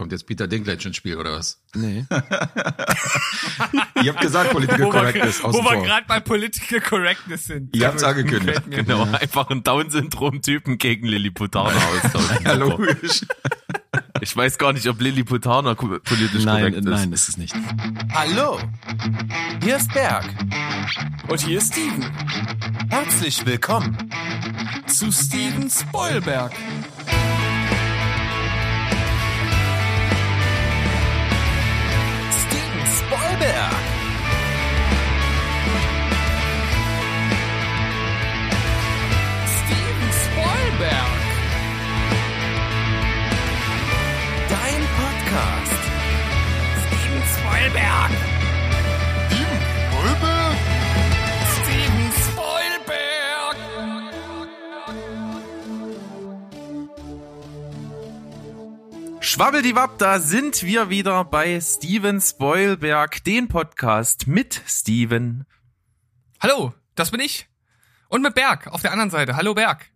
Kommt jetzt Peter Dinklage ins Spiel oder was? Nee. Ihr habt gesagt, Political Wo wir, Correctness. wo wir gerade bei Political Correctness sind. Ihr habt's angekündigt. Genau, einfach einen Down-Syndrom-Typen gegen Lilliputaner austauschen. Ja, logisch. Ich weiß gar nicht, ob Lilliputaner ku- politisch Nein, korrekt ist. nein, ist es nicht. Hallo, hier ist Berg. Und hier ist Steven. Herzlich willkommen zu Steven Spoilberg. Spoilberg. Steven Spoilberg. Dein Podcast. Steven Spoilberg. Schwabbeldiwapp, da sind wir wieder bei Steven Spoilberg, den Podcast mit Steven. Hallo, das bin ich. Und mit Berg auf der anderen Seite. Hallo Berg.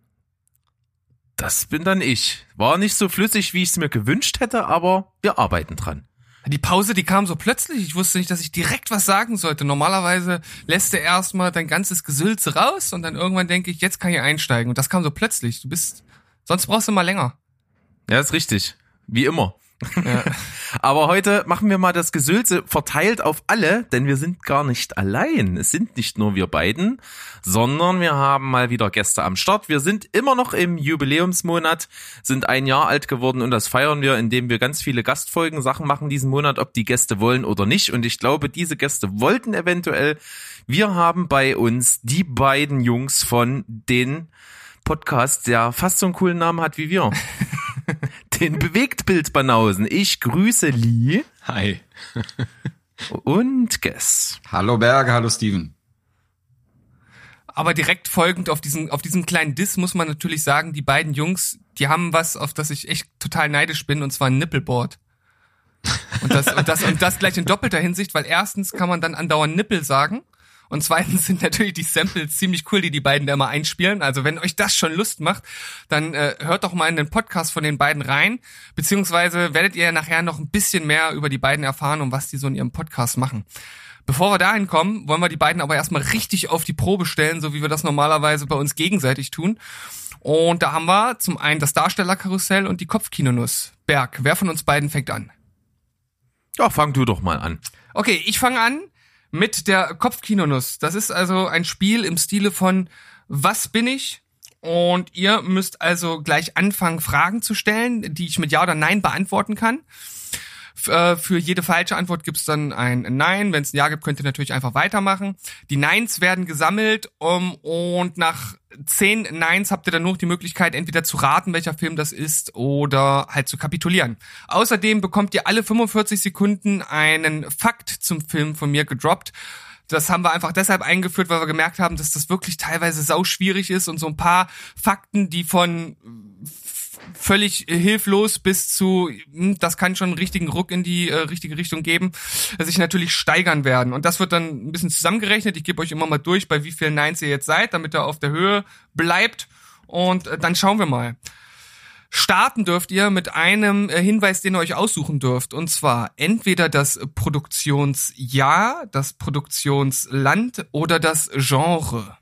Das bin dann ich. War nicht so flüssig, wie ich es mir gewünscht hätte, aber wir arbeiten dran. Die Pause, die kam so plötzlich. Ich wusste nicht, dass ich direkt was sagen sollte. Normalerweise lässt du erstmal dein ganzes Gesülze raus und dann irgendwann denke ich, jetzt kann ich einsteigen. Und das kam so plötzlich. Du bist, sonst brauchst du mal länger. Ja, ist richtig. Wie immer. Aber heute machen wir mal das Gesülze verteilt auf alle, denn wir sind gar nicht allein. Es sind nicht nur wir beiden, sondern wir haben mal wieder Gäste am Start. Wir sind immer noch im Jubiläumsmonat, sind ein Jahr alt geworden und das feiern wir, indem wir ganz viele Gastfolgen Sachen machen diesen Monat, ob die Gäste wollen oder nicht. Und ich glaube, diese Gäste wollten eventuell. Wir haben bei uns die beiden Jungs von den Podcast, der fast so einen coolen Namen hat wie wir. Den Bewegtbildbanausen. Ich grüße Lee Hi. und Guess. Hallo Berge, hallo Steven. Aber direkt folgend auf diesen, auf diesen kleinen Diss muss man natürlich sagen, die beiden Jungs, die haben was, auf das ich echt total neidisch bin, und zwar ein Nippelboard. Und das, und das, und das gleich in doppelter Hinsicht, weil erstens kann man dann andauernd Nippel sagen. Und zweitens sind natürlich die Samples ziemlich cool, die die beiden da immer einspielen. Also wenn euch das schon Lust macht, dann äh, hört doch mal in den Podcast von den beiden rein. Beziehungsweise werdet ihr nachher noch ein bisschen mehr über die beiden erfahren und was die so in ihrem Podcast machen. Bevor wir dahin kommen, wollen wir die beiden aber erstmal richtig auf die Probe stellen, so wie wir das normalerweise bei uns gegenseitig tun. Und da haben wir zum einen das Darstellerkarussell und die Kopfkinonuss. Berg, wer von uns beiden fängt an? Ja, fang du doch mal an. Okay, ich fange an mit der Kopfkinonuss. Das ist also ein Spiel im Stile von Was bin ich? Und ihr müsst also gleich anfangen, Fragen zu stellen, die ich mit Ja oder Nein beantworten kann. Äh, Für jede falsche Antwort gibt's dann ein Nein. Wenn es ein Ja gibt, könnt ihr natürlich einfach weitermachen. Die Neins werden gesammelt um, und nach zehn Neins habt ihr dann nur die Möglichkeit, entweder zu raten, welcher Film das ist oder halt zu kapitulieren. Außerdem bekommt ihr alle 45 Sekunden einen Fakt zum Film von mir gedroppt. Das haben wir einfach deshalb eingeführt, weil wir gemerkt haben, dass das wirklich teilweise sau schwierig ist und so ein paar Fakten, die von völlig hilflos bis zu, hm, das kann schon einen richtigen Ruck in die äh, richtige Richtung geben, äh, sich natürlich steigern werden. Und das wird dann ein bisschen zusammengerechnet. Ich gebe euch immer mal durch, bei wie vielen Nines ihr jetzt seid, damit ihr auf der Höhe bleibt. Und äh, dann schauen wir mal. Starten dürft ihr mit einem äh, Hinweis, den ihr euch aussuchen dürft. Und zwar entweder das Produktionsjahr, das Produktionsland oder das Genre.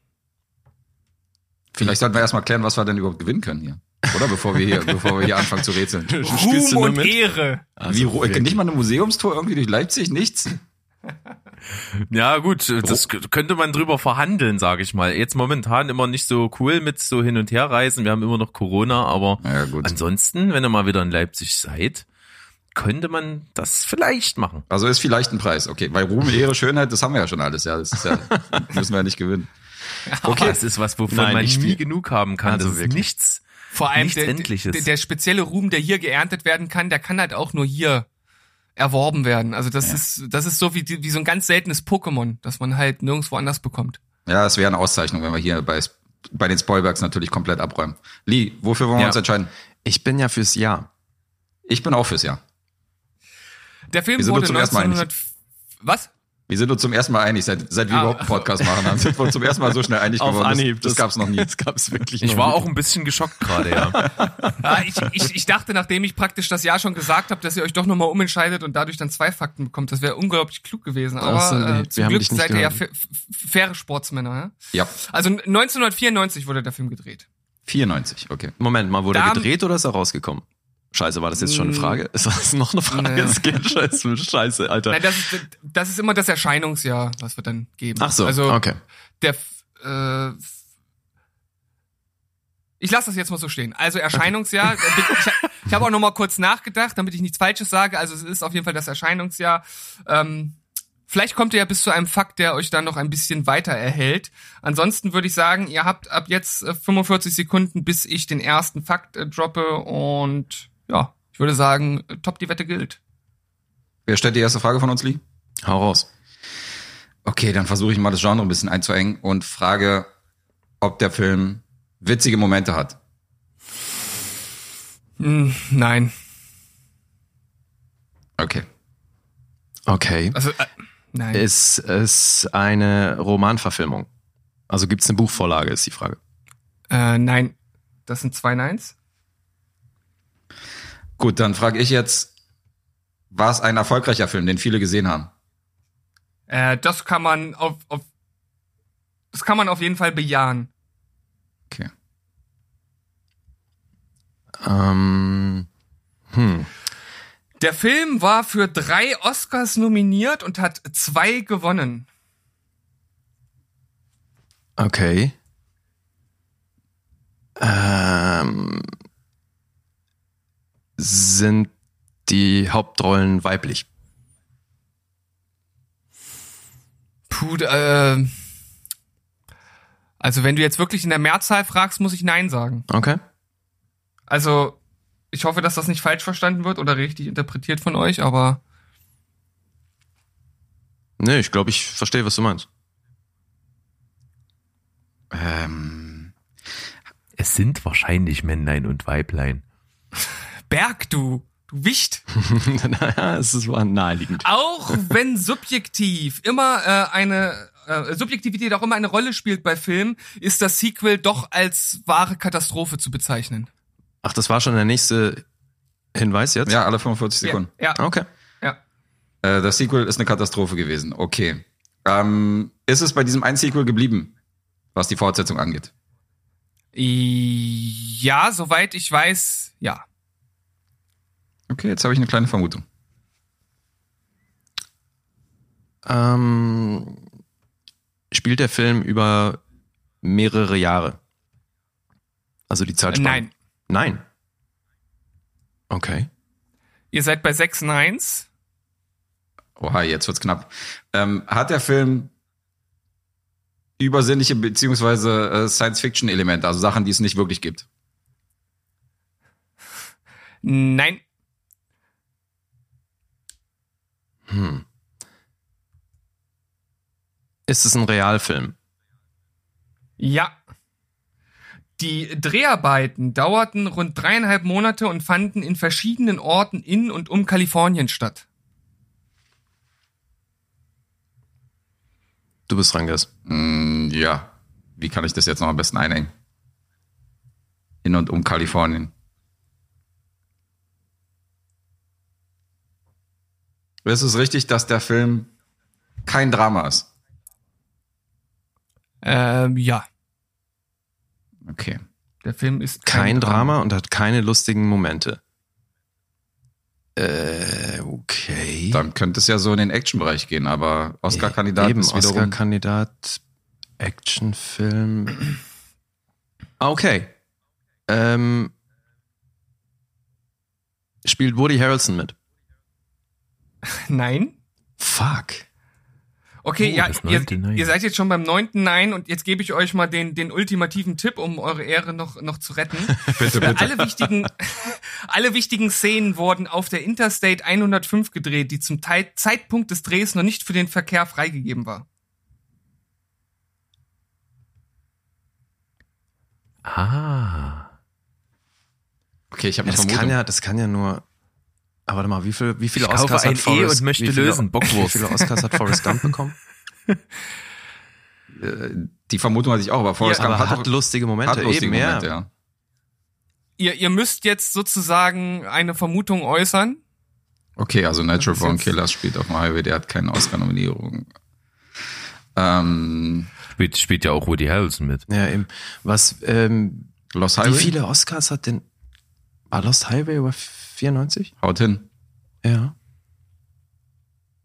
Vielleicht sollten wir erstmal klären, was wir denn überhaupt gewinnen können hier. Oder bevor wir hier, bevor wir hier anfangen zu rätseln. Ruhm du nur und mit? Ehre. Wie, ru- nicht mal eine Museumstour irgendwie durch Leipzig? Nichts? Ja, gut, das könnte man drüber verhandeln, sage ich mal. Jetzt momentan immer nicht so cool mit so hin und her reisen. Wir haben immer noch Corona, aber Ja, gut. ansonsten, wenn ihr mal wieder in Leipzig seid, könnte man das vielleicht machen. Also ist vielleicht ein Preis. Okay, weil Ruhm, Ehre, Schönheit, das haben wir ja schon alles. Ja, das ist ja, müssen wir ja nicht gewinnen. Okay. Das ist was, wovon Nein, man nie genug haben kann. Also das ist wirklich. nichts. Vor allem Nichts der, Endliches. der, der spezielle Ruhm, der hier geerntet werden kann, der kann halt auch nur hier erworben werden. Also das ist das ist so wie wie so ein ganz seltenes Pokémon, das man halt nirgendwo anders bekommt. Ja, es wäre eine Auszeichnung, wenn wir hier bei, bei den Spoilbergs natürlich komplett abräumen. Lee, wofür wollen wir Ja. uns entscheiden? Ich bin ja fürs Jahr. Ich bin auch fürs Jahr. Der Film wurde uns zum ersten Mal 1900 Was? Wir sind uns zum ersten Mal einig, seit, seit wir Ah. überhaupt einen Podcast machen, haben, sind wir uns zum ersten Mal so schnell einig geworden. Das, das gab's noch nie. Das gab's wirklich Ich noch war nie. auch ein bisschen geschockt gerade, ja. Ah, ich, ich, ich dachte, nachdem ich praktisch das Jahr schon gesagt habe, dass ihr euch doch nochmal umentscheidet und dadurch dann zwei Fakten bekommt, das wäre unglaublich klug gewesen. Aber nee, äh, zum Glück seid ihr ja faire Sportsmänner. Ja? Ja, Also 1994 wurde der Film gedreht. 94, okay. Moment mal, wurde Da- er gedreht oder ist er rausgekommen? Scheiße, war das jetzt schon eine Mm. Frage? Ist das noch eine Frage? Nee. Es geht scheiße, scheiße, Alter. Nein, das ist, das ist immer das Erscheinungsjahr, was wir dann geben. Ach so, also okay. der äh, ich lasse das jetzt mal so stehen. Also Erscheinungsjahr. ich ich habe auch noch mal kurz nachgedacht, damit ich nichts Falsches sage. Also es ist auf jeden Fall das Erscheinungsjahr. Ähm, vielleicht kommt ihr ja bis zu einem Fakt, der euch dann noch ein bisschen weiter erhält. Ansonsten würde ich sagen, ihr habt ab jetzt äh, 45 Sekunden, bis ich den ersten Fakt äh, droppe. Und ja, ich würde sagen, top die Wette gilt. Wer stellt die erste Frage von uns, Lee? Hau raus. Okay, dann versuche ich mal das Genre ein bisschen einzuengen und frage, ob der Film witzige Momente hat. Hm, nein. Okay. Okay. Also äh, nein. Ist es eine Romanverfilmung? Also gibt's eine Buchvorlage, ist die Frage. Äh, nein. Das sind zwei Neins. Gut, dann frage ich jetzt, war es ein erfolgreicher Film, den viele gesehen haben? Äh, das kann man auf, auf das kann man auf jeden Fall bejahen. Okay. Ähm, hm. Der Film war für drei Oscars nominiert und hat zwei gewonnen. Okay. Ähm, sind die Hauptrollen weiblich? Puh, äh, also wenn du jetzt wirklich in der Mehrzahl fragst, muss ich Nein sagen. Okay. Also ich hoffe, dass das nicht falsch verstanden wird oder richtig interpretiert von euch, aber Nee, ich glaube, ich verstehe, was du meinst. Ähm, Es sind wahrscheinlich Männlein und Weiblein. Berg, du, du Wicht. naja, es ist war naheliegend. Auch wenn subjektiv immer äh, eine äh, Subjektivität auch immer eine Rolle spielt bei Filmen, ist das Sequel doch als wahre Katastrophe zu bezeichnen. Ach, das war schon der nächste Hinweis jetzt? ja, alle 45 Sekunden. Ja, ja, Okay. ja. Äh, das Sequel ist eine Katastrophe gewesen. Okay. Ähm, ist es bei diesem einen Sequel geblieben, was die Fortsetzung angeht? Ja, soweit ich weiß, ja. Okay, jetzt habe ich eine kleine Vermutung. Ähm, spielt der Film über mehrere Jahre? Also die Zeitspanne? nein. Nein. Okay. Ihr seid bei 6 Neins. Oha, jetzt wird's knapp. Ähm, hat der Film übersinnliche beziehungsweise äh, Science-Fiction-Elemente, also Sachen, die es nicht wirklich gibt? Nein. Hm. Ist es ein Realfilm? Ja. Die Dreharbeiten dauerten rund dreieinhalb Monate und fanden in verschiedenen Orten in und um Kalifornien statt. Du bist Ranges. Mm, ja. Wie kann ich das jetzt noch am besten einhängen? In und um Kalifornien. Ist es richtig, dass der Film kein Drama ist? Ähm, ja. Okay. Der Film ist Kein Drama und hat keine lustigen Momente. Äh, okay. Dann könnte es ja so in den Action-Bereich gehen, aber Oscar-Kandidat Eben, ist wiederum... Oscar-Kandidat, Actionfilm. Ah, Okay. Ähm, spielt Woody Harrelson mit? Nein. Fuck. Okay, Oh, ja, ihr, ihr seid jetzt schon beim neunten Nein und jetzt gebe ich euch mal den, den ultimativen Tipp, um eure Ehre noch, noch zu retten. Bitte, bitte. alle wichtigen, alle wichtigen Szenen wurden auf der Interstate 105 gedreht, die zum Teil Zeitpunkt des Drehs noch nicht für den Verkehr freigegeben war. Ah. Okay, ich habe Ja, eine das Vermutung. kann ja, das kann ja nur. Aber warte mal, wie, viel, wie viele Ich kaufe Oscars ein hat E Forrest, und möchte wie viele, lösen, Bockwurst. Wie viele Oscars hat Forrest Gump bekommen? Die Vermutung hatte ich auch, aber Forrest Ja, Gump Aber hat, hat lustige Momente, hat lustige eben, Momente, ja. ja. Ihr, ihr müsst jetzt sozusagen eine Vermutung äußern. Okay, also Natural Born Killers spielt auf dem Highway, der hat keine Oscar-Nominierung. Ähm, Spielt, spielt ja auch Woody Harrelson mit. Ja, eben. Was, ähm, Lost wie Highway? viele Oscars hat denn, war Lost Highway über 94? Haut hin. Ja.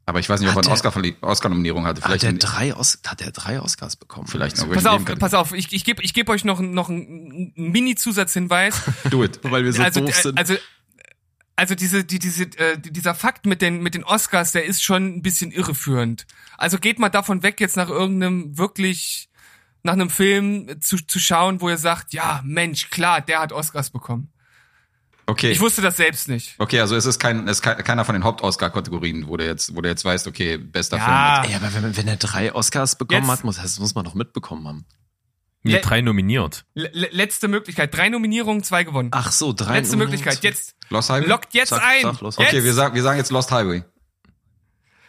Aber ich weiß nicht, ob er Hat eine Oscar-Nominierung hatte. Hat Vielleicht, er in- drei, Os hat er drei Oscars bekommen? vielleicht noch Pass auf, pass auf, ich, ich gebe ich geb euch noch, noch einen Mini-Zusatzhinweis. Do it. Weil wir so also, doof äh, sind. also, also diese, die, diese, äh, dieser Fakt mit den, mit den Oscars, der ist schon ein bisschen irreführend. Also geht mal davon weg, jetzt nach irgendeinem wirklich, nach einem Film zu, zu schauen, wo ihr sagt, ja, Mensch, klar, der hat Oscars bekommen. Okay. Ich wusste das selbst nicht. Okay, also es ist kein, es ist kein, keiner von den Haupt-Oscar-Kategorien, wo du jetzt, wo du jetzt weißt, okay, bester Ja. Film. Ey, aber wenn, wenn er drei Oscars bekommen Jetzt- hat, muss, das muss man doch mitbekommen haben. Nee, Le- drei nominiert. Le letzte Möglichkeit. Drei Nominierungen, zwei gewonnen. Ach so, drei. letzte Möglichkeit. Jetzt, Lost Highway? lockt jetzt Sag- ein. sag los. Jetzt. Okay, wir sagen, wir sagen jetzt Lost Highway.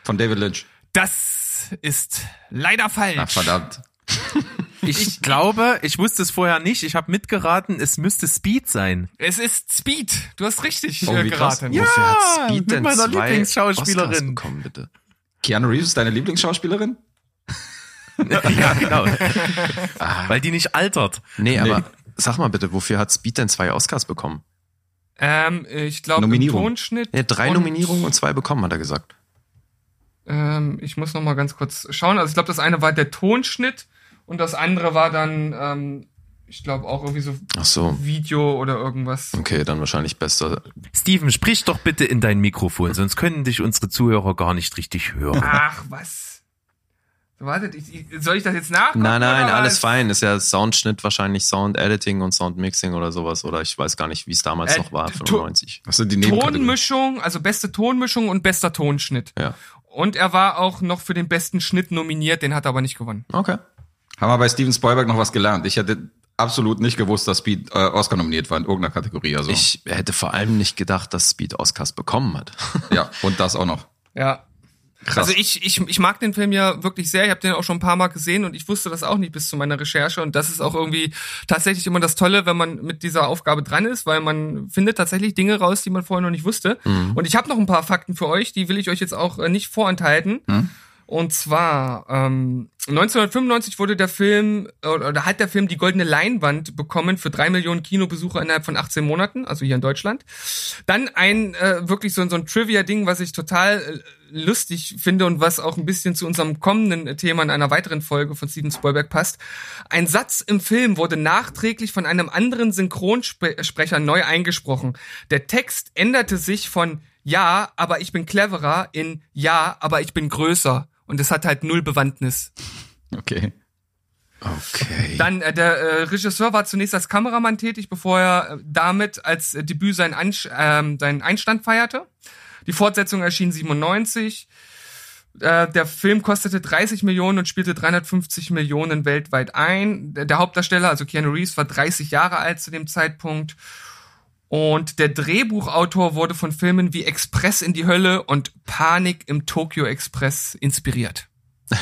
Von David Lynch. Das ist leider falsch. Ach, verdammt. Ich glaube, ich wusste es vorher nicht. Ich habe mitgeraten, es müsste Speed sein. Es ist Speed. Du hast richtig Oh, wie krass. geraten. Ja, hat Speed mit meiner Lieblingsschauspielerin. Bekommen, bitte? Keanu Reeves ist deine Lieblingsschauspielerin? ja, genau. Weil die nicht altert. Nee, aber sag mal bitte, wofür hat Speed denn zwei Oscars bekommen? Ähm, ich glaube, Nominierung. Tonschnitt. Ja, drei und, Nominierungen und zwei bekommen, hat er gesagt. Ähm, ich muss noch mal ganz kurz schauen. Also ich glaube, das eine war der Tonschnitt und das andere war dann, ähm, ich glaube auch irgendwie so Ach so. Video oder irgendwas. Okay, dann wahrscheinlich bester. Steven, sprich doch bitte in dein Mikrofon, sonst können dich unsere Zuhörer gar nicht richtig hören. Ach was. Wartet, ich, soll ich das jetzt nachgucken? Nein, nein, oder alles was? fein. Ist ja Soundschnitt wahrscheinlich Sound Editing und Sound Mixing oder sowas. Oder ich weiß gar nicht, wie es damals Äh, noch war, to- 95. Was sind die? Tonmischung, also beste Tonmischung und bester Tonschnitt. Ja. Und er war auch noch für den besten Schnitt nominiert, den hat er aber nicht gewonnen. Okay. Haben wir bei Steven Spielberg noch was gelernt? Ich hätte absolut nicht gewusst, dass Speed äh, Oscar nominiert war in irgendeiner Kategorie. Also Ich hätte vor allem nicht gedacht, dass Speed Oscars bekommen hat. ja, und das auch noch. Ja. Krass. Also ich, ich, ich mag den Film ja wirklich sehr. Ich habe den auch schon ein paar Mal gesehen und ich wusste das auch nicht bis zu meiner Recherche. Und das ist auch irgendwie tatsächlich immer das Tolle, wenn man mit dieser Aufgabe dran ist, weil man findet tatsächlich Dinge raus, die man vorher noch nicht wusste. Und ich habe noch ein paar Fakten für euch, die will ich euch jetzt auch äh, nicht vorenthalten. Und zwar, ähm, 1995 wurde der Film, äh, oder hat der Film die goldene Leinwand bekommen für drei Millionen Kinobesucher innerhalb von 18 Monaten, also hier in Deutschland. Dann ein, äh, wirklich so, so ein Trivia-Ding, was ich total äh, lustig finde und was auch ein bisschen zu unserem kommenden Thema in einer weiteren Folge von Steven Spielberg passt. Ein Satz im Film wurde nachträglich von einem anderen Synchronsprecher neu eingesprochen. Der Text änderte sich von Ja, aber ich bin cleverer in Ja, aber ich bin größer. Und es hat halt null Bewandtnis. Okay. Okay. Dann äh, der äh, Regisseur war zunächst als Kameramann tätig, bevor er äh, damit als äh, Debüt seinen, Ansch ähm, seinen Einstand feierte. Die Fortsetzung erschien 97. Äh, der Film kostete 30 Millionen und spielte 350 Millionen weltweit ein. Der, der Hauptdarsteller, also Keanu Reeves, war 30 Jahre alt zu dem Zeitpunkt. Und der Drehbuchautor wurde von Filmen wie Express in die Hölle und Panik im Tokyo Express inspiriert.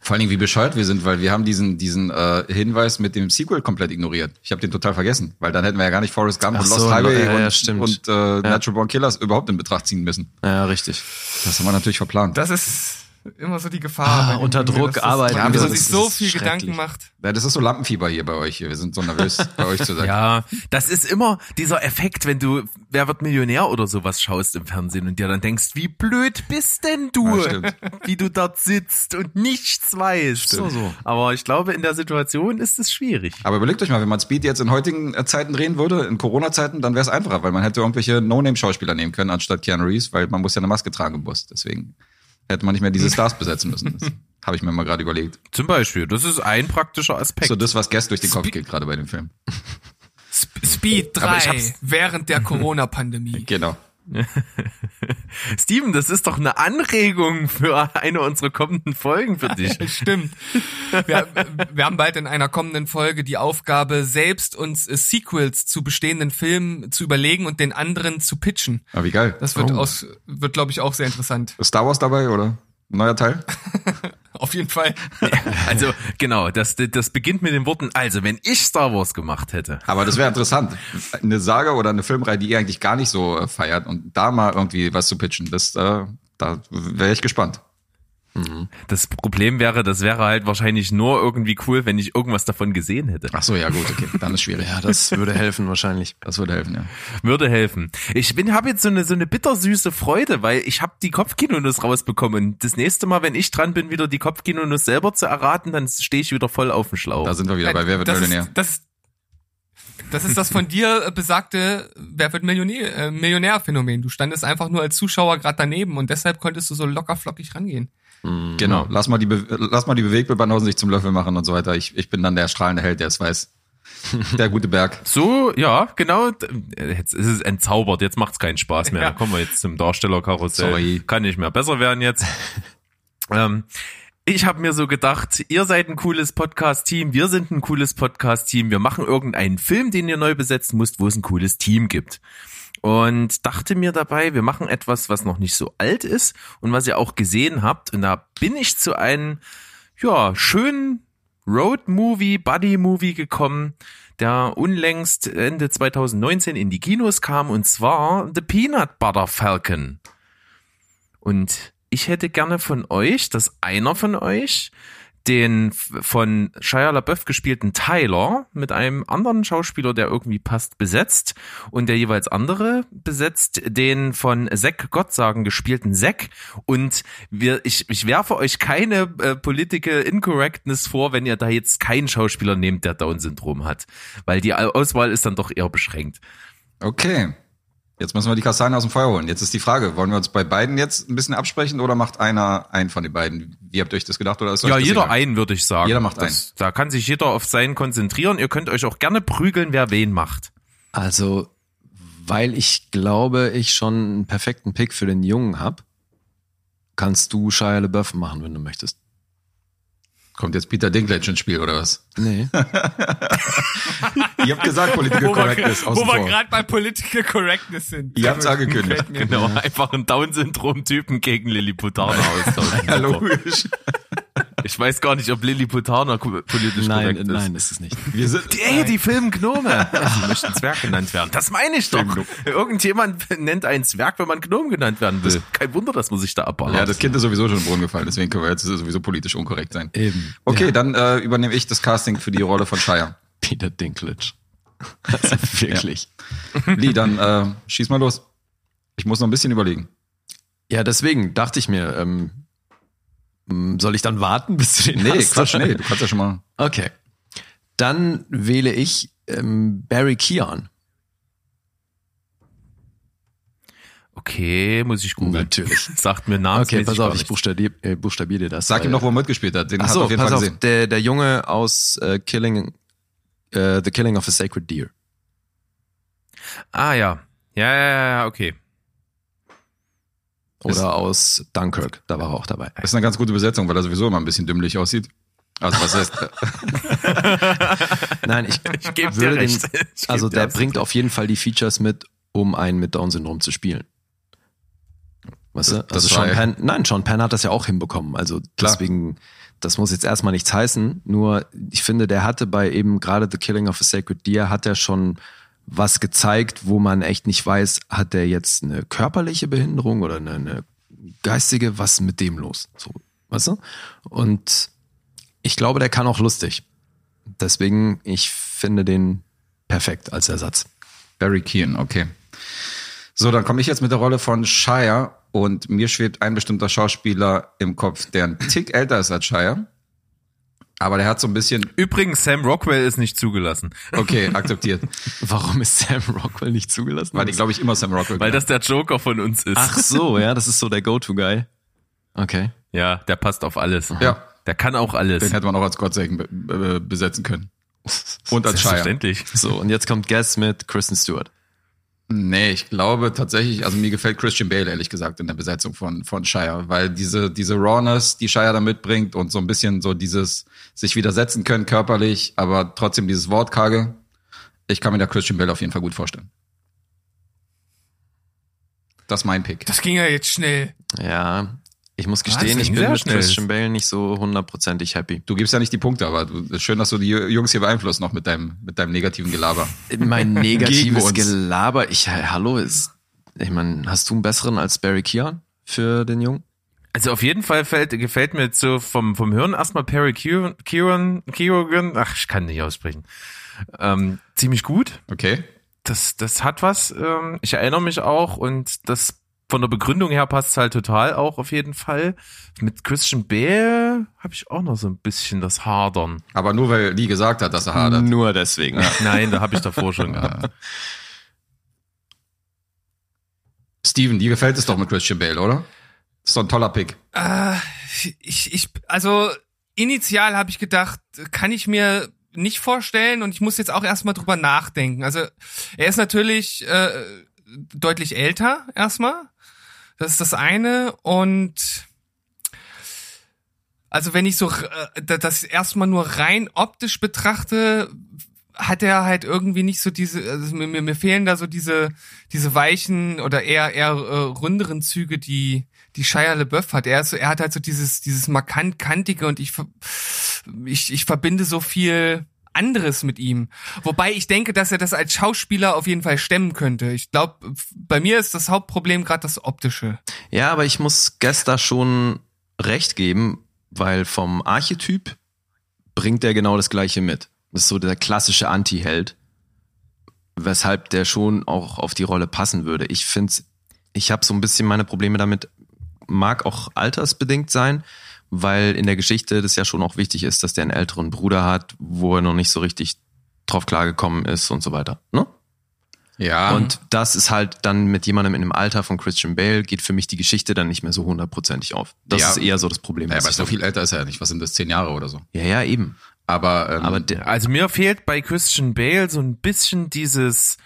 Vor allen Dingen, wie bescheuert wir sind, weil wir haben diesen, diesen äh, Hinweis mit dem Sequel komplett ignoriert. Ich habe den total vergessen, weil dann hätten wir ja gar nicht Forrest Gump Ach und so, Lost Highway ja, ja, und, und äh, Natural Born Killers überhaupt in Betracht ziehen müssen. Ja, richtig. Das haben wir natürlich verplant. Das ist immer so die Gefahr. Ah, unter Druck dass das- arbeiten, Ja, das man sich so viel. Gedanken macht. Ja, das ist so Lampenfieber hier bei euch. hier. Wir sind so nervös, bei euch zu sein. Ja, das ist immer dieser Effekt, wenn du Wer wird Millionär oder sowas schaust im Fernsehen und dir dann denkst, wie blöd bist denn du, Ja, wie du dort sitzt und nichts weißt. So, so. Aber ich glaube, in der Situation ist es schwierig. Aber überlegt euch mal, wenn man Speed jetzt in heutigen äh, Zeiten drehen würde, in Corona-Zeiten, dann wäre es einfacher, weil man hätte irgendwelche No-Name-Schauspieler nehmen können, anstatt Keanu Reeves, weil man muss ja eine Maske tragen im Bus. Deswegen hätte man nicht mehr diese Stars besetzen müssen. Habe ich mir mal gerade überlegt. Zum Beispiel, das ist ein praktischer Aspekt. So das, was Guest durch den Kopf geht, gerade bei dem Film. Sp Speed Aber ich 3 hab's- während der Corona-Pandemie. Genau. Steven, das ist doch eine Anregung für eine unserer kommenden Folgen für dich. Stimmt. Wir, wir haben bald in einer kommenden Folge die Aufgabe, selbst uns Sequels zu bestehenden Filmen zu überlegen und den anderen zu pitchen. Ah, wie geil. Das wird aus, wird glaube ich auch sehr interessant. Star Wars dabei, oder? Neuer Teil? Auf jeden Fall. Also genau, das, das beginnt mit den Worten, also wenn ich Star Wars gemacht hätte. Aber das wäre interessant. Eine Saga oder eine Filmreihe, die ihr eigentlich gar nicht so äh, feiert und da mal irgendwie was zu pitchen, das, äh, da wäre ich gespannt. Das Problem wäre, das wäre halt wahrscheinlich nur irgendwie cool, wenn ich irgendwas davon gesehen hätte. Ach so, ja gut, okay, dann ist schwierig. Ja, das würde helfen wahrscheinlich. Das würde helfen, ja. Würde helfen. Ich bin habe jetzt so eine so eine bittersüße Freude, weil ich habe die Kopfkinonuss rausbekommen. Und das nächste Mal, wenn ich dran bin, wieder die Kopfkinonuss selber zu erraten, dann stehe ich wieder voll auf dem Schlauch. Da sind wir wieder bei Wer wird das Millionär. Ist, das, das ist das von dir besagte Wer wird Millionär, äh, Millionär-Phänomen. Du standest einfach nur als Zuschauer gerade daneben und deshalb konntest du so locker flockig rangehen. Genau. Lass mal die, Be lass mal die Bewegbilbanausen sich zum Löffel machen und so weiter. Ich, ich bin dann der strahlende Held, der es weiß. Der gute Berg. So, ja, genau. Jetzt ist es entzaubert, jetzt macht's keinen Spaß mehr. Ja. Kommen wir jetzt zum Darstellerkarussell. Sorry. Kann nicht mehr besser werden jetzt. ähm, ich habe mir so gedacht, ihr seid ein cooles Podcast-Team, wir sind ein cooles Podcast-Team, wir machen irgendeinen Film, den ihr neu besetzen müsst, wo es ein cooles Team gibt. Und dachte mir dabei, wir machen etwas, was noch nicht so alt ist und was ihr auch gesehen habt. Und da bin ich zu einem, ja, schönen Road-Movie, Buddy-Movie gekommen, der unlängst Ende 2019 in die Kinos kam, und zwar The Peanut Butter Falcon. Und ich hätte gerne von euch, dass einer von euch den von Shia LaBeouf gespielten Tyler mit einem anderen Schauspieler, der irgendwie passt, besetzt und der jeweils andere besetzt den von Zack Gottsagen gespielten Zack und wir, ich, ich werfe euch keine äh, Political Incorrectness vor, wenn ihr da jetzt keinen Schauspieler nehmt, der Down-Syndrom hat, weil die Auswahl ist dann doch eher beschränkt. Okay. Jetzt müssen wir die Kastanien aus dem Feuer holen. Jetzt ist die Frage, wollen wir uns bei beiden jetzt ein bisschen absprechen oder macht einer einen von den beiden? Wie habt ihr euch das gedacht? Oder ist Ja, jeder egal? einen, würde ich sagen. Jeder macht das, Da kann sich jeder auf seinen konzentrieren. Ihr könnt euch auch gerne prügeln, wer wen macht. Also, weil ich glaube, ich schon einen perfekten Pick für den Jungen hab, kannst du Shia LaBeouf machen, wenn du möchtest. Kommt jetzt Peter Dinklage ins Spiel oder was? Nee. Ihr habt gesagt, Political Correctness wo außen wir vor. gerade bei Political Correctness sind. Ihr habt's angekündigt. Gefällt mir. Genau, einfach ein Down-Syndrom-Typen gegen Lilliputaner austauschen. Ja, logisch. Ich weiß gar nicht, ob Lilliputaner politisch nein, korrekt ist. nein, ist es nicht. Wir sind, Die, ey, die filmen Gnome. Sie möchten Zwerg genannt werden. Das meine ich doch. Irgendjemand nennt einen Zwerg, wenn man Gnome genannt werden will. Kein Wunder, dass man sich da abballert. ja, das Kind ist sowieso schon im Brunnen gefallen, deswegen können wir jetzt sowieso politisch unkorrekt sein. Eben. Okay, Ja, dann äh, übernehme ich das Casting für die Rolle von Shire. Peter Dinklage. Also wirklich. Lee, dann äh, schieß mal los. Ich muss noch ein bisschen überlegen. Ja, deswegen dachte ich mir, ähm, soll ich dann warten, bis du den Nee, hast? Quatsch, nee, du kannst ja schon mal. Okay. Dann wähle ich ähm, Barry Keon. Okay, muss ich googeln. Natürlich. Sagt mir namensmäßig Okay, pass auf, ich nichts. buchstabier, äh, buchstabiere dir das. Sag ihm noch, wo er mitgespielt hat. Den Ach hat so, er auf jeden pass Fall auf, gesehen. der, der Junge aus äh, Killing, äh, The Killing of a Sacred Deer. Ah ja. Ja, ja, ja, ja, okay. Oder Ist- aus Dunkirk, da war er auch dabei. ist eine ganz gute Besetzung, weil er sowieso immer ein bisschen dümmlich aussieht. Also was heißt, Nein, ich, Ich würde recht. Den, Ich also der bringt auf jeden Fall die Features mit, um einen mit Down-Syndrom zu spielen. Weißt du? Das- Also Sean Penn, nein, Sean Penn hat das ja auch hinbekommen. Also Klar. deswegen, das muss jetzt erstmal nichts heißen. Nur ich finde, der hatte bei eben gerade The Killing of a Sacred Deer hat er schon was gezeigt, wo man echt nicht weiß, hat der jetzt eine körperliche Behinderung oder eine, eine geistige, was mit dem los? So, weißt du? Und ich glaube, der kann auch lustig. Deswegen, ich finde den perfekt als Ersatz. Barry Keane, okay. So, dann komme ich jetzt mit der Rolle von Shire und mir schwebt ein bestimmter Schauspieler im Kopf, der ein Tick älter ist als Shire. Aber der hat so ein bisschen, Übrigens, Sam Rockwell ist nicht zugelassen. okay, akzeptiert. Warum ist Sam Rockwell nicht zugelassen? Weil die, glaube ich, immer Sam Rockwell Weil das der Joker von uns ist. Ach so, ja, das ist so der Go-To-Guy. Okay. Ja, der passt auf alles. Ja. Der kann auch alles. Den hätte man auch als be be besetzen können. Und als Shire. Selbstverständlich. So, und jetzt kommt Guess mit Kristen Stewart. Nee, ich glaube tatsächlich, also mir gefällt Christian Bale ehrlich gesagt in der Besetzung von, von Shire, weil diese, diese Rawness, die Shire da mitbringt und so ein bisschen so dieses sich widersetzen können körperlich, aber trotzdem dieses Wortkarge, ich kann mir da Christian Bale auf jeden Fall gut vorstellen. Das ist mein Pick. Das ging ja jetzt schnell. Ja, ich muss gestehen, ich bin mit schnell. Christian Bale nicht so hundertprozentig happy. Du gibst ja nicht die Punkte, aber du, ist schön, dass du die Jungs hier beeinflusst noch mit deinem, mit deinem negativen Gelaber. Mein negatives. Gelaber, ich, hallo, ist, ich meine, hast du einen besseren als Barry Keoghan für den Jungen? Also auf jeden Fall fällt, gefällt mir jetzt so vom, vom Hören erstmal Perry Kieran, Kieran, Kieran, ach, ich kann nicht aussprechen, ähm, ziemlich gut. Okay? Das, das hat was. Ähm, ich erinnere mich auch und das von der Begründung her passt halt total auch auf jeden Fall. Mit Christian Bale habe ich auch noch so ein bisschen das Hadern. Aber nur weil Lee gesagt hat, dass er hadert. Nur deswegen. Nein, da habe ich davor schon gehabt. Steven, dir gefällt es doch mit Christian Bale, oder? Ist doch ein toller Pick. Äh, ich, ich, also initial habe ich gedacht, kann ich mir nicht vorstellen und ich muss jetzt auch erstmal drüber nachdenken. Also er ist natürlich äh, deutlich älter erstmal. Das ist das eine und also wenn ich so äh, das erstmal nur rein optisch betrachte, hat er halt irgendwie nicht so diese, also mir, mir, fehlen da so diese, diese weichen oder eher, eher äh, runderen Züge, die, die Shia LeBeouf hat. Er ist so, er hat halt so dieses, dieses markant kantige und ich, ich, ich verbinde so viel anderes mit ihm. Wobei ich denke, dass er das als Schauspieler auf jeden Fall stemmen könnte. Ich glaube, bei mir ist das Hauptproblem gerade das Optische. Ja, aber ich muss Gesta schon recht geben, weil vom Archetyp bringt er genau das Gleiche mit. Das ist so der klassische Anti-Held, weshalb der schon auch auf die Rolle passen würde. Ich finde, ich habe so ein bisschen meine Probleme damit, mag auch altersbedingt sein, weil in der Geschichte das ja schon auch wichtig ist, dass der einen älteren Bruder hat, wo er noch nicht so richtig drauf klargekommen ist und so weiter. Ne? Ja. Und das ist halt dann mit jemandem in dem Alter von Christian Bale geht für mich die Geschichte dann nicht mehr so hundertprozentig auf. Das Ja. ist eher so das Problem. ja, aber so viel älter ist er ja nicht. Was sind das? Zehn Jahre oder so. ja, ja, eben. Aber, ähm, Aber der, Also mir fehlt bei Christian Bale so ein bisschen dieses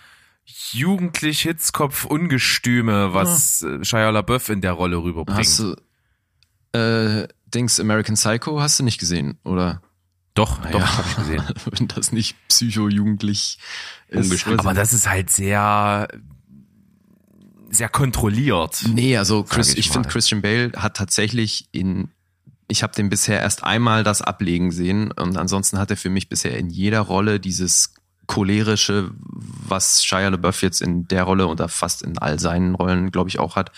jugendlich Hitzkopf Ungestüme, was äh, Shia LaBeouf in der Rolle rüberbringt. hast du äh, Dings American Psycho hast du nicht gesehen, oder? doch, doch, Ja. habe ich gesehen. Wenn das nicht psycho-jugendlich ist. Aber das ist halt sehr, sehr kontrolliert. Nee, also Chris, ich ich, finde. Christian Bale hat tatsächlich in ich habe den bisher erst einmal das ablegen sehen und ansonsten hat er für mich bisher in jeder Rolle dieses cholerische, was Shia LaBeouf jetzt in der Rolle oder fast in all seinen Rollen, glaube ich, auch hat,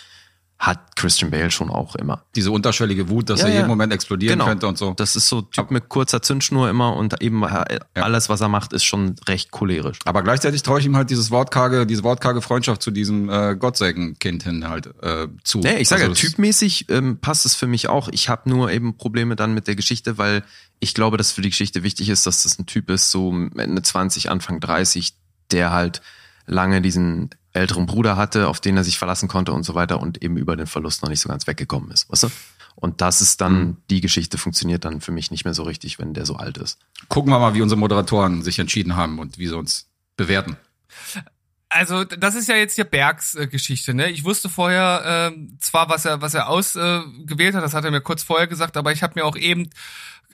hat Christian Bale schon auch immer. diese unterschwellige Wut, dass Ja, er ja. jeden Moment explodieren Genau. könnte und so. Das ist so Typ mit kurzer Zündschnur immer und eben äh, alles, was er macht, ist schon recht cholerisch. Aber gleichzeitig traue ich ihm halt dieses wortkarge, diese wortkarge Freundschaft zu diesem äh, Gottsägen-Kind hin halt äh, zu. Nee, ich sage Also ja, typmäßig ähm, passt es für mich auch. Ich habe nur eben Probleme dann mit der Geschichte, weil ich glaube, dass für die Geschichte wichtig ist, dass das ein Typ ist, so Ende 20, Anfang 30, der halt lange diesen älteren Bruder hatte, auf den er sich verlassen konnte und so weiter und eben über den Verlust noch nicht so ganz weggekommen ist, weißt du? Und das ist dann, Mhm. die Geschichte funktioniert dann für mich nicht mehr so richtig, wenn der so alt ist. Gucken wir mal, wie unsere Moderatoren sich entschieden haben und wie sie uns bewerten. Also das ist ja jetzt hier Bergs äh, Geschichte, ne? Ich wusste vorher ähm, zwar, was er was er ausgewählt äh, gewählt hat, das hat er mir kurz vorher gesagt, aber ich habe mir auch eben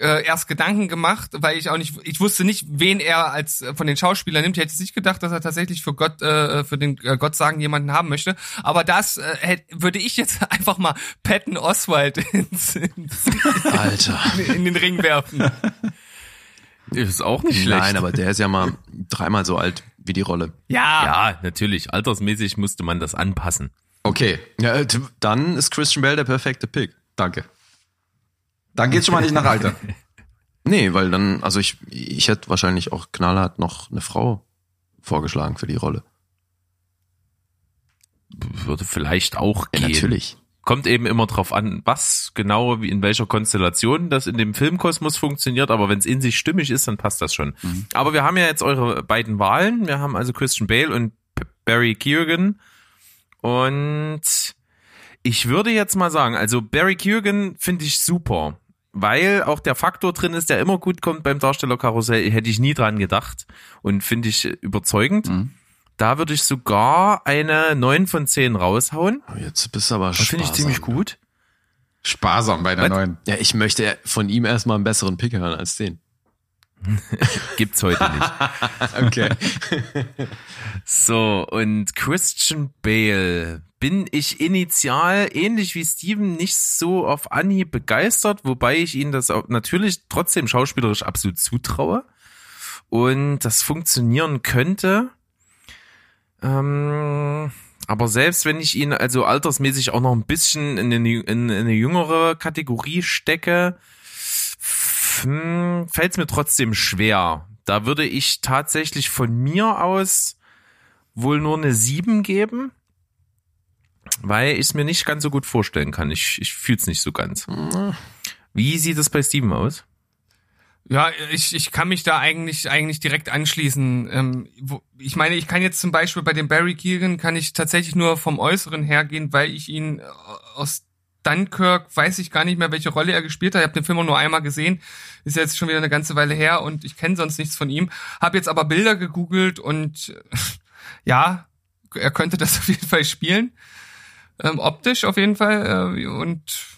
äh, erst Gedanken gemacht, weil ich auch nicht, ich wusste nicht, wen er als äh, von den Schauspielern nimmt. Ich hätte jetzt nicht gedacht, dass er tatsächlich für Gott, äh, für den äh, Gott sagen jemanden haben möchte. Aber das äh, hätt, würde ich jetzt einfach mal Patton Oswald ins, ins, Alter. in den Ring werfen. Ist auch nicht schlecht. Nein, aber der ist ja mal dreimal so alt wie die Rolle. Ja, ja, natürlich. Altersmäßig musste man das anpassen. Okay, Ja, äh, dann ist Christian Bale der perfekte Pick. danke. Dann geht's schon mal nicht nach Alter. Nee, weil dann, also ich, ich hätte wahrscheinlich auch knallhart noch eine Frau vorgeschlagen für die Rolle. Würde vielleicht auch Ja, gehen. natürlich. Kommt eben immer drauf an, was genau, wie in welcher Konstellation das in dem Filmkosmos funktioniert, aber wenn es in sich stimmig ist, dann passt das schon. Aber wir haben ja jetzt eure beiden Wahlen. Wir haben also Christian Bale und Barry Keoghan. Und ich würde jetzt mal sagen, also Barry Keoghan finde ich super, weil auch der Faktor drin ist, der immer gut kommt beim Darstellerkarussell, hätte ich nie dran gedacht und finde ich überzeugend. Mhm. Da würde ich sogar eine 9 von 10 raushauen. Oh, Jetzt bist du aber Das finde ich sparsam. ziemlich gut. Sparsam bei der Was? neuen. Ja, ich möchte von ihm erstmal einen besseren Pick hören als den. Gibt's heute nicht. Okay. So, und Christian Bale bin ich initial, ähnlich wie Steven, nicht so auf Anhieb begeistert, wobei ich ihm das auch natürlich trotzdem schauspielerisch absolut zutraue. Und das funktionieren könnte. Ähm, aber selbst wenn ich ihn also altersmäßig auch noch ein bisschen in eine, in eine jüngere Kategorie stecke, fällt es mir trotzdem schwer. Da würde ich tatsächlich von mir aus wohl nur eine 7 geben, weil ich es mir nicht ganz so gut vorstellen kann. Ich, ich fühle es nicht so ganz. Wie sieht es bei Steven aus? Ja, ich, ich kann mich da eigentlich eigentlich direkt anschließen. Ähm, wo, ich meine, ich kann jetzt zum Beispiel bei dem Barry Keegan kann ich tatsächlich nur vom Äußeren hergehen, weil ich ihn äh, aus Dunkirk weiß ich gar nicht mehr, welche Rolle er gespielt hat. Ich habe den Film nur einmal gesehen. Ist jetzt schon wieder eine ganze Weile her und ich kenne sonst nichts von ihm. Habe jetzt aber Bilder gegoogelt und ja, er könnte das auf jeden Fall spielen. Ähm, optisch auf jeden Fall. Äh, und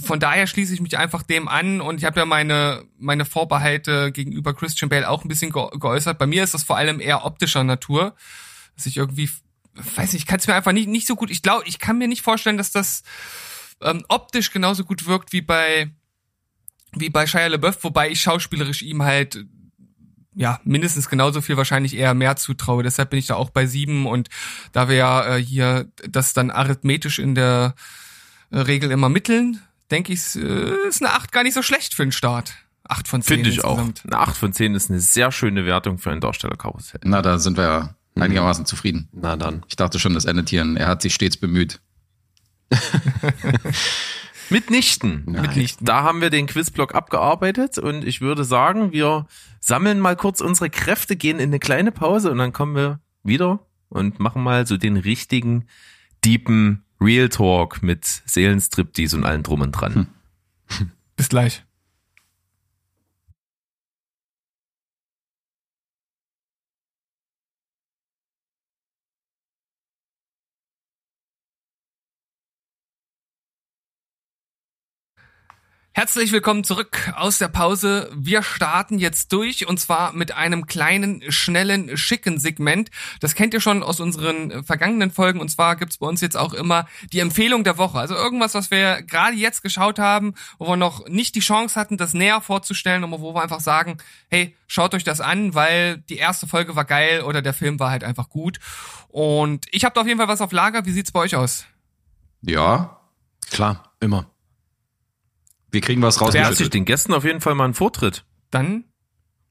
von daher schließe ich mich einfach dem an und ich habe ja meine meine Vorbehalte gegenüber Christian Bale auch ein bisschen ge geäußert. Bei mir ist das vor allem eher optischer Natur, dass ich irgendwie weiß nicht, ich kann es mir einfach nicht nicht so gut. Ich glaube, ich kann mir nicht vorstellen, dass das ähm, optisch genauso gut wirkt wie bei wie bei Shia LaBeouf, wobei ich schauspielerisch ihm halt ja mindestens genauso viel wahrscheinlich eher mehr zutraue. Deshalb bin ich da auch bei sieben und da wir ja äh, hier das dann arithmetisch in der äh, Regel immer mitteln, denke ich, äh, ist eine acht gar nicht so schlecht für den Start. Acht von zehn Finde ich auch. insgesamt. Eine 8 von 10 ist eine sehr schöne Wertung für ein Darstellerkarussell. Na, da sind wir ja einigermaßen zufrieden. Na dann. Ich dachte schon, das endet hier. Er hat sich stets bemüht. Mitnichten. Mitnichten. Da haben wir den Quizblock abgearbeitet und ich würde sagen, wir sammeln mal kurz unsere Kräfte, gehen in eine kleine Pause und dann kommen wir wieder und machen mal so den richtigen, deepen Real Talk mit Seelenstriptease und allem drum und dran. Bis gleich. Herzlich willkommen zurück aus der Pause. Wir starten jetzt durch und zwar mit einem kleinen, schnellen, schicken Segment. Das kennt ihr schon aus unseren äh, vergangenen Folgen und zwar gibt's bei uns jetzt auch immer die Empfehlung der Woche. Also irgendwas, was wir gerade jetzt geschaut haben, wo wir noch nicht die Chance hatten, das näher vorzustellen, aber wo wir einfach sagen, hey, schaut euch das an, weil die erste Folge war geil oder der Film war halt einfach gut. Und ich habe da auf jeden Fall was auf Lager. Wie sieht's bei euch aus? Ja, Klar, immer. Wir kriegen was Lass ich den Gästen auf jeden Fall mal einen Vortritt. Dann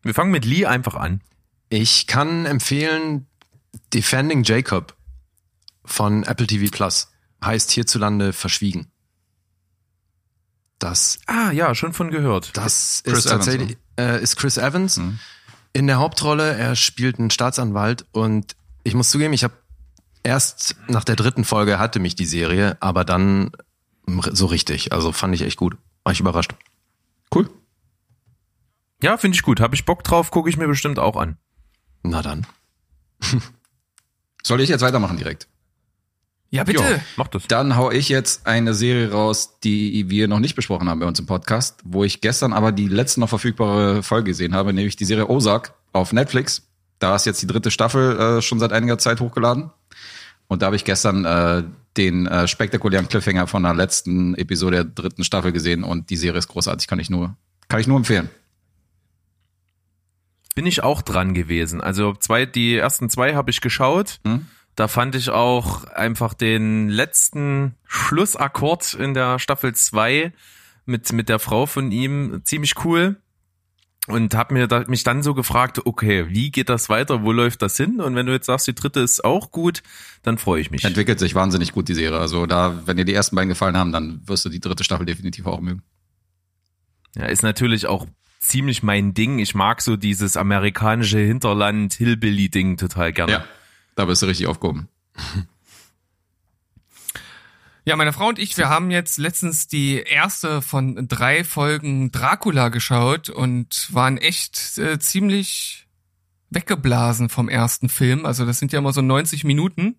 Wir fangen mit Lee einfach an. Ich kann empfehlen Defending Jacob von Apple TV Plus. Heißt hierzulande verschwiegen. Das, Ah ja, schon von gehört. das Chris ist Evans, tatsächlich äh, ist Chris Evans Mhm. in der Hauptrolle. Er spielt einen Staatsanwalt und ich muss zugeben, ich habe erst nach der dritten Folge hatte mich die Serie, aber dann so richtig. Also fand ich echt gut. War ich überrascht. Cool. Ja, finde ich gut. Habe ich Bock drauf, gucke ich mir bestimmt auch an. Na dann. Soll ich jetzt weitermachen direkt? ja bitte. Ja, mach das. Dann hau ich jetzt eine Serie raus, die wir noch nicht besprochen haben bei uns im Podcast, wo ich gestern aber die letzte noch verfügbare Folge gesehen habe, nämlich die Serie Ozark auf Netflix. Da ist jetzt die dritte Staffel äh, schon seit einiger Zeit hochgeladen. Und da habe ich gestern äh, den äh, spektakulären Cliffhanger von der letzten Episode der dritten Staffel gesehen und die Serie ist großartig, kann ich nur, kann ich nur empfehlen. Bin ich auch dran gewesen. Also zwei, die ersten zwei habe ich geschaut. Hm? Da fand ich auch einfach den letzten Schlussakkord in der Staffel 2 mit, mit der Frau von ihm ziemlich cool. Und habe mir da, mich dann so gefragt, okay, wie geht das weiter? Wo läuft das hin? Und wenn du jetzt sagst, die dritte ist auch gut, dann freue ich mich. Entwickelt sich wahnsinnig gut die Serie. Also da, wenn dir die ersten beiden gefallen haben, dann wirst du die dritte Staffel definitiv auch mögen. Ja, ist natürlich auch ziemlich mein Ding. Ich mag so dieses amerikanische Hinterland Hillbilly-Ding total gerne. Ja, da bist du richtig aufgehoben. Ja, meine Frau und ich, wir haben jetzt letztens die erste von drei Folgen Dracula geschaut und waren echt äh, ziemlich weggeblasen vom ersten Film. Also das sind ja immer so 90 Minuten.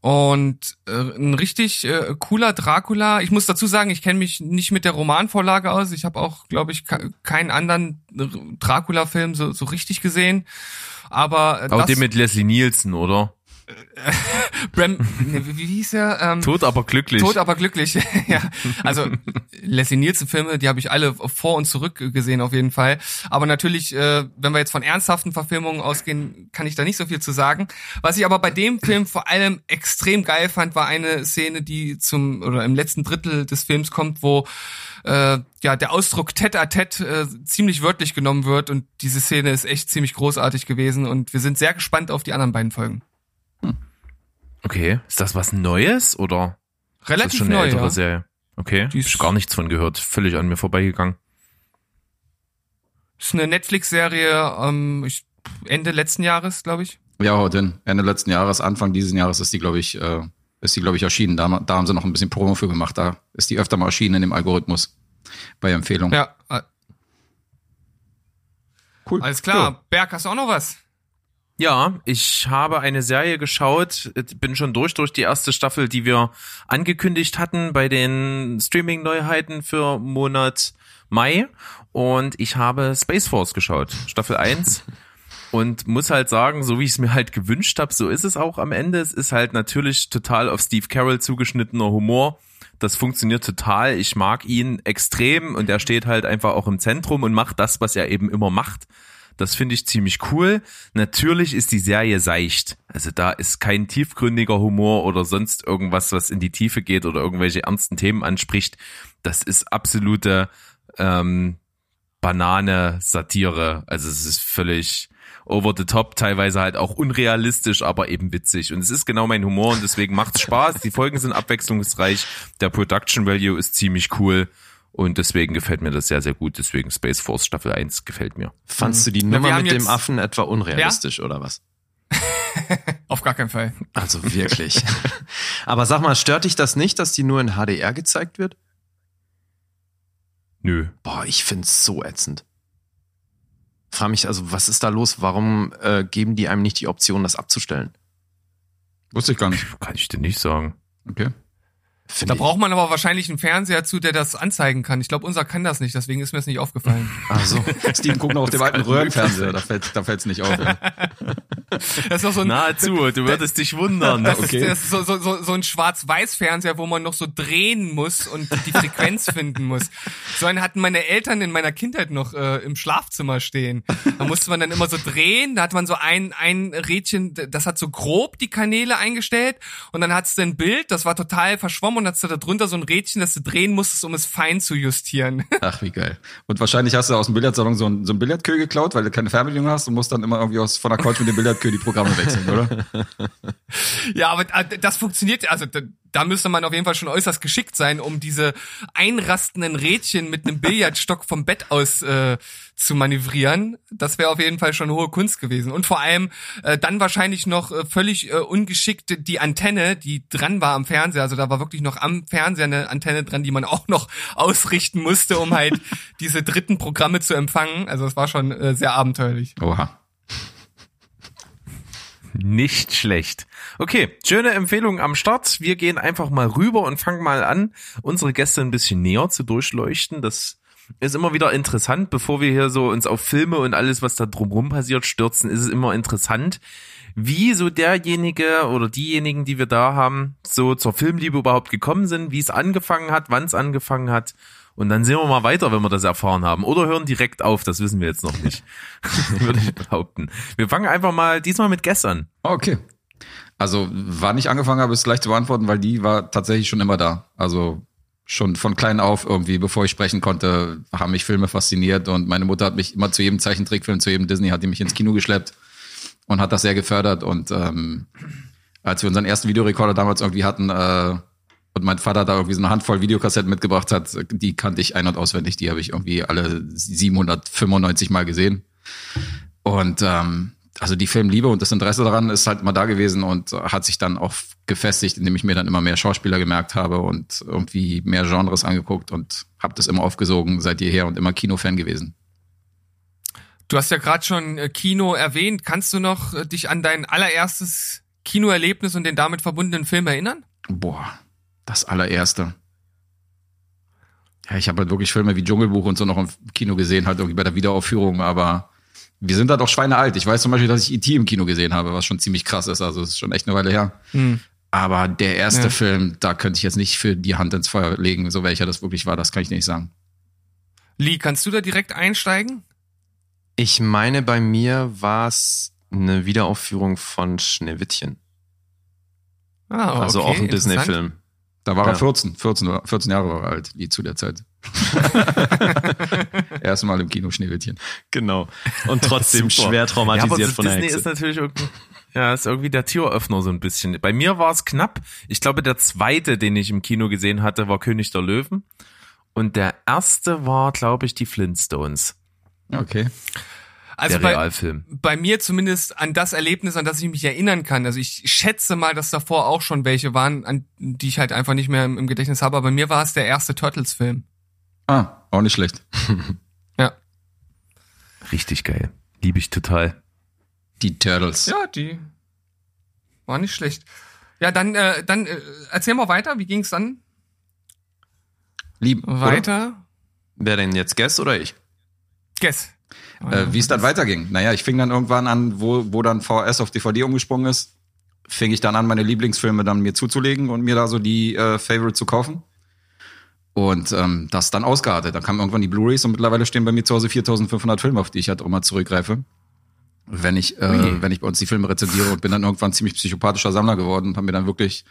Und äh, ein richtig äh, cooler Dracula. Ich muss dazu sagen, ich kenne mich nicht mit der Romanvorlage aus. Ich habe auch, glaube ich, keinen anderen Dracula-Film so, so richtig gesehen. Aber äh, auch den mit Leslie Nielsen, oder? Bram, wie, hieß er? Ähm, Tot aber glücklich. Tot aber glücklich. ja, also Leslie Nielsen Filme, die habe ich alle vor und zurück gesehen auf jeden Fall. Aber natürlich, äh, wenn wir jetzt von ernsthaften Verfilmungen ausgehen, kann ich da nicht so viel zu sagen. Was ich aber bei dem Film vor allem extrem geil fand, war eine Szene, die zum oder im letzten Drittel des Films kommt, wo äh, ja der Ausdruck tête à tête äh, ziemlich wörtlich genommen wird und diese Szene ist echt ziemlich großartig gewesen und wir sind sehr gespannt auf die anderen beiden Folgen. Okay, ist das was Neues oder? Relativ ist das schon eine neu, ältere ja. Serie? Okay, Die ich ist- gar nichts von gehört, völlig an mir vorbeigegangen. Ist eine Netflix-Serie ähm, ich, Ende letzten Jahres, glaube ich. Ja, haut hin. Ende letzten Jahres, Anfang dieses Jahres ist die, glaube ich, äh, ist die, glaube ich, erschienen. Da, da haben sie noch ein bisschen Promo für gemacht. Da ist die öfter mal erschienen in dem Algorithmus bei Empfehlung. Ja. Cool. Alles klar. Berg, hast du auch noch was? Ja, ich habe eine Serie geschaut, bin schon durch durch die erste Staffel, die wir angekündigt hatten bei den Streaming-Neuheiten für Monat Mai. Und ich habe Space Force geschaut, Staffel 1. Und muss halt sagen, so wie ich es mir halt gewünscht habe, so ist es auch am Ende. Es ist halt natürlich total auf Steve Carroll zugeschnittener Humor. Das funktioniert total. Ich mag ihn extrem und er steht halt einfach auch im Zentrum und macht das, was er eben immer macht. Das finde ich ziemlich cool. Natürlich ist die Serie seicht. Also da ist kein tiefgründiger Humor oder sonst irgendwas, was in die Tiefe geht oder irgendwelche ernsten Themen anspricht. Das ist absolute ähm, Banane-Satire. Also es ist völlig over the top, teilweise halt auch unrealistisch, aber eben witzig. Und es ist genau mein Humor und deswegen macht's Spaß. Die Folgen sind abwechslungsreich. Der Production Value ist ziemlich cool. Und deswegen gefällt mir das sehr, sehr gut. Deswegen Space Force Staffel 1 gefällt mir. Fandst du die wir Nummer mit dem Affen etwa unrealistisch oder was? Auf gar keinen Fall. Also wirklich. Aber sag mal, stört dich das nicht, dass die nur in HDR gezeigt wird? Nö. Boah, ich find's so ätzend. Frag mich also, was ist da los? Warum äh, geben die einem nicht die Option, das abzustellen? Wusste ich gar nicht. Kann ich dir nicht sagen. Okay. Find Da ich- braucht man aber wahrscheinlich einen Fernseher zu, der das anzeigen kann. Ich glaube, unser kann das nicht, deswegen ist mir das nicht aufgefallen. Ach so. Steven guckt noch auf dem alten Röhrenfernseher. Da fällt da fällt's nicht auf. Ja. Das ist doch so ein, Nahezu, du würdest dich wundern. das okay. ist, das ist so, so, so, so ein Schwarz-Weiß-Fernseher, wo man noch so drehen muss und die Frequenz finden muss. So einen hatten meine Eltern in meiner Kindheit noch äh, im Schlafzimmer stehen. Da musste man dann immer so drehen, da hat man so ein, ein Rädchen, das hat so grob die Kanäle eingestellt und dann hattest du ein Bild, das war total verschwommen und hattest du da drunter so ein Rädchen, das du drehen musstest, um es fein zu justieren. Ach, wie geil. Und wahrscheinlich hast du aus dem Billardsalon so ein, so ein Billardkö geklaut, weil du keine Fernbedienung hast und musst dann immer irgendwie aus, von der Couch mit dem Billardkö die Programme wechseln, oder? Ja, aber äh, das funktioniert, also da, da müsste man auf jeden Fall schon äußerst geschickt sein, um diese einrastenden Rädchen mit einem Billardstock vom Bett aus äh, zu manövrieren. Das wäre auf jeden Fall schon hohe Kunst gewesen. Und vor allem äh, dann wahrscheinlich noch äh, völlig äh, ungeschickt die Antenne, die dran war am Fernseher. Also da war wirklich noch am Fernseher eine Antenne dran, die man auch noch ausrichten musste, um halt diese dritten Programme zu empfangen. Also es war schon äh, sehr abenteuerlich. Oha. Nicht schlecht. Okay, schöne Empfehlung am Start. Wir gehen einfach mal rüber und fangen mal an, unsere Gäste ein bisschen näher zu durchleuchten. Das ist immer wieder interessant, bevor wir hier so uns auf Filme und alles, was da drumherum passiert, stürzen, ist es immer interessant, wie so derjenige oder diejenigen, die wir da haben, so zur Filmliebe überhaupt gekommen sind, wie es angefangen hat, wann es angefangen hat. Und dann sehen wir mal weiter, wenn wir das erfahren haben. Oder hören direkt auf, das wissen wir jetzt noch nicht. Würde ich behaupten. Wir fangen einfach mal diesmal mit gestern. Okay. Also, wann ich angefangen habe, ist leicht zu beantworten, weil die war tatsächlich schon immer da. Also schon von klein auf irgendwie, bevor ich sprechen konnte, haben mich Filme fasziniert und meine Mutter hat mich immer zu jedem Zeichentrickfilm, zu jedem Disney, hat die mich ins Kino geschleppt und hat das sehr gefördert. Und ähm, als wir unseren ersten Videorekorder damals irgendwie hatten äh, und mein Vater da irgendwie so eine Handvoll Videokassetten mitgebracht hat, die kannte ich ein- und auswendig. Die habe ich irgendwie alle 795 Mal gesehen. Und ähm, also die Filmliebe und das Interesse daran ist halt immer da gewesen und hat sich dann auch gefestigt, indem ich mir dann immer mehr Schauspieler gemerkt habe und irgendwie mehr Genres angeguckt und habe das immer aufgesogen seit jeher und immer Kinofan gewesen. Du hast ja gerade schon äh, Kino erwähnt. Kannst du noch äh, dich an dein allererstes Kinoerlebnis und den damit verbundenen Film erinnern? Boah, das allererste. Ja, ich habe halt wirklich Filme wie Dschungelbuch und so noch im Kino gesehen, halt irgendwie bei der Wiederaufführung, aber wir sind da doch schweinealt. Ich weiß zum Beispiel, dass ich E.T. im Kino gesehen habe, was schon ziemlich krass ist. Also es ist schon echt eine Weile her. Hm. Aber der erste Ja. Film, da könnte ich jetzt nicht für die Hand ins Feuer legen, so welcher das wirklich war, das kann ich nicht sagen. Lee, kannst du da direkt einsteigen? Ich meine, bei mir war es eine Wiederaufführung von Schneewittchen. Ah, also okay, auch ein. Disney-Film. Da war er Ja. 14, 14, oder 14 Jahre war er alt, die zu der Zeit. Erstmal im Kino Schneewittchen. Genau. Und trotzdem schwer Ja, traumatisiert aber von der Disney Hexe. ist natürlich irgendwie, ja, ist irgendwie der Türöffner so ein bisschen. Bei mir war es knapp. Ich glaube, der zweite, den ich im Kino gesehen hatte, war König der Löwen. Und der erste war, glaube ich, die Flintstones. Okay. Also der bei, Realfilm. bei mir zumindest an das Erlebnis, an das ich mich erinnern kann. Also ich schätze mal, dass davor auch schon welche waren, an die ich halt einfach nicht mehr im, im Gedächtnis habe. Aber bei mir war es der erste Turtles-Film. Ah, auch nicht schlecht. Ja. Richtig geil. Liebe ich total. Die Turtles. Ja, die war nicht schlecht. Ja, dann, äh, dann äh, erzähl mal weiter. Wie ging's dann Lieb. oder? weiter? Wer denn jetzt Guest oder ich? Guess. Äh, wie es dann weiterging. Naja, ich fing dann irgendwann an, wo, wo dann VHS auf DVD umgesprungen ist, fing ich dann an, meine Lieblingsfilme dann mir zuzulegen und mir da so die äh, Favorite zu kaufen. Und ähm, das dann ausgeartet. Dann kamen irgendwann die Blu-rays und mittlerweile stehen bei mir zu Hause 4500 Filme, auf die ich halt auch immer zurückgreife. Wenn ich, äh, wenn ich bei uns die Filme rezensiere und bin dann irgendwann ziemlich psychopathischer Sammler geworden und habe mir dann wirklich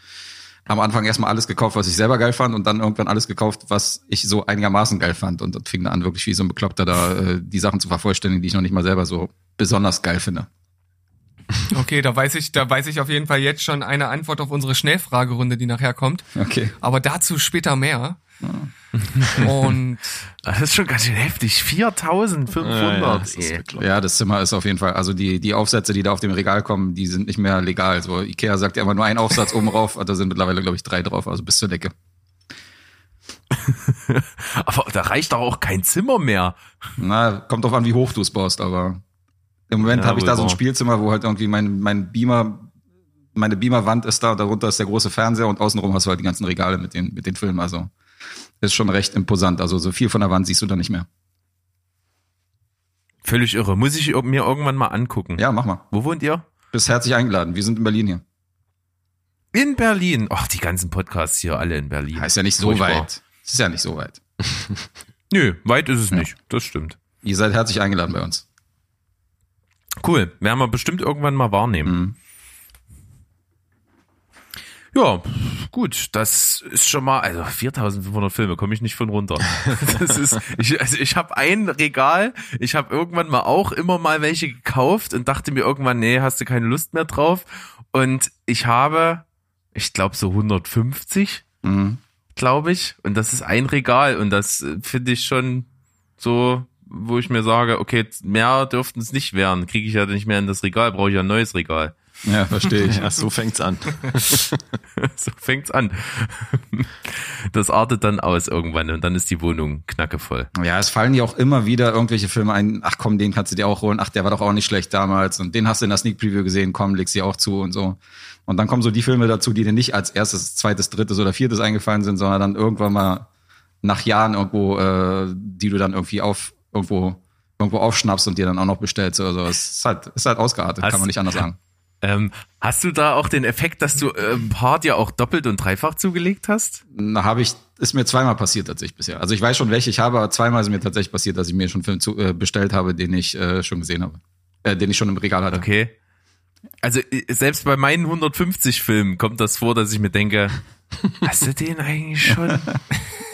am Anfang erstmal alles gekauft, was ich selber geil fand und dann irgendwann alles gekauft, was ich so einigermaßen geil fand. Und das fing dann an, wirklich wie so ein Bekloppter da äh, die Sachen zu vervollständigen, die ich noch nicht mal selber so besonders geil finde. Okay, da weiß ich, da weiß ich auf jeden Fall jetzt schon eine Antwort auf unsere Schnellfragerunde, die nachher kommt. Okay. Aber dazu später mehr. Und Das ist schon ganz schön heftig. 4500. das ist. Ja, das Zimmer ist auf jeden Fall, also die, die Aufsätze, die da auf dem Regal kommen, die sind nicht mehr legal. So, Ikea sagt ja immer nur einen Aufsatz oben rauf, da sind mittlerweile, glaube ich, drei drauf, also bis zur Decke. Aber da reicht doch auch kein Zimmer mehr. Na, kommt drauf an, wie hoch du es baust, aber im Moment Ja, habe ich da so ein. Spielzimmer, wo halt irgendwie mein, mein Beamer, meine Beamerwand ist da, darunter ist der große Fernseher und außenrum hast du halt die ganzen Regale mit den, mit den Filmen, also ist schon recht imposant. Also so viel von der Wand siehst du da nicht mehr. Völlig irre. Muss ich mir irgendwann mal angucken. Ja, mach mal. Wo wohnt ihr? Bist herzlich eingeladen. Wir sind in Berlin hier. In Berlin. Ach, die ganzen Podcasts hier alle in Berlin. Ja, ist ja nicht so Furchtbar. weit. Es ist ja nicht so weit. Nö, weit ist es nicht. Das stimmt. Ihr seid herzlich eingeladen bei uns. Cool. Werden wir bestimmt irgendwann mal wahrnehmen. Mhm. Ja, gut, das ist schon mal, also 4500 Filme, komme ich nicht von runter. Das ist, ich, also ich habe ein Regal, ich habe irgendwann mal auch immer mal welche gekauft und dachte mir irgendwann, nee, hast du keine Lust mehr drauf. Und ich habe, ich glaube so 150, Mhm. glaube ich. Und das ist ein Regal und das äh, finde ich schon so, wo ich mir sage, okay, mehr dürften es nicht werden. Kriege ich ja nicht mehr in das Regal, brauche ich ja ein neues Regal. Ja, verstehe ich. Ja, so fängt's an. so fängt's an. Das artet dann aus irgendwann und dann ist die Wohnung knackevoll. Ja, es fallen dir auch immer wieder irgendwelche Filme ein. Ach komm, den kannst du dir auch holen. Ach, der war doch auch nicht schlecht damals. Und den hast du in der Sneak Preview gesehen. Komm, legst dir auch zu und so. Und dann kommen so die Filme dazu, die dir nicht als erstes, zweites, drittes oder viertes eingefallen sind, sondern dann irgendwann mal nach Jahren irgendwo, äh, die du dann irgendwie auf irgendwo irgendwo aufschnappst und dir dann auch noch bestellst. Also es ist halt, ist halt ausgeartet, Hast- kann man nicht anders sagen. Ähm, hast du da auch den Effekt, dass du ein paar dir auch doppelt und dreifach zugelegt hast? Na, habe ich, ist mir zweimal passiert tatsächlich bisher. Also ich weiß schon, welche ich habe, aber zweimal ist mir tatsächlich passiert, dass ich mir schon einen Film zu, äh, bestellt habe, den ich äh, schon gesehen habe. Äh, den ich schon im Regal hatte. Okay. Also äh, selbst bei meinen 150 Filmen kommt das vor, dass ich mir denke, hast du den eigentlich schon?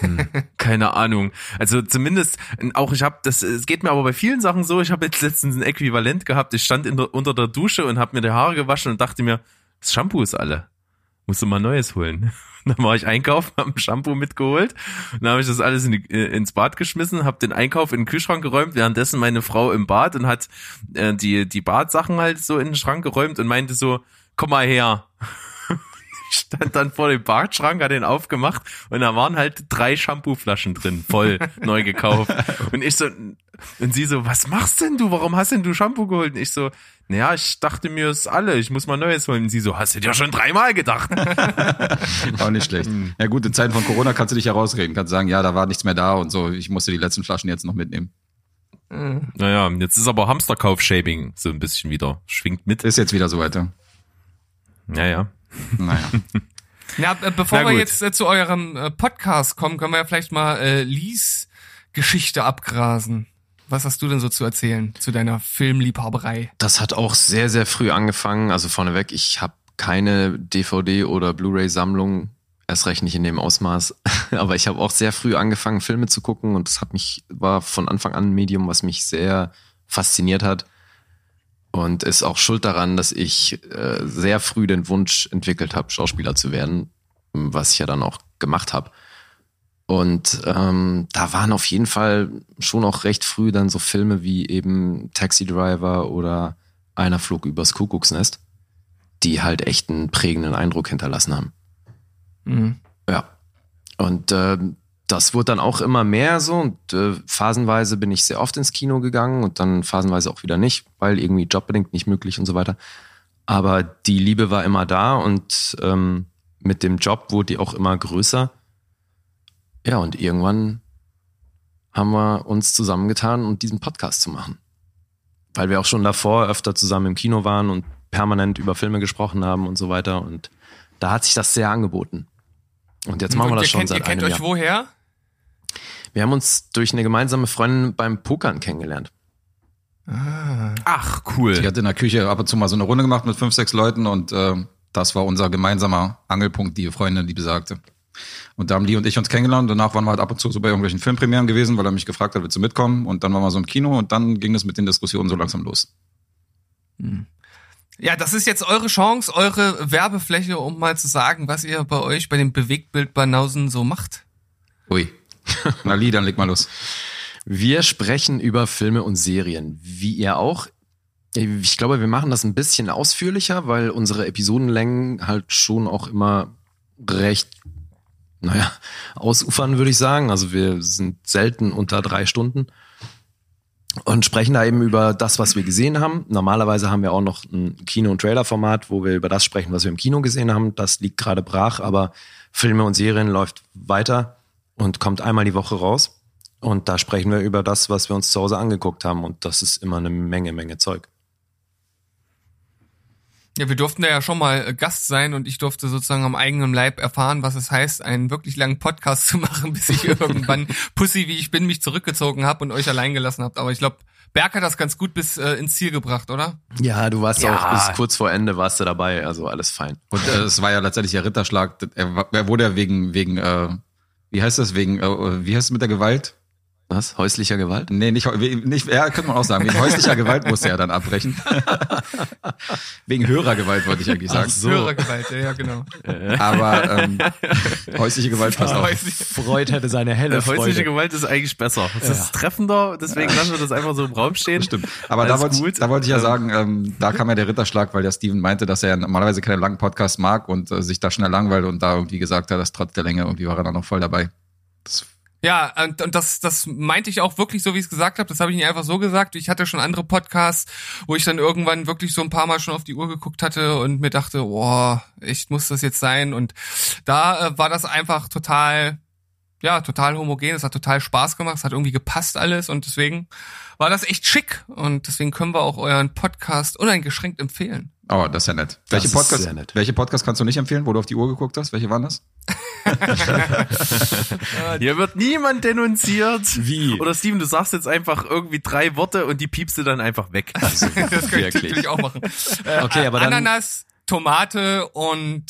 Keine Ahnung. Also zumindest auch ich habe das es geht mir aber bei vielen Sachen so, ich habe jetzt letztens ein Äquivalent gehabt. Ich stand der, unter der Dusche und habe mir die Haare gewaschen und dachte mir, das Shampoo ist alle. Musst du mal neues holen. Dann war ich einkaufen, habe ein Shampoo mitgeholt. Dann habe ich das alles in die, äh, ins Bad geschmissen, habe den Einkauf in den Kühlschrank geräumt, währenddessen meine Frau im Bad und hat äh, die, die Badsachen halt so in den Schrank geräumt und meinte so, komm mal her. Stand dann vor dem Badschrank, hat den aufgemacht und da waren halt drei Shampooflaschen drin, voll neu gekauft. Und ich so, und sie so, was machst denn du? Warum hast denn du Shampoo geholt? Und ich so, naja, ich dachte mir, es alle, ich muss mal Neues holen. Und sie so, hast du dir schon dreimal gedacht? Auch nicht schlecht. Ja gut, in Zeiten von Corona kannst du dich herausreden. Kannst sagen, ja, da war nichts mehr da und so. Ich musste die letzten Flaschen jetzt noch mitnehmen. naja, jetzt ist aber Hamsterkauf-Shaming so ein bisschen wieder, schwingt mit. Ist jetzt wieder so weiter. Naja. Naja. Na, äh, bevor Na wir jetzt äh, zu eurem äh, Podcast kommen, können wir ja vielleicht mal äh, Lies Geschichte abgrasen. Was hast du denn so zu erzählen zu deiner Filmliebhaberei? Das hat auch sehr, sehr früh angefangen. Also vorneweg, ich habe keine DVD- oder Blu-ray-Sammlung, erst recht nicht in dem Ausmaß. Aber ich habe auch sehr früh angefangen, Filme zu gucken und das hat mich, war von Anfang an ein Medium, was mich sehr fasziniert hat. Und ist auch schuld daran, dass ich äh, sehr früh den Wunsch entwickelt habe, Schauspieler zu werden, was ich ja dann auch gemacht habe. Und ähm, da waren auf jeden Fall schon auch recht früh dann so Filme wie eben Taxi Driver oder Einer flog übers Kuckucksnest, die halt echt einen prägenden Eindruck hinterlassen haben. Mhm. Ja. Und äh, das wurde dann auch immer mehr so und äh, phasenweise bin ich sehr oft ins Kino gegangen und dann phasenweise auch wieder nicht, weil irgendwie jobbedingt nicht möglich und so weiter. Aber die Liebe war immer da und ähm, mit dem Job wurde die auch immer größer. Ja, und irgendwann haben wir uns zusammengetan, um diesen Podcast zu machen. Weil wir auch schon davor öfter zusammen im Kino waren und permanent über Filme gesprochen haben und so weiter. Und da hat sich das sehr angeboten. Und jetzt machen wir Und das ihr schon kennt, ihr seit kennt einem euch Jahr. woher? Wir haben uns durch eine gemeinsame Freundin beim Pokern kennengelernt. Ach, cool. Die hat in der Küche ab und zu mal so eine Runde gemacht mit fünf, sechs Leuten und äh, das war unser gemeinsamer Angelpunkt, die Freundin, die besagte. Und da haben Lee und ich uns kennengelernt. Danach waren wir halt ab und zu so bei irgendwelchen Filmpremieren gewesen, weil er mich gefragt hat, willst du mitkommen? Und dann waren wir so im Kino und dann ging es mit den Diskussionen so langsam los. Ja, das ist jetzt eure Chance, eure Werbefläche, um mal zu sagen, was ihr bei euch bei dem Bewegtbild Banausen so macht. Ui. Na Lee, dann leg mal los. Wir sprechen über Filme und Serien, wie ihr auch. Ich glaube, wir machen das ein bisschen ausführlicher, weil unsere Episodenlängen halt schon auch immer recht, naja, ausufern, würde ich sagen. Also wir sind selten unter drei Stunden und sprechen da eben über das, was wir gesehen haben. Normalerweise haben wir auch noch ein Kino- und Trailer-Format, wo wir über das sprechen, was wir im Kino gesehen haben. Das liegt gerade brach, aber Filme und Serien läuft weiter und kommt einmal die Woche raus. Und da sprechen wir über das, was wir uns zu Hause angeguckt haben. Und das ist immer eine Menge, Menge Zeug. Ja, wir durften da ja schon mal äh, Gast sein und ich durfte sozusagen am eigenen Leib erfahren, was es heißt, einen wirklich langen Podcast zu machen, bis ich irgendwann Pussy, wie ich bin, mich zurückgezogen habe und euch allein gelassen habt. Aber ich glaube, Berg hat das ganz gut bis äh, ins Ziel gebracht, oder? Ja, du warst Ja. auch bis kurz vor Ende warst du dabei. Also alles fein. Und äh, es war ja letztendlich der Ritterschlag. Er, er wurde ja wegen, wegen, äh, wie heißt das, wegen, äh, wie heißt es mit der Gewalt? Was? Häuslicher Gewalt? Nee, nicht, nicht ja, könnte man auch sagen. Wegen häuslicher Gewalt musste er dann abbrechen. wegen Hörergewalt wollte ich eigentlich sagen. so. Hörergewalt, ja, ja, genau. Aber ähm, häusliche Gewalt passt auch. Freud hätte seine helle Häusliche Freude. Gewalt ist eigentlich besser. Es ist treffender, deswegen lassen wir das einfach so im Raum stehen. Stimmt. Aber da wollte, ich, da wollte ich ja Ähm, sagen, ähm, da kam ja der Ritterschlag, weil der Steven meinte, dass er ja normalerweise keine langen Podcasts mag und äh, sich da schnell langweilt und da irgendwie gesagt hat, dass trotz der Länge irgendwie war er dann noch voll dabei. Das, Ja, und, und das, das meinte ich auch wirklich so, wie ich es gesagt habe. Das habe ich nicht einfach so gesagt. Ich hatte schon andere Podcasts, wo ich dann irgendwann wirklich so ein paar Mal schon auf die Uhr geguckt hatte und mir dachte, boah, echt muss das jetzt sein? Und da äh, war das einfach total, ja, total homogen. Es hat total Spaß gemacht. Es hat irgendwie gepasst alles und deswegen war das echt schick. Und deswegen können wir auch euren Podcast uneingeschränkt empfehlen. Oh, das ist ja nett. Welche Podcasts, sehr nett. welche Podcasts kannst du nicht empfehlen, wo du auf die Uhr geguckt hast? Welche waren das? Hier wird niemand denunziert. Wie? Oder Steven, du sagst jetzt einfach irgendwie drei Worte und die piepst du dann einfach weg. Das könnte ich natürlich auch machen. Äh, Okay, aber dann- Ananas, Tomate und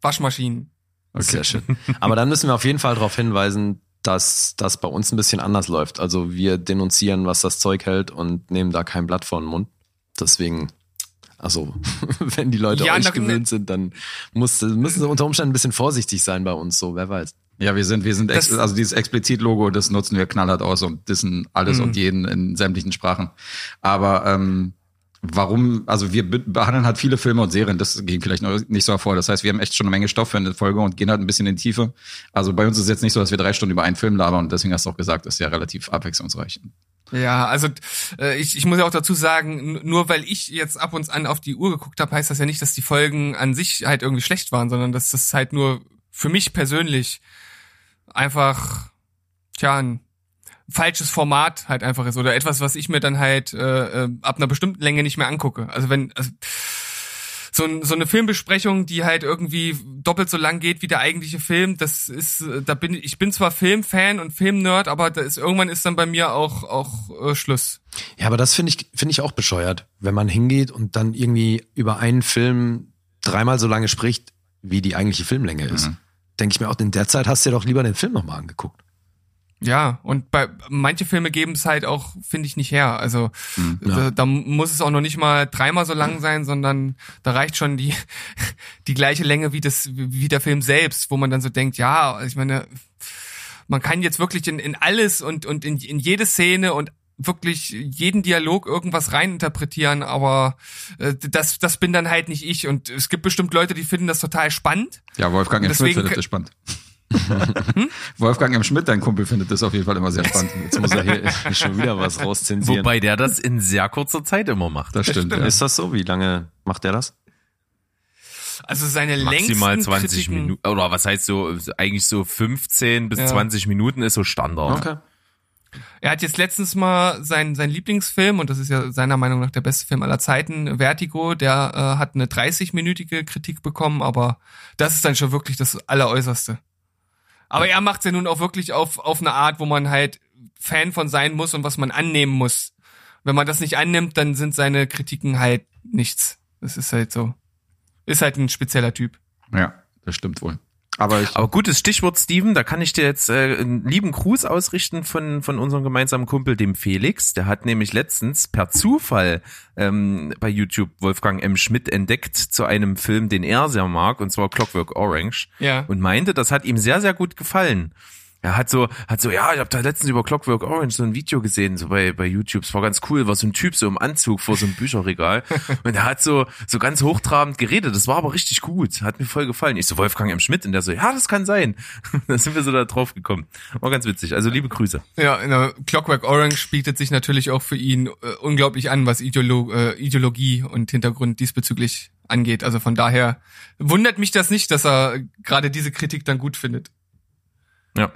Waschmaschinen. Sehr schön. Aber dann müssen wir auf jeden Fall darauf hinweisen, dass das bei uns ein bisschen anders läuft. Also wir denunzieren, was das Zeug hält und nehmen da kein Blatt vor den Mund. Deswegen, also wenn die Leute Ja, euch gewöhnt sind, dann muss, müssen sie unter Umständen ein bisschen vorsichtig sein bei uns, so wer weiß. Ja, wir sind, wir sind, ex Das- also dieses Explizit-Logo, das nutzen wir knallhart aus und dissen alles Mhm. und jeden in sämtlichen Sprachen. Aber ähm, warum, also wir be- behandeln halt viele Filme und Serien, das ging vielleicht noch nicht so hervor. Das heißt, wir haben echt schon eine Menge Stoff für eine Folge und gehen halt ein bisschen in die Tiefe. Also bei uns ist es jetzt nicht so, dass wir drei Stunden über einen Film labern und deswegen hast du auch gesagt, das ist ja relativ abwechslungsreich. Ja, also äh, ich, ich muss ja auch dazu sagen, nur weil ich jetzt ab und an auf die Uhr geguckt habe, heißt das ja nicht, dass die Folgen an sich halt irgendwie schlecht waren, sondern dass das halt nur für mich persönlich einfach, tja, ein falsches Format halt einfach ist oder etwas, was ich mir dann halt äh, äh, ab einer bestimmten Länge nicht mehr angucke. Also wenn also, so, ein, so eine Filmbesprechung, die halt irgendwie doppelt so lang geht wie der eigentliche Film, das ist, äh, da bin ich, ich bin zwar Filmfan und Filmnerd, aber da ist irgendwann ist dann bei mir auch auch äh, Schluss. Ja, aber das finde ich, finde ich auch bescheuert, wenn man hingeht und dann irgendwie über einen Film dreimal so lange spricht, wie die eigentliche Filmlänge ist. Mhm. Denke ich mir auch, in der Zeit hast du dir doch lieber den Film nochmal angeguckt. Ja, und bei manche Filme geben es halt auch, finde ich, nicht her. Also ja. da, da muss es auch noch nicht mal dreimal so lang sein, sondern da reicht schon die die gleiche Länge wie das wie der Film selbst, wo man dann so denkt, ja, ich meine, man kann jetzt wirklich in, in alles und und in, in jede Szene und wirklich jeden Dialog irgendwas reininterpretieren, aber äh, das das bin dann halt nicht ich und es gibt bestimmt Leute, die finden das total spannend. Ja, Wolfgang Deswegen findet das spannend. Wolfgang M. Schmidt, dein Kumpel, findet das auf jeden Fall immer sehr spannend. Jetzt muss er hier schon wieder was rauszensieren. Wobei der das in sehr kurzer Zeit immer macht. Das stimmt. Ja. Ist das so? Wie lange macht der das? Also seine Maximal längsten 20 Kritiken, Minuten. Oder was heißt so, eigentlich so 15 bis Ja. 20 Minuten ist so Standard. Er hat jetzt letztens mal sein, sein Lieblingsfilm, und das ist ja seiner Meinung nach der beste Film aller Zeiten, Vertigo, der äh, hat eine 30-minütige Kritik bekommen, aber das ist dann schon wirklich das Alleräußerste. Aber er macht's ja nun auch wirklich auf, auf eine Art, wo man halt Fan von sein muss und was man annehmen muss. Wenn man das nicht annimmt, dann sind seine Kritiken halt nichts. Das ist halt so. Ist halt ein spezieller Typ. ja, das stimmt wohl. Aber ich, Aber gutes Stichwort, Steven, da kann ich dir jetzt äh, einen lieben Gruß ausrichten von, von unserem gemeinsamen Kumpel, dem Felix. Der hat nämlich letztens per Zufall ähm, bei YouTube Wolfgang M. Schmidt entdeckt zu einem Film, den er sehr mag, und zwar Clockwork Orange. Ja. Und meinte, das hat ihm sehr, sehr gut gefallen. Er hat so, hat so, ja, ich habe da letztens über Clockwork Orange so ein Video gesehen, so bei, bei YouTube. Es war ganz cool, war so ein Typ so im Anzug vor so einem Bücherregal. und er hat so, so ganz hochtrabend geredet. Das war aber richtig gut. Hat mir voll gefallen. Ich so, Wolfgang M. Schmidt. Und der so, ja, das kann sein. da sind wir so da drauf gekommen. War ganz witzig. Also liebe Grüße. Ja, der Clockwork Orange bietet sich natürlich auch für ihn äh, unglaublich an, was Ideolo äh, Ideologie und Hintergrund diesbezüglich angeht. Also von daher wundert mich das nicht, dass er gerade diese Kritik dann gut findet. Ja.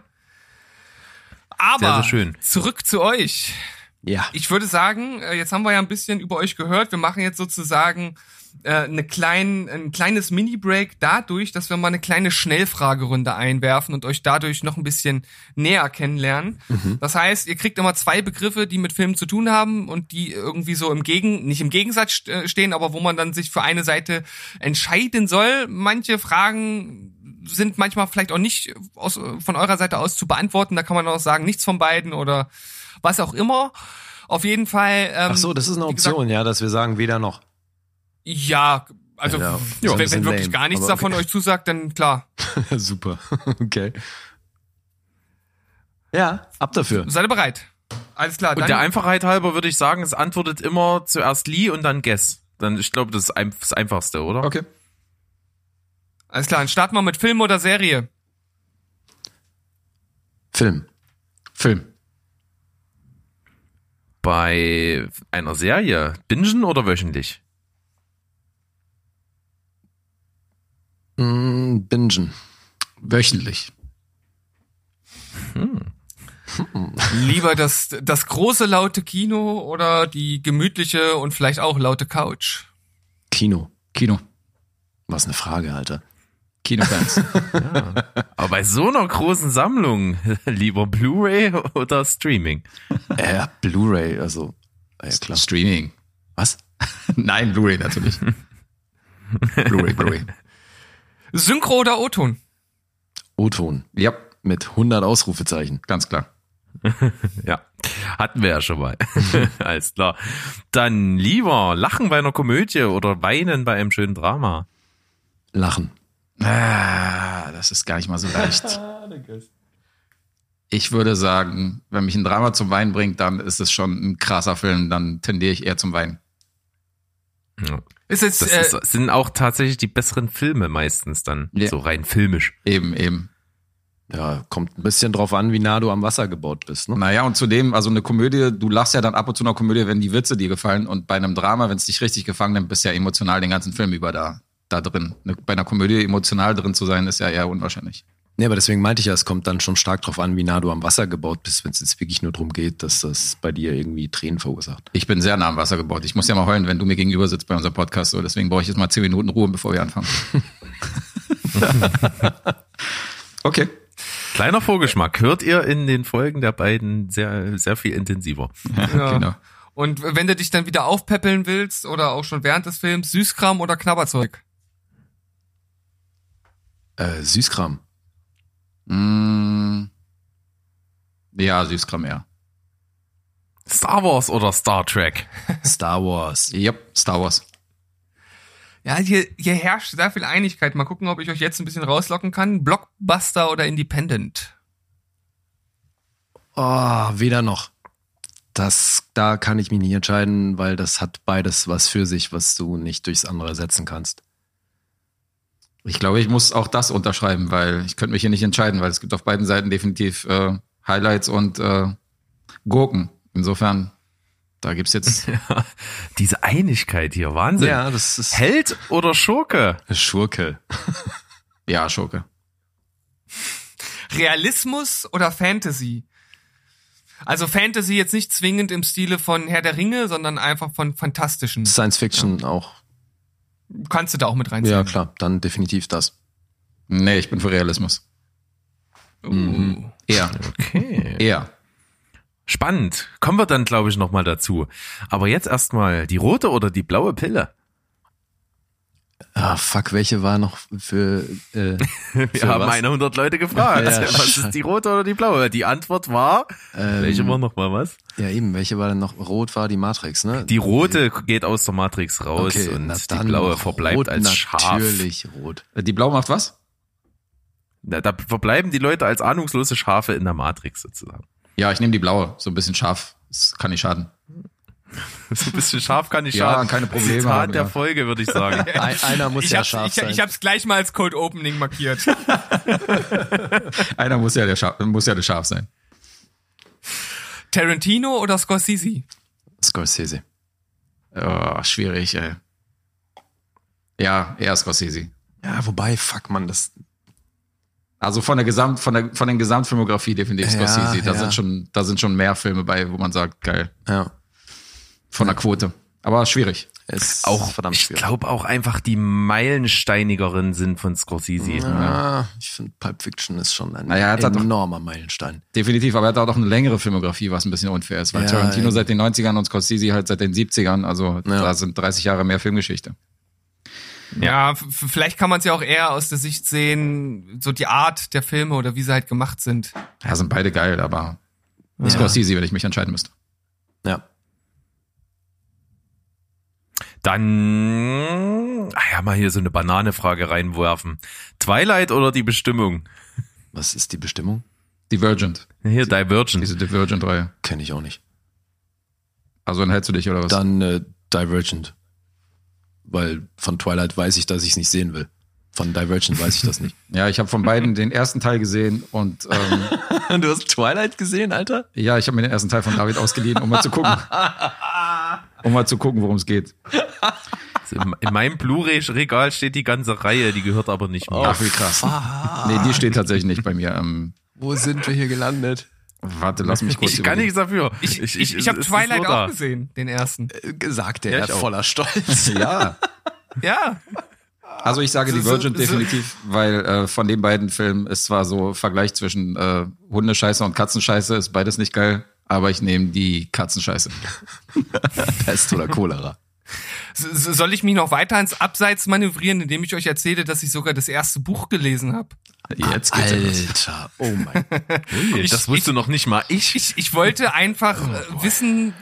Aber Sehr, sehr schön. zurück zu euch. Ja. Ich würde sagen, äh, jetzt haben wir ja ein bisschen über euch gehört. Wir machen jetzt sozusagen äh, eine klein, ein kleines Mini-Break dadurch, dass wir mal eine kleine Schnellfragerunde einwerfen und euch dadurch noch ein bisschen näher kennenlernen. Das heißt, ihr kriegt immer zwei Begriffe, die mit Filmen zu tun haben und die irgendwie so im Gegen, nicht im Gegensatz äh, stehen, aber wo man dann sich für eine Seite entscheiden soll. Manche Fragen sind manchmal vielleicht auch nicht aus, von eurer Seite aus zu beantworten. Da kann man auch sagen, nichts von beiden oder was auch immer. Auf jeden Fall. Ähm, Ach so, das ist eine wie gesagt, Option, ja, dass wir sagen, weder noch. ja, also Ja, wenn, wenn wirklich lame, gar nichts aber davon okay. euch zusagt, dann klar. Super. okay. Ja, ab dafür. Seid ihr bereit? Alles klar. Und Dann, der Einfachheit halber würde ich sagen, es antwortet immer zuerst Lee und dann Guess. Dann, ich glaube, das ist das Einfachste, oder? okay. Alles klar, dann starten wir mit Film oder Serie. Film. Film. Bei einer Serie, bingen oder wöchentlich? Mm, bingen. Wöchentlich. Lieber das, das große laute Kino oder die gemütliche und vielleicht auch laute Couch. Kino. Kino. Was eine Frage, Alter. Kinofans. Aber bei so einer großen Sammlung, lieber Blu-ray oder Streaming? Äh, Blu-ray, also. Ja, klar. Streaming. Was? Nein, Blu-ray natürlich. Blu-ray, Blu-ray. Synchro oder O-Ton? O-Ton. Ja, Mit 100 Ausrufezeichen. ganz klar. Ja, hatten wir ja schon mal. Alles klar. Dann lieber lachen bei einer Komödie oder weinen bei einem schönen Drama. Lachen. Ah, das ist gar nicht mal so leicht. Ich würde sagen, wenn mich ein Drama zum Weinen bringt, dann ist es schon ein krasser Film, dann tendiere ich eher zum Weinen. Ja. Ist jetzt, Das äh, ist, sind auch tatsächlich die besseren Filme meistens dann, Ja. so rein filmisch. Eben, eben. Ja, kommt ein bisschen drauf an, wie nah du am Wasser gebaut bist. Ne? Naja, und zudem, also eine Komödie, du lachst ja dann ab und zu einer Komödie, wenn die Witze dir gefallen. Und bei einem Drama, wenn es dich richtig gefangen nimmt, bist du ja emotional den ganzen Film über da, da drin. Ne- Bei einer Komödie emotional drin zu sein, ist ja eher unwahrscheinlich. Nee, aber deswegen meinte ich ja, es kommt dann schon stark drauf an, wie nah du am Wasser gebaut bist, wenn es jetzt wirklich nur darum geht, dass das bei dir irgendwie Tränen verursacht. Ich bin sehr nah am Wasser gebaut. Ich muss ja mal heulen, wenn du mir gegenüber sitzt bei unserem Podcast. So, deswegen brauche ich jetzt mal zehn Minuten Ruhe, bevor wir anfangen. okay. Kleiner Vorgeschmack. Hört ihr in den Folgen der beiden sehr, sehr viel intensiver. ja. Genau. Und wenn du dich dann wieder aufpäppeln willst oder auch schon während des Films, Süßkram oder Knabberzeug? Äh, Süßkram. Mm. Ja, Süßkram eher. Star Wars oder Star Trek? Star Wars. Yep, Star Wars. Ja, hier, hier herrscht sehr viel Einigkeit. Mal gucken, ob ich euch jetzt ein bisschen rauslocken kann. Blockbuster oder Independent? Oh, weder noch. Das, da kann ich mich nicht entscheiden, weil das hat beides was für sich, was du nicht durchs andere ersetzen kannst. Ich glaube, ich muss auch das unterschreiben, weil ich könnte mich hier nicht entscheiden, weil es gibt auf beiden Seiten definitiv äh, Highlights und äh, Gurken. Insofern, da gibt's jetzt. Diese Einigkeit hier, Wahnsinn. Ja, das ist Held oder Schurke? Schurke. ja, Schurke. Realismus oder Fantasy? Also Fantasy jetzt nicht zwingend im Stile von Herr der Ringe, sondern einfach von fantastischen. Science Fiction auch. Kannst du da auch mit reinziehen? Ja, klar, dann definitiv das. Nee, ich bin für Realismus. Uh. Eher. Okay. Eher. Spannend. Kommen wir dann, glaube ich, nochmal dazu. Aber jetzt erstmal die rote oder die blaue Pille? Ah, fuck, welche war noch für, äh, Wir Für haben was? 100 Leute gefragt. Ja, was ist die rote oder die blaue? Die Antwort war, ähm, welche war nochmal was? Ja, eben, welche war denn noch? Rot war die Matrix, ne? Die rote geht aus der Matrix raus okay, und na die blaue rot, verbleibt als Schaf. Natürlich rot. Äh, Die Blau macht was? Da, da verbleiben die Leute als ahnungslose Schafe in der Matrix sozusagen. Ja, ich nehme die blaue. So ein bisschen scharf. Das kann nicht schaden. So ein bisschen scharf kann ich Ja, schaden. keine Probleme Zitat haben, der ja. Folge, würde ich sagen. Ein, einer muss Ich ja scharf ich, sein. ich hab's gleich mal als Cold Opening markiert. Einer muss ja der Schaf, muss ja der Schaf sein. Tarantino oder Scorsese? Scorsese. Oh, schwierig, ey. Ja, eher Scorsese. Ja, wobei, fuck man, das. Also von der Gesamt, von der, von den Gesamtfilmografie definitiv Ja, Scorsese. Da ja. sind schon, da sind schon mehr Filme bei, wo man sagt, geil. Ja. Von der Quote. Aber schwierig. Ist Auch, verdammt ich schwierig. glaube auch einfach die meilensteinigeren sind von Scorsese. Ja, ich finde Pulp Fiction ist schon ein Naja, er halt doch- enormer Meilenstein. Definitiv, aber er hat auch eine längere Filmografie, was ein bisschen unfair ist, weil Ja, Tarantino eben. seit den 90ern und Scorsese halt seit den 70ern, also Ja. da sind 30 Jahre mehr Filmgeschichte. Ja, vielleicht kann man es ja auch eher aus der Sicht sehen, so die Art der Filme oder wie sie halt gemacht sind. Ja, sind beide geil, aber Scorsese, wenn ich mich entscheiden müsste. Ja. Dann, ach ja, mal hier so eine Bananefrage reinwerfen. Twilight oder die Bestimmung? Was ist die Bestimmung? Divergent, Hier, Divergent. diese Divergent-Reihe. Kenne ich auch nicht. Also enthältst du dich oder was? Dann äh, Divergent. Weil von Twilight weiß ich, dass ich es nicht sehen will. Von Divergent weiß ich das nicht. Ja, ich habe von beiden den ersten Teil gesehen und ähm, du hast Twilight gesehen, Alter? ja, ich habe mir den ersten Teil von David ausgeliehen, um mal zu gucken. Um mal zu gucken, worum es geht. In- In meinem Blu-ray-Regal steht die ganze Reihe, die gehört aber nicht mir. Ach, wie krass. Nee, die steht tatsächlich nicht bei mir. Ähm, Wo sind wir hier gelandet? warte, lass mich kurz ich kann nichts dafür. Ich, ich, ich, es habe Twilight auch gesehen, den ersten. Gesagt der Ja, ja, ich voller Stolz. Ja, Ja. also ich sage Divergent definitiv, weil äh, von den beiden Filmen ist zwar so Vergleich zwischen äh, Hundescheiße und Katzenscheiße, ist beides nicht geil, aber ich nehme die Katzenscheiße. Pest oder Cholera. Soll ich mich noch weiter ins Abseits manövrieren, indem ich euch erzähle, dass ich sogar das erste Buch gelesen habe? Jetzt geht's. Alter, oh mein Ui, das wusste noch nicht mal ich. Ich, ich wollte einfach äh, wissen,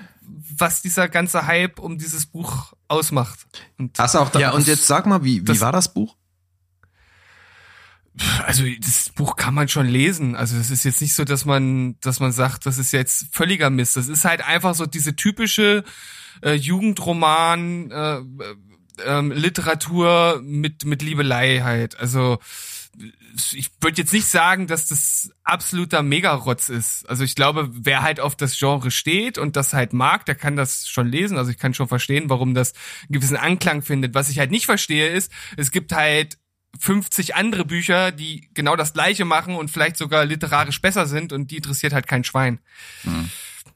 was dieser ganze Hype um dieses Buch ausmacht. Und Hast du auch da, Ja, und jetzt sag mal, wie, wie das- war das Buch? Also das Buch kann man schon lesen. Also es ist jetzt nicht so, dass man, dass man sagt, das ist jetzt völliger Mist. Das ist halt einfach so diese typische äh, Jugendroman, äh, ähm, Literatur mit mit Liebelei halt. Also ich würde jetzt nicht sagen, dass das absoluter Megarotz ist. Also ich glaube, wer halt auf das Genre steht und das halt mag, der kann das schon lesen. Also ich kann schon verstehen, warum das einen gewissen Anklang findet. Was ich halt nicht verstehe ist, es gibt halt 50 andere Bücher, die genau das gleiche machen und vielleicht sogar literarisch besser sind und die interessiert halt kein Schwein.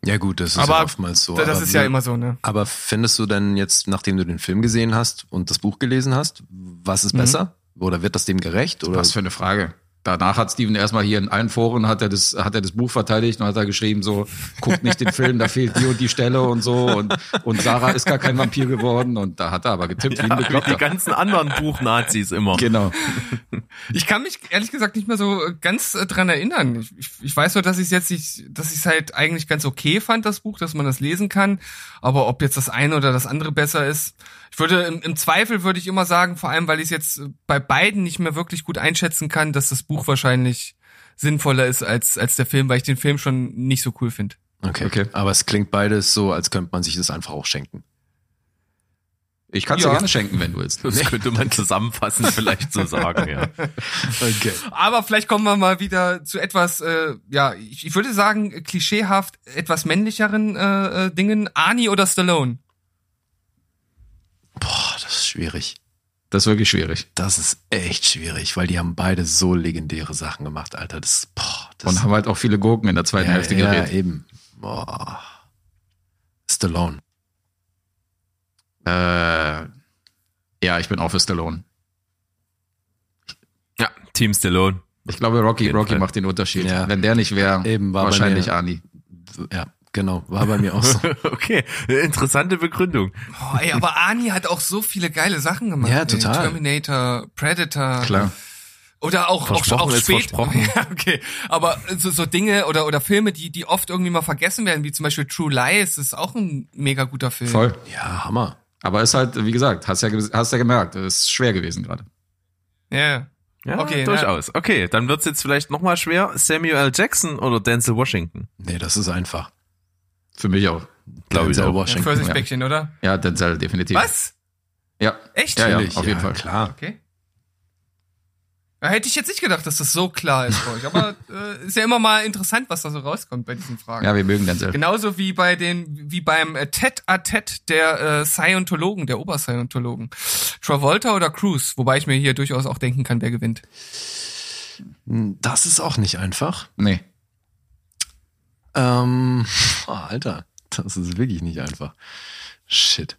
Ja gut, das ist Aber ja oftmals so. das aber ist ja immer so, ne? Aber findest du denn jetzt, nachdem du den Film gesehen hast und das Buch gelesen hast, was ist besser? Oder wird das dem gerecht? Oder Was für eine Frage. Danach hat Steven erstmal hier in allen Foren hat er das, hat er das Buch verteidigt und hat er geschrieben so, guckt nicht den Film, da fehlt die und die Stelle und so und, und Sarah ist gar kein Vampir geworden und da hat er aber getippt wie ein Ja, wie die Bekloppter. ganzen anderen Buchnazis immer. Genau. Ich kann mich ehrlich gesagt nicht mehr so ganz äh, dran erinnern. Ich, ich, ich weiß nur, dass ich jetzt nicht, dass ich es halt eigentlich ganz okay fand, das Buch, dass man das lesen kann. Aber ob jetzt das eine oder das andere besser ist, ich würde im, im Zweifel würde ich immer sagen, vor allem weil ich es jetzt bei beiden nicht mehr wirklich gut einschätzen kann, dass das Buch wahrscheinlich sinnvoller ist als als der Film, weil ich den Film schon nicht so cool finde. Okay. Okay. Aber es klingt beides so, als könnte man sich das einfach auch schenken. Ich kann es Ja. dir gerne schenken, wenn du willst. Das könnte man zusammenfassend vielleicht so sagen, ja. Okay. Aber vielleicht kommen wir mal wieder zu etwas, äh, ja, ich, ich würde sagen, klischeehaft etwas männlicheren äh, äh, Dingen. Arnie oder Stallone? Boah, das ist schwierig. Das ist wirklich schwierig. Das ist echt schwierig, weil die haben beide so legendäre Sachen gemacht, Alter. Das, boah, das Und haben halt auch viele Gurken in der zweiten ja, Hälfte ja, geredet. eben. Boah. Stallone. Äh, ja, ich bin auch für Stallone. Ja, Team Stallone. Ich glaube, Rocky, Rocky Fall. macht den Unterschied. Ja. Wenn der nicht wäre, Eben, war bei wahrscheinlich Arnie. Ja, genau. War bei mir auch so. Okay, interessante Begründung. Boah, ey, aber Arnie hat auch so viele geile Sachen gemacht. Ja, ey. total. Terminator, Predator. Klar. Oder auch, auch, auch spät. Ja, okay. Aber so, so Dinge oder, oder Filme, die, die oft irgendwie mal vergessen werden, wie zum Beispiel True Lies, ist auch ein mega guter Film. Voll. Ja, Hammer. Aber ist halt, wie gesagt, hast ja, hast ja gemerkt, es ist schwer gewesen gerade. Ja. Ja, Okay, durchaus. Okay, dann wird's jetzt vielleicht nochmal schwer. Samuel L. Jackson oder Denzel Washington? Nee, das ist einfach. Für mich auch. Glaube ich auch. Ein Washington. Pfirsichbäckchen, oder? Ja, Denzel, definitiv. Was? Ja. Echt? Ja, ja, auf jeden Fall. Klar. Okay. Da hätte ich jetzt nicht gedacht, dass das so klar ist bei euch. Aber äh, ist ja immer mal interessant, was da so rauskommt bei diesen Fragen. Ja, wir mögen Denzel. Genauso wie bei den, wie beim äh, Tête-à-Tête der äh, Scientologen, der Oberscientologen. Travolta oder Cruz, wobei ich mir hier durchaus auch denken kann, wer gewinnt. Das ist auch nicht einfach. Nee. Ähm, oh, Alter, das ist wirklich nicht einfach. Shit.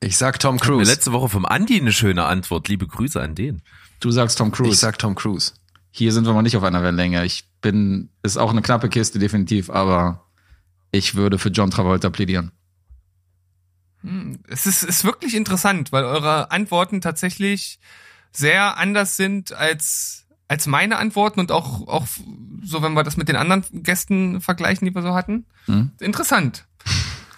Ich sag Tom Mir Cruise. letzte Woche vom Andi eine schöne Antwort. Liebe Grüße an den. Du sagst Tom Cruise. Ich sag Tom Cruise. Hier sind wir mal nicht auf einer Wellenlänge. Ich bin, ist auch eine knappe Kiste, definitiv, aber ich würde für John Travolta plädieren. Es ist, ist wirklich interessant, weil eure Antworten tatsächlich sehr anders sind als, als meine Antworten und auch, auch so, wenn wir das mit den anderen Gästen vergleichen, die wir so hatten. Hm? Interessant.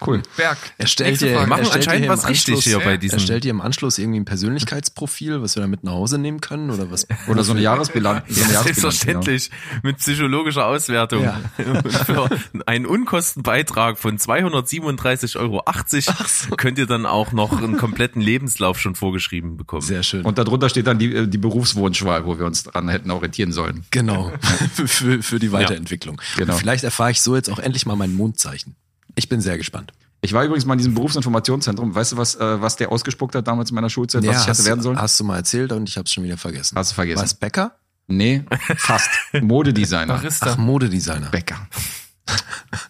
Cool. Berg. Er stellt dir-. Er Machen stellt anscheinend hier im was richtig Anschluss- hier bei Ja. Er stellt dir im Anschluss irgendwie ein Persönlichkeitsprofil, was wir da mit nach Hause nehmen können oder was? Oder so eine Jahresbilanz. So eine Ja, Jahresbilanz, selbstverständlich. Mit psychologischer Auswertung. Ja. Für einen Unkostenbeitrag von 237,80 Euro könnt ihr dann auch noch einen kompletten Lebenslauf schon vorgeschrieben bekommen. Sehr schön. Genau. Und darunter steht dann die, äh, die Berufswunschwahl, wo wir uns dran hätten orientieren sollen. Genau, für, für, die Weiterentwicklung. Genau. Und vielleicht erfahre ich so jetzt auch endlich mal mein Mondzeichen. Ich bin sehr gespannt. Ich war übrigens mal in diesem Berufsinformationszentrum. Weißt du, was, äh, was der ausgespuckt hat damals in meiner Schulzeit, was ich hätte werden sollen? hast du mal erzählt und ich habe es schon wieder vergessen. Hast du vergessen. Was, Bäcker? Nee, fast. Modedesigner. Barista. Ach, Modedesigner. Bäcker.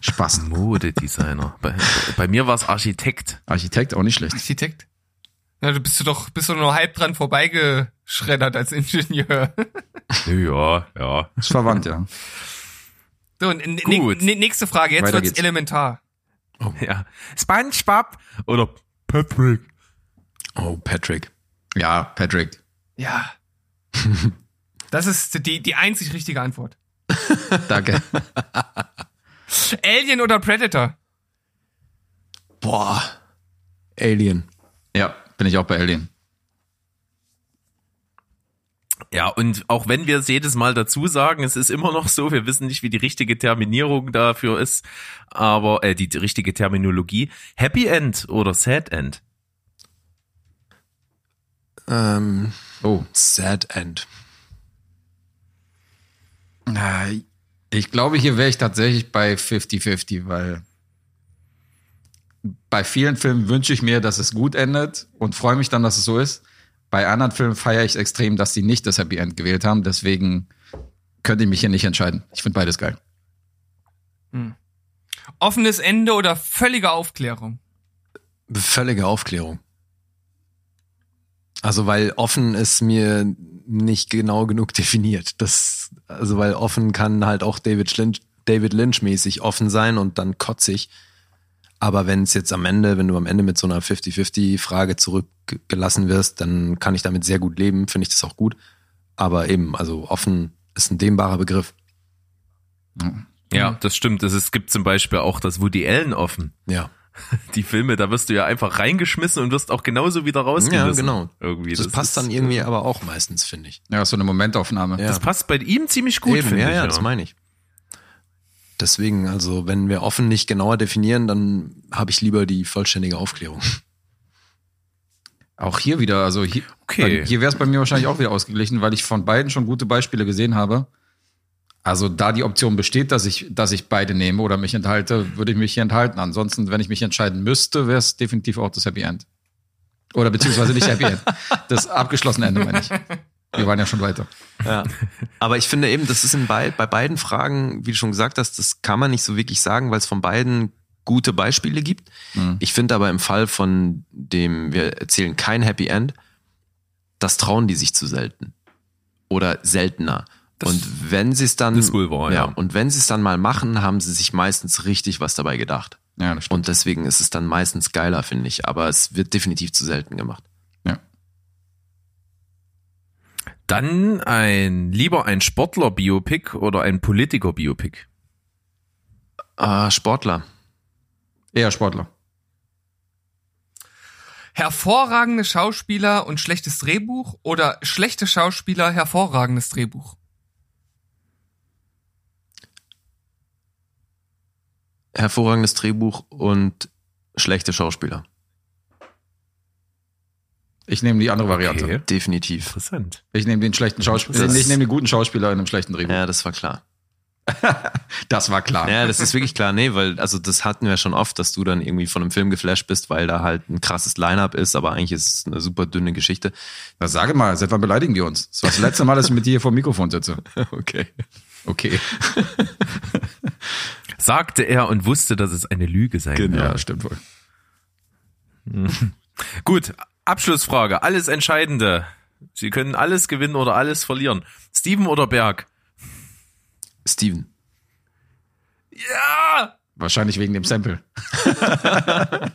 Spaß. Modedesigner. Bei, bei mir war es Architekt. Architekt, auch nicht schlecht. Architekt. Ja, du bist du doch, bist du nur halb dran vorbeigeschreddert als Ingenieur. Ja, ja. Ist verwandt, ja. So, Gut. nächste Frage, jetzt Weiter wird's geht's. elementar. Ja. SpongeBob oder Patrick. Oh, Patrick. Ja, Patrick. Ja. Das ist die, die einzig richtige Antwort. Danke. Alien oder Predator? Boah. Alien. Ja, bin ich auch bei Alien. Ja, und auch wenn wir es jedes Mal dazu sagen, es ist immer noch so, wir wissen nicht, wie die richtige Terminierung dafür ist, aber äh, die, die richtige Terminologie. Happy End oder Sad End? Ähm, Oh. sad End. Ich glaube, hier wäre ich tatsächlich bei 50-50, weil bei vielen Filmen wünsche ich mir, dass es gut endet und freue mich dann, dass es so ist. Bei anderen Filmen feiere ich extrem, dass sie nicht das Happy End gewählt haben. Deswegen könnte ich mich hier nicht entscheiden. Ich finde beides geil. Offenes Ende oder völlige Aufklärung? Völlige Aufklärung. Also weil offen ist mir nicht genau genug definiert. Das, also weil offen kann halt auch David Lynch, David Lynch mäßig offen sein und dann kotzig. Aber wenn es jetzt am Ende, wenn du am Ende mit so einer 50-50 Frage zurückgelassen wirst, dann kann ich damit sehr gut leben, finde ich das auch gut. Aber eben, also offen ist ein dehnbarer Begriff. Ja, das stimmt. Es, gibt zum Beispiel auch das Woody Allen offen. Ja. Die Filme, da wirst du ja einfach reingeschmissen und wirst auch genauso wieder rausgerissen. Ja, genau. Irgendwie. Das, passt ist- dann irgendwie aber auch meistens, finde ich. Ja, so eine Momentaufnahme. Ja. Das passt bei ihm ziemlich gut, finde ja, ich. ja, das meine ich. Deswegen, also wenn wir offen nicht genauer definieren, dann habe ich lieber die vollständige Aufklärung. Auch hier wieder, also hier, Okay. hier wäre es bei mir wahrscheinlich auch wieder ausgeglichen, weil ich von beiden schon gute Beispiele gesehen habe. Also da die Option besteht, dass ich, dass ich beide nehme oder mich enthalte, würde ich mich hier enthalten. Ansonsten, wenn ich mich entscheiden müsste, wäre es definitiv auch das Happy End. Oder beziehungsweise nicht Happy End. Das abgeschlossene Ende, meine ich. Wir waren ja schon weiter. Ja. Aber ich finde eben, das ist in bei, bei beiden Fragen, wie du schon gesagt hast, das kann man nicht so wirklich sagen, weil es von beiden gute Beispiele gibt. Mhm. Ich finde aber im Fall von dem, wir erzählen kein Happy End, das trauen die sich zu selten. Oder seltener. und wenn sie es dann, wohl wahr, ja. und wenn sie es dann mal machen, haben sie sich meistens richtig was dabei gedacht. Ja, das stimmt. Und deswegen ist es dann meistens geiler, finde ich. Aber es wird definitiv zu selten gemacht. Ja. Dann ein lieber ein Sportler-Biopic oder ein Politiker-Biopic. Ah, Sportler. Eher Sportler. Hervorragende Schauspieler und schlechtes Drehbuch oder schlechte Schauspieler, hervorragendes Drehbuch? Hervorragendes Drehbuch und schlechte Schauspieler. Ich nehme die andere Variante. Okay. Definitiv. Interessant. Ich nehme den schlechten Schauspieler. Ich nehme den guten Schauspieler in einem schlechten Drehbuch. Ja, das war klar. Das war klar. Ja, das ist wirklich klar. Nee, weil, also das hatten wir schon oft, dass du dann irgendwie von einem Film geflasht bist, weil da halt ein krasses Line-Up ist, aber eigentlich ist es eine super dünne Geschichte. Na, sage mal, seit wann beleidigen wir uns? Das war das letzte Mal, dass ich mit dir hier vor dem Mikrofon sitze. Okay. Okay. Sagte er und wusste, dass es eine Lüge sein Genau. wird. Ja, stimmt wohl. Gut, Abschlussfrage. Alles Entscheidende. Sie können alles gewinnen oder alles verlieren. Steven oder Berg? Steven. Ja! Wahrscheinlich wegen dem Sample.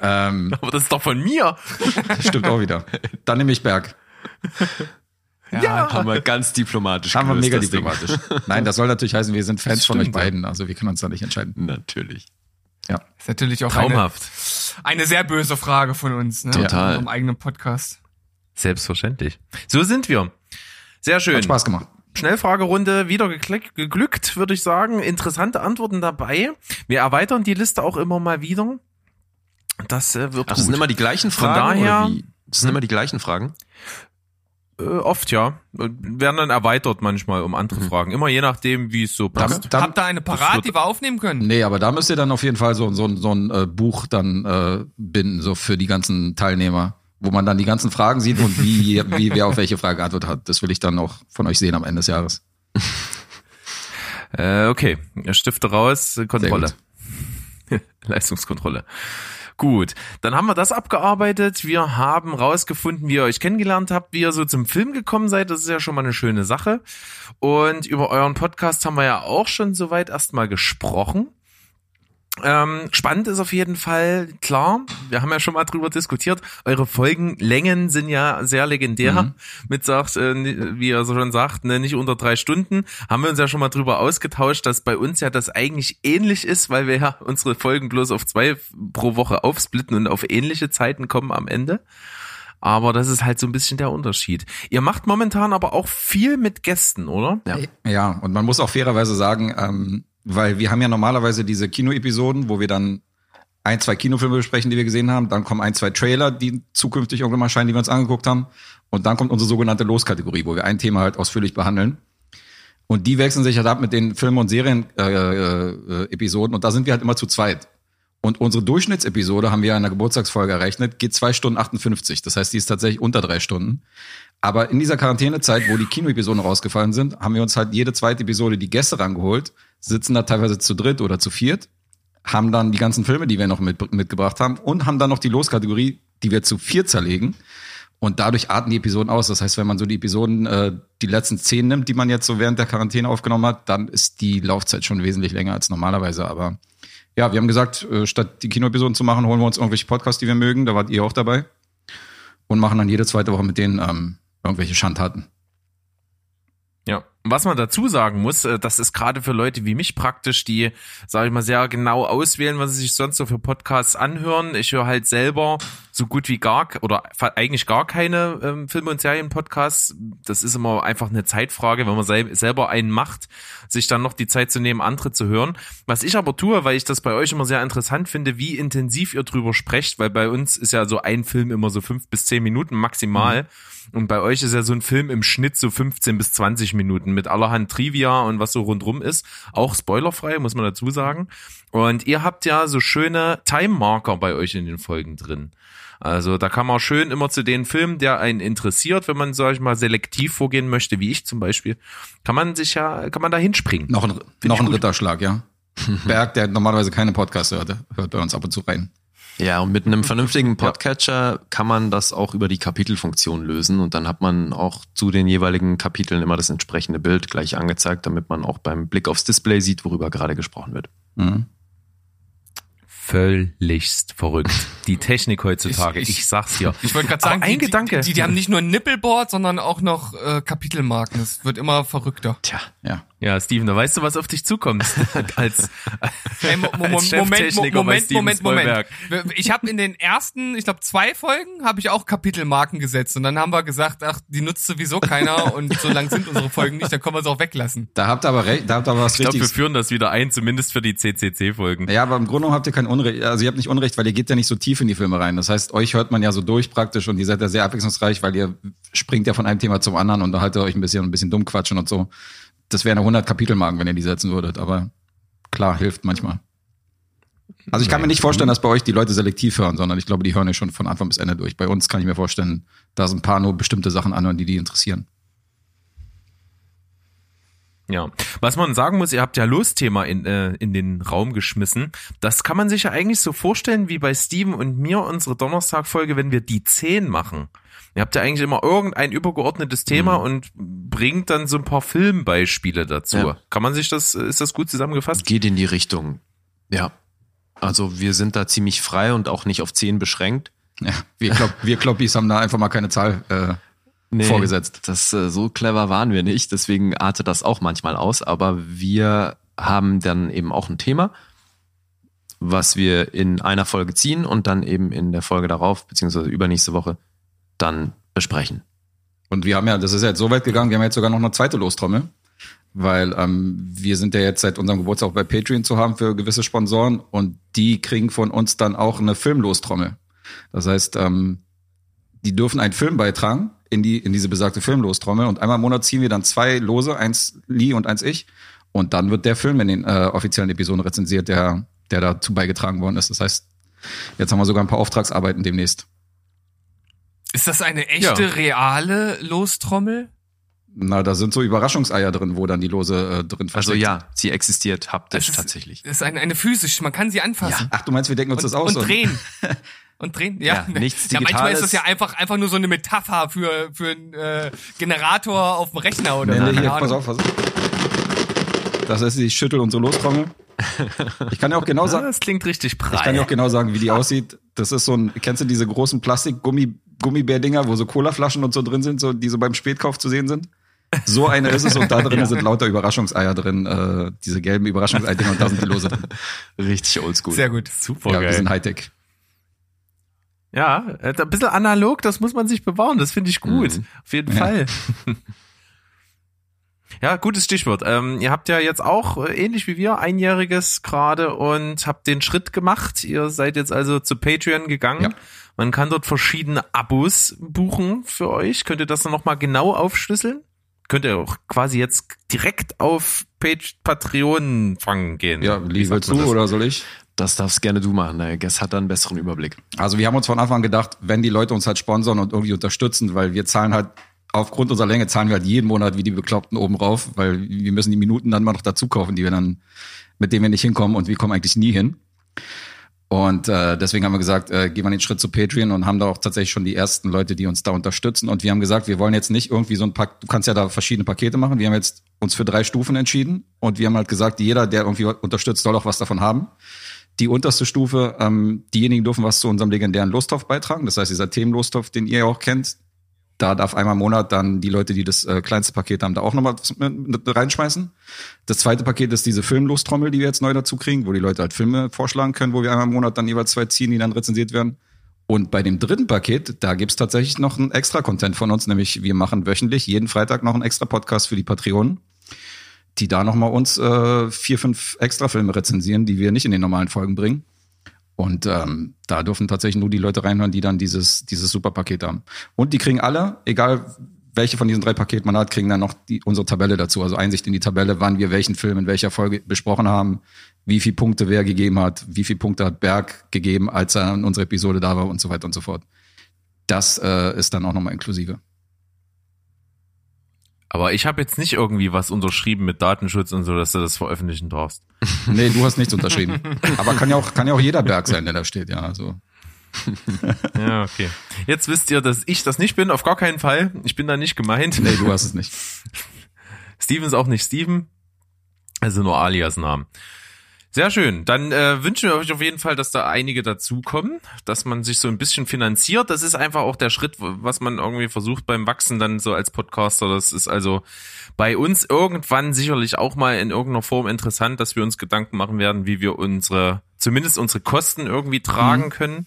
ähm, Aber das ist doch von mir. stimmt auch wieder. Dann nehme ich Berg. Ja, haben wir ganz diplomatisch Haben wir mega das Ding. diplomatisch. Nein, das soll natürlich heißen, wir sind Fans von euch ja. beiden. Also wir können uns da nicht entscheiden. Natürlich. Ja. Ist natürlich auch eine, Traumhaft. eine sehr böse Frage von uns, ne? Total. In unserem eigenen Podcast. Selbstverständlich. So sind wir. Sehr schön. Hat Spaß gemacht. Schnellfragerunde wieder geglückt, würde ich sagen. Interessante Antworten dabei. Wir erweitern die Liste auch immer mal wieder. Das äh, wird Ach, das sind gut. immer die gleichen Von Fragen? daher- oder wie? Das sind immer die gleichen Fragen? Äh, oft ja. Werden dann erweitert manchmal um andere Fragen. Immer je nachdem, wie es so passt. Dann, dann, Habt ihr eine parat, die wir aufnehmen können? nee, aber da müsst ihr dann auf jeden Fall so, so, so ein äh, Buch dann äh, binden, so für die ganzen Teilnehmer, wo man dann die ganzen Fragen sieht und wie, wie wer auf welche Frage geantwortet hat. Das will ich dann auch von euch sehen am Ende des Jahres. Äh, okay, Stifte raus, Kontrolle. Leistungskontrolle. Gut, dann haben wir das abgearbeitet. Wir haben rausgefunden, wie ihr euch kennengelernt habt, wie ihr so zum Film gekommen seid. Das ist ja schon mal eine schöne Sache. Und über euren Podcast haben wir ja auch schon soweit erstmal gesprochen. Ähm, spannend ist auf jeden Fall, klar, wir haben ja schon mal drüber diskutiert, eure Folgenlängen sind ja sehr legendär. Mhm. Mit sagt, äh, wie er so schon sagt, ne, nicht unter drei Stunden. Haben wir uns ja schon mal drüber ausgetauscht, dass bei uns ja das eigentlich ähnlich ist, weil wir ja unsere Folgen bloß auf zwei pro Woche aufsplitten und auf ähnliche Zeiten kommen am Ende. Aber das ist halt so ein bisschen der Unterschied. Ihr macht momentan aber auch viel mit Gästen, oder? Ja. Ja, und man muss auch fairerweise sagen, ähm, weil wir haben ja normalerweise diese Kinoepisoden, wo wir dann ein, zwei Kinofilme besprechen, die wir gesehen haben. Dann kommen ein, zwei Trailer, die zukünftig irgendwann mal erscheinen, die wir uns angeguckt haben. Und dann kommt unsere sogenannte Loskategorie, wo wir ein Thema halt ausführlich behandeln. Und die wechseln sich halt ab mit den Filmen- und Serien-Episoden. Äh, äh, Episoden. und da sind wir halt immer zu zweit. Und unsere Durchschnittsepisode, haben wir in der Geburtstagsfolge errechnet, geht zwei Stunden 58. Das heißt, die ist tatsächlich unter drei Stunden. Aber in dieser Quarantänezeit, wo die Kinoepisoden rausgefallen sind, haben wir uns halt jede zweite Episode die Gäste rangeholt, sitzen da teilweise zu dritt oder zu viert, haben dann die ganzen Filme, die wir noch mit, mitgebracht haben und haben dann noch die Loskategorie, die wir zu vier zerlegen. Und dadurch arten die Episoden aus. Das heißt, wenn man so die Episoden, äh, die letzten zehn nimmt, die man jetzt so während der Quarantäne aufgenommen hat, dann ist die Laufzeit schon wesentlich länger als normalerweise. Aber ja, wir haben gesagt, äh, statt die Kinoepisoden zu machen, holen wir uns irgendwelche Podcasts, die wir mögen. Da wart ihr auch dabei. Und machen dann jede zweite Woche mit denen ähm, irgendwelche Schandtaten. Ja, was man dazu sagen muss, äh, das ist gerade für Leute wie mich praktisch, die, sage ich mal, sehr genau auswählen, was sie sich sonst so für Podcasts anhören. Ich höre halt selber so gut wie gar oder eigentlich gar keine ähm, Filme und Serien-Podcasts. Das ist immer einfach eine Zeitfrage, wenn man sel selber einen macht, sich dann noch die Zeit zu nehmen, andere zu hören. Was ich aber tue, weil ich das bei euch immer sehr interessant finde, wie intensiv ihr drüber sprecht, weil bei uns ist ja so ein Film immer so fünf bis zehn Minuten maximal. Mhm. Und bei euch ist ja so ein Film im Schnitt so 15 bis 20 Minuten mit allerhand Trivia und was so rundrum ist. Auch spoilerfrei, muss man dazu sagen. Und ihr habt ja so schöne Time-Marker bei euch in den Folgen drin. Also da kann man schön immer zu den Filmen, der einen interessiert, wenn man, sag ich mal, selektiv vorgehen möchte, wie ich zum Beispiel, kann man sich ja, kann man da hinspringen. Noch ein, noch ein Ritterschlag, ja. Berg, der normalerweise keine Podcasts hört, hört bei uns ab und zu rein. Ja, und mit einem vernünftigen Podcatcher kann man das auch über die Kapitelfunktion lösen. Und dann hat man auch zu den jeweiligen Kapiteln immer das entsprechende Bild gleich angezeigt, damit man auch beim Blick aufs Display sieht, worüber gerade gesprochen wird. Mhm völligst verrückt. Die Technik heutzutage, ich, ich, ich sag's dir. Ich wollte gerade sagen, ein die, Gedanke. Die, die, die, haben nicht nur ein Nippelboard, sondern auch noch äh, Kapitelmarken. Das wird immer verrückter. Tja, ja. Ja, Steven, da weißt du, was auf dich zukommt als, hey, mo mo als Moment, Moment, Moment, Moment. Ich habe in den ersten, ich glaube zwei Folgen, habe ich auch Kapitelmarken gesetzt und dann haben wir gesagt, ach, die nutzt sowieso keiner und so lang sind unsere Folgen nicht, dann können wir es auch weglassen. Da habt ihr aber recht, da habt ihr aber was Ich glaube, wir führen das wieder ein, zumindest für die CCC-Folgen. Ja, aber im Grunde habt ihr kein Unrecht, also ihr habt nicht Unrecht, weil ihr geht ja nicht so tief in die Filme rein. Das heißt, euch hört man ja so durch praktisch und ihr seid ja sehr abwechslungsreich, weil ihr springt ja von einem Thema zum anderen und da haltet euch ein bisschen, ein bisschen dumm quatschen und so das wären 100 Kapitelmarken, wenn ihr die setzen würdet, aber klar, hilft manchmal. Also ich kann mir nicht vorstellen, dass bei euch die Leute selektiv hören, sondern ich glaube, die hören ja schon von Anfang bis Ende durch. Bei uns kann ich mir vorstellen, da sind ein paar nur bestimmte Sachen anhören, die die interessieren. Ja, was man sagen muss, ihr habt ja Losthema in, äh, in den Raum geschmissen. Das kann man sich ja eigentlich so vorstellen wie bei Steven und mir unsere Donnerstagfolge, wenn wir die 10 machen. Ihr habt ja eigentlich immer irgendein übergeordnetes Thema mhm. und bringt dann so ein paar Filmbeispiele dazu. Ja. Kann man sich das, ist das gut zusammengefasst? Geht in die Richtung. Ja. Also wir sind da ziemlich frei und auch nicht auf zehn beschränkt. Ja, wir, Klopp, wir Kloppis haben da einfach mal keine Zahl äh, nee, vorgesetzt. Das, äh, so clever waren wir nicht, deswegen artet das auch manchmal aus, aber wir haben dann eben auch ein Thema, was wir in einer Folge ziehen und dann eben in der Folge darauf, beziehungsweise übernächste Woche dann besprechen. Und wir haben ja, das ist ja jetzt so weit gegangen, wir haben jetzt sogar noch eine zweite Lostrommel, weil ähm, wir sind ja jetzt seit unserem Geburtstag auch bei Patreon zu haben für gewisse Sponsoren und die kriegen von uns dann auch eine Filmlostrommel. Das heißt, ähm, die dürfen einen Film beitragen in die in diese besagte Filmlostrommel und einmal im Monat ziehen wir dann zwei Lose, eins Lee und eins ich und dann wird der Film in den äh, offiziellen Episoden rezensiert, der der dazu beigetragen worden ist. Das heißt, jetzt haben wir sogar ein paar Auftragsarbeiten demnächst. Ist das eine echte, ja. reale Lostrommel? Na, da sind so Überraschungseier drin, wo dann die Lose äh, drin versteckt Also ja, sie existiert haptisch tatsächlich. Das ist eine, eine physisch, man kann sie anfassen. Ja. Ach, du meinst, wir denken uns und, das aus? Und drehen. und drehen, ja. ja nichts Digitales. Ja, manchmal ist das ja einfach, einfach nur so eine Metapher für, für einen äh, Generator auf dem Rechner oder nee, nee, hier, pass auf, pass auf. Das heißt, ich schüttel unsere Lostrommel. Ich kann ja auch genau sagen. Das klingt richtig prall. Ich kann ja auch genau sagen, wie die aussieht. Das ist so ein, kennst du diese großen Plastik-Gummi, Gummibärdinger, wo so Colaflaschen und so drin sind, so, die so beim Spätkauf zu sehen sind. So eine ist es und da drin ja. sind lauter Überraschungseier drin, äh, diese gelben Überraschungseier und da sind die Lose drin. Richtig oldschool. Sehr gut. Super ja, geil. Wir sind Hightech. Ja, äh, ein bisschen analog, das muss man sich bewahren, das finde ich gut. Mhm. Auf jeden ja. Fall. Ja, gutes Stichwort. Ähm, ihr habt ja jetzt auch, äh, ähnlich wie wir, einjähriges gerade und habt den Schritt gemacht. Ihr seid jetzt also zu Patreon gegangen. Ja. Man kann dort verschiedene Abos buchen für euch. Könnt ihr das dann nochmal genau aufschlüsseln? Könnt ihr auch quasi jetzt direkt auf Page Patreon fangen gehen. Ja, Lee, willst du oder soll ich? Das darfst gerne du machen. Der Guest hat da einen besseren Überblick. Also wir haben uns von Anfang an gedacht, wenn die Leute uns halt sponsern und irgendwie unterstützen, weil wir zahlen halt aufgrund unserer Länge zahlen wir halt jeden Monat wie die Bekloppten oben rauf, weil wir müssen die Minuten dann mal noch dazu kaufen, die wir dann, mit denen wir nicht hinkommen und wir kommen eigentlich nie hin. Und äh, deswegen haben wir gesagt, äh, gehen wir den Schritt zu Patreon und haben da auch tatsächlich schon die ersten Leute, die uns da unterstützen. Und wir haben gesagt, wir wollen jetzt nicht irgendwie so ein Pack, du kannst ja da verschiedene Pakete machen. Wir haben jetzt uns für drei Stufen entschieden und wir haben halt gesagt, jeder, der irgendwie unterstützt, soll auch was davon haben. Die unterste Stufe, ähm, diejenigen dürfen was zu unserem legendären Lostopf beitragen. Das heißt, dieser Themenlostopf, den ihr ja auch kennt, da darf einmal im Monat dann die Leute, die das äh, kleinste Paket haben, da auch nochmal reinschmeißen. Das zweite Paket ist diese Filmlostrommel, die wir jetzt neu dazu kriegen, wo die Leute halt Filme vorschlagen können, wo wir einmal im Monat dann jeweils zwei ziehen, die dann rezensiert werden. Und bei dem dritten Paket, da gibt's tatsächlich noch einen extra Content von uns, nämlich wir machen wöchentlich jeden Freitag noch einen extra Podcast für die Patreonen, die da nochmal uns äh, vier, fünf extra Filme rezensieren, die wir nicht in den normalen Folgen bringen. Und ähm, da dürfen tatsächlich nur die Leute reinhören, die dann dieses, dieses Superpaket haben. Und die kriegen alle, egal welche von diesen drei Paketen man hat, kriegen dann noch die, unsere Tabelle dazu. Also Einsicht in die Tabelle, wann wir welchen Film in welcher Folge besprochen haben, wie viel Punkte wer gegeben hat, wie viel Punkte hat Berg gegeben, als er in unserer Episode da war und so weiter und so fort. Das äh, ist dann auch nochmal inklusive. Aber ich habe jetzt nicht irgendwie was unterschrieben mit Datenschutz und so, dass du das veröffentlichen darfst. Nee, du hast nichts unterschrieben. Aber kann ja auch, kann ja auch jeder Berg sein, der da steht, ja. Also. Ja, okay. Jetzt wisst ihr, dass ich das nicht bin, auf gar keinen Fall. Ich bin da nicht gemeint. Nee, du hast es nicht. Steven ist auch nicht Steven. Also nur Alias-Namen. Sehr schön. Dann äh, wünschen wir euch auf jeden Fall, dass da einige dazukommen, dass man sich so ein bisschen finanziert. Das ist einfach auch der Schritt, was man irgendwie versucht beim Wachsen dann so als Podcaster. Das ist also bei uns irgendwann sicherlich auch mal in irgendeiner Form interessant, dass wir uns Gedanken machen werden, wie wir unsere, zumindest unsere Kosten irgendwie tragen können.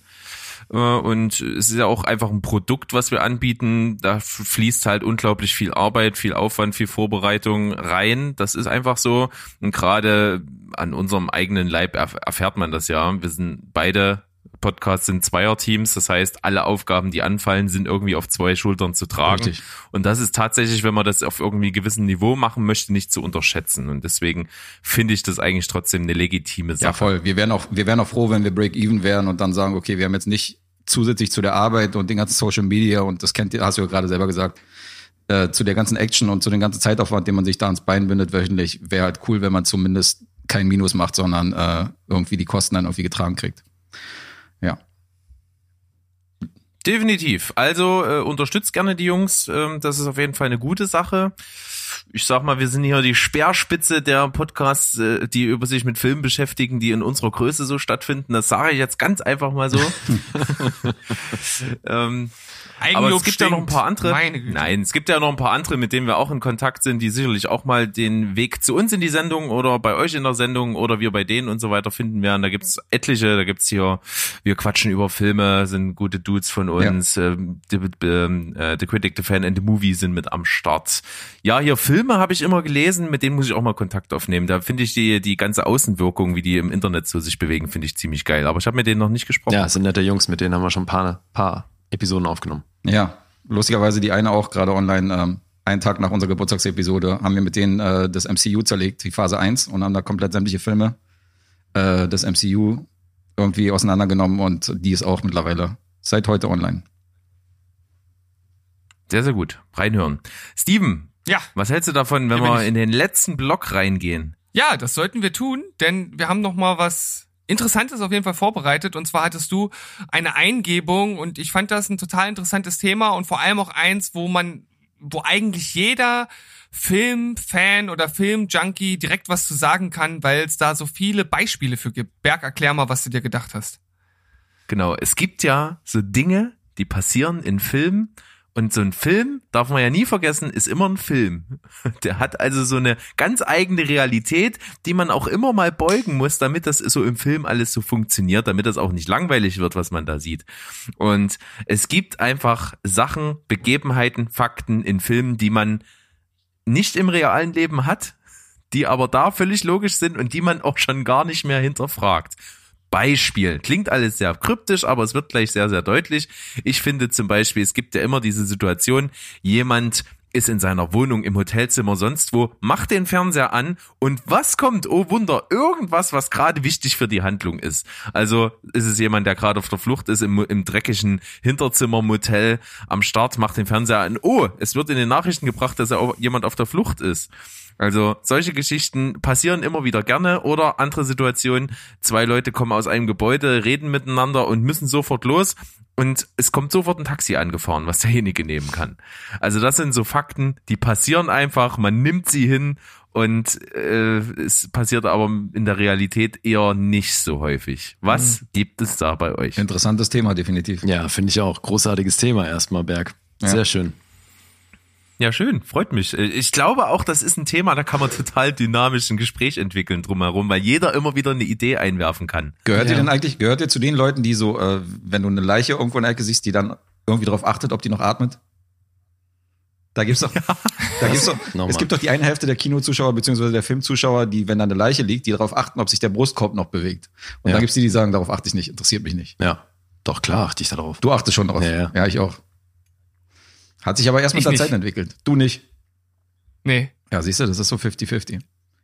Äh, Und es ist ja auch einfach ein Produkt, was wir anbieten. Da fließt halt unglaublich viel Arbeit, viel Aufwand, viel Vorbereitung rein. Das ist einfach so. Und gerade an unserem eigenen Leib erf erfährt man das ja. Wir sind beide Podcasts sind Zweierteams. Das heißt, alle Aufgaben, die anfallen, sind irgendwie auf zwei Schultern zu tragen. Richtig. Und das ist tatsächlich, wenn man das auf irgendwie gewissen Niveau machen möchte, nicht zu unterschätzen. Und deswegen finde ich das eigentlich trotzdem eine legitime Sache. Ja, voll. Wir wären auch, wir wären auch froh, wenn wir Break-Even wären und dann sagen, okay, wir haben jetzt nicht zusätzlich zu der Arbeit und den ganzen Social Media und das kennt ihr, hast du ja gerade selber gesagt, äh, zu der ganzen Action und zu dem ganzen Zeitaufwand, den man sich da ans Bein bindet wöchentlich, wäre halt cool, wenn man zumindest kein Minus macht, sondern äh, irgendwie die Kosten dann irgendwie getragen kriegt. Ja. Definitiv. Also äh, unterstützt gerne die Jungs. Ähm, das ist auf jeden Fall eine gute Sache. Ich sag mal, wir sind hier die Speerspitze der Podcasts, äh, die über sich mit Filmen beschäftigen, die in unserer Größe so stattfinden. Das sage ich jetzt ganz einfach mal so. ähm, aber es gibt ja noch ein stinkt. paar andere. Nein, es gibt ja noch ein paar andere, mit denen wir auch in Kontakt sind, die sicherlich auch mal den Weg zu uns in die Sendung oder bei euch in der Sendung oder wir bei denen und so weiter finden werden. Da gibt's etliche, da gibt's hier, wir quatschen über Filme, sind gute Dudes von uns. Ähm, the, ähm, äh, the Critic, The Fan and The Movie sind mit am Start. Ja, hier Filme habe ich immer gelesen, mit denen muss ich auch mal Kontakt aufnehmen. Da finde ich die, die ganze Außenwirkung, wie die im Internet so sich bewegen, finde ich ziemlich geil. Aber ich habe mit denen noch nicht gesprochen. Ja, sind nette Jungs, mit denen haben wir schon ein paar, paar Episoden aufgenommen. Ja, lustigerweise die eine auch gerade online, ähm, einen Tag nach unserer Geburtstagsepisode, haben wir mit denen äh, das MCU zerlegt, die Phase 1, und haben da komplett sämtliche Filme äh, des MCU irgendwie auseinandergenommen und die ist auch mittlerweile seit heute online. Sehr, sehr gut. Reinhören. Steven, Ja, was hältst du davon, wenn wir ich. in den letzten Block reingehen? Ja, das sollten wir tun, denn wir haben noch mal was Interessantes auf jeden Fall vorbereitet. Und zwar hattest du eine Eingebung und ich fand das ein total interessantes Thema und vor allem auch eins, wo man, wo eigentlich jeder Filmfan oder Filmjunkie direkt was zu sagen kann, weil es da so viele Beispiele für gibt. Berg, erklär mal, was du dir gedacht hast. Genau, es gibt ja so Dinge, die passieren in Filmen und so ein Film, darf man ja nie vergessen, ist immer ein Film. Der hat also so eine ganz eigene Realität, die man auch immer mal beugen muss, damit das so im Film alles so funktioniert, damit das auch nicht langweilig wird, was man da sieht. Und es gibt einfach Sachen, Begebenheiten, Fakten in Filmen, die man nicht im realen Leben hat, die aber da völlig logisch sind und die man auch schon gar nicht mehr hinterfragt. Beispiel. Klingt alles sehr kryptisch, aber es wird gleich sehr, sehr deutlich. Ich finde zum Beispiel, es gibt ja immer diese Situation, jemand ist in seiner Wohnung, im Hotelzimmer, sonst wo, macht den Fernseher an und was kommt? Oh Wunder, irgendwas, was gerade wichtig für die Handlung ist. Also ist es jemand, der gerade auf der Flucht ist, im, im dreckigen Hinterzimmer-Motel am Start, macht den Fernseher an. Oh, es wird in den Nachrichten gebracht, dass er jemand auf der Flucht ist. Also solche Geschichten passieren immer wieder gerne oder andere Situationen, zwei Leute kommen aus einem Gebäude, reden miteinander und müssen sofort los und es kommt sofort ein Taxi angefahren, was derjenige nehmen kann. Also das sind so Fakten, die passieren einfach, man nimmt sie hin und äh, es passiert aber in der Realität eher nicht so häufig. Was gibt es da bei euch? Interessantes Thema, definitiv. Ja, finde ich auch. Großartiges Thema erstmal, Berg. Sehr Ja. schön. Ja, schön, freut mich. Äh, Ich glaube auch, das ist ein Thema, da kann man total dynamisch ein Gespräch entwickeln drumherum, weil jeder immer wieder eine Idee einwerfen kann. Gehört Ja. ihr denn eigentlich, gehört ihr zu den Leuten, die so, äh, wenn du eine Leiche irgendwo in der Ecke siehst, die dann irgendwie darauf achtet, ob die noch atmet? Da gibt's doch, da gibt's doch, es gibt doch die eine Hälfte der Kinozuschauer beziehungsweise der Filmzuschauer, die, wenn da eine Leiche liegt, die darauf achten, ob sich der Brustkorb noch bewegt. Und Ja. dann gibt's die, die sagen, darauf achte ich nicht, interessiert mich nicht. Ja. Doch, klar, achte ich darauf. Du achtest schon darauf. Ja, ja. ich auch. Hat sich aber erst mit Ich der nicht. Zeit entwickelt. Du nicht. Nee. Ja, siehst du, das ist so 50-50.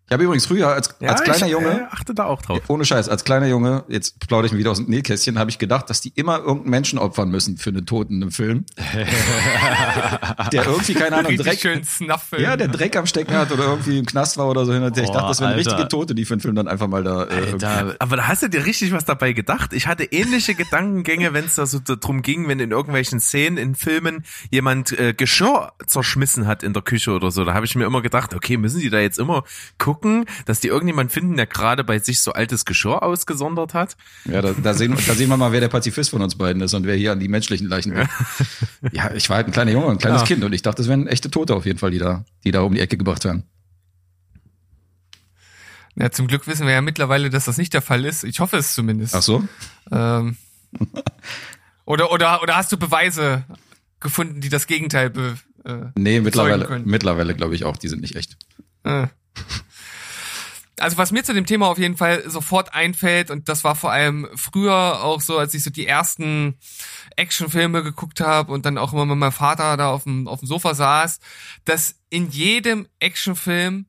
Ich habe übrigens früher als, als kleiner ich, Junge, Äh, achte da auch drauf. ohne Scheiß, als kleiner Junge, jetzt plaudere ich mir wieder aus dem Nähkästchen, habe ich gedacht, dass die immer irgendeinen Menschen opfern müssen für einen Toten im Film. der irgendwie, keine Ahnung, Dreck, schön Snuff-Film. ja, der Dreck am Stecken hat oder irgendwie im Knast war oder so. hin und her. Ich dachte, das wären richtige Tote, die für den Film dann einfach mal da. Äh, Alter, Aber da hast du dir richtig was dabei gedacht. Ich hatte ähnliche Gedankengänge, wenn es da so drum ging, wenn in irgendwelchen Szenen in Filmen jemand äh, Geschirr zerschmissen hat in der Küche oder so. Da habe ich mir immer gedacht, okay, müssen die da jetzt immer gucken, dass die irgendjemand finden, der gerade bei sich so altes Geschirr ausgesondert hat? Ja, da, da, sehen, da sehen wir mal, wer der Pazifist von uns beiden ist und wer hier an die menschlichen Leichen will. Ja, ich war halt ein kleiner Junge, ein kleines Ja. Kind und ich dachte, das wären echte Tote auf jeden Fall, die da, die da um die Ecke gebracht werden. Ja, zum Glück wissen wir ja mittlerweile, dass das nicht der Fall ist. Ich hoffe es zumindest. Ach so? Ähm, oder, oder, oder hast du Beweise gefunden, die das Gegenteil be, äh, Nee, mittlerweile, mittlerweile glaube ich auch, die sind nicht echt. äh. Also was mir zu dem Thema auf jeden Fall sofort einfällt, und das war vor allem früher auch so, als ich so die ersten Actionfilme geguckt habe und dann auch immer mit meinem Vater da auf dem, auf dem Sofa saß, dass in jedem Actionfilm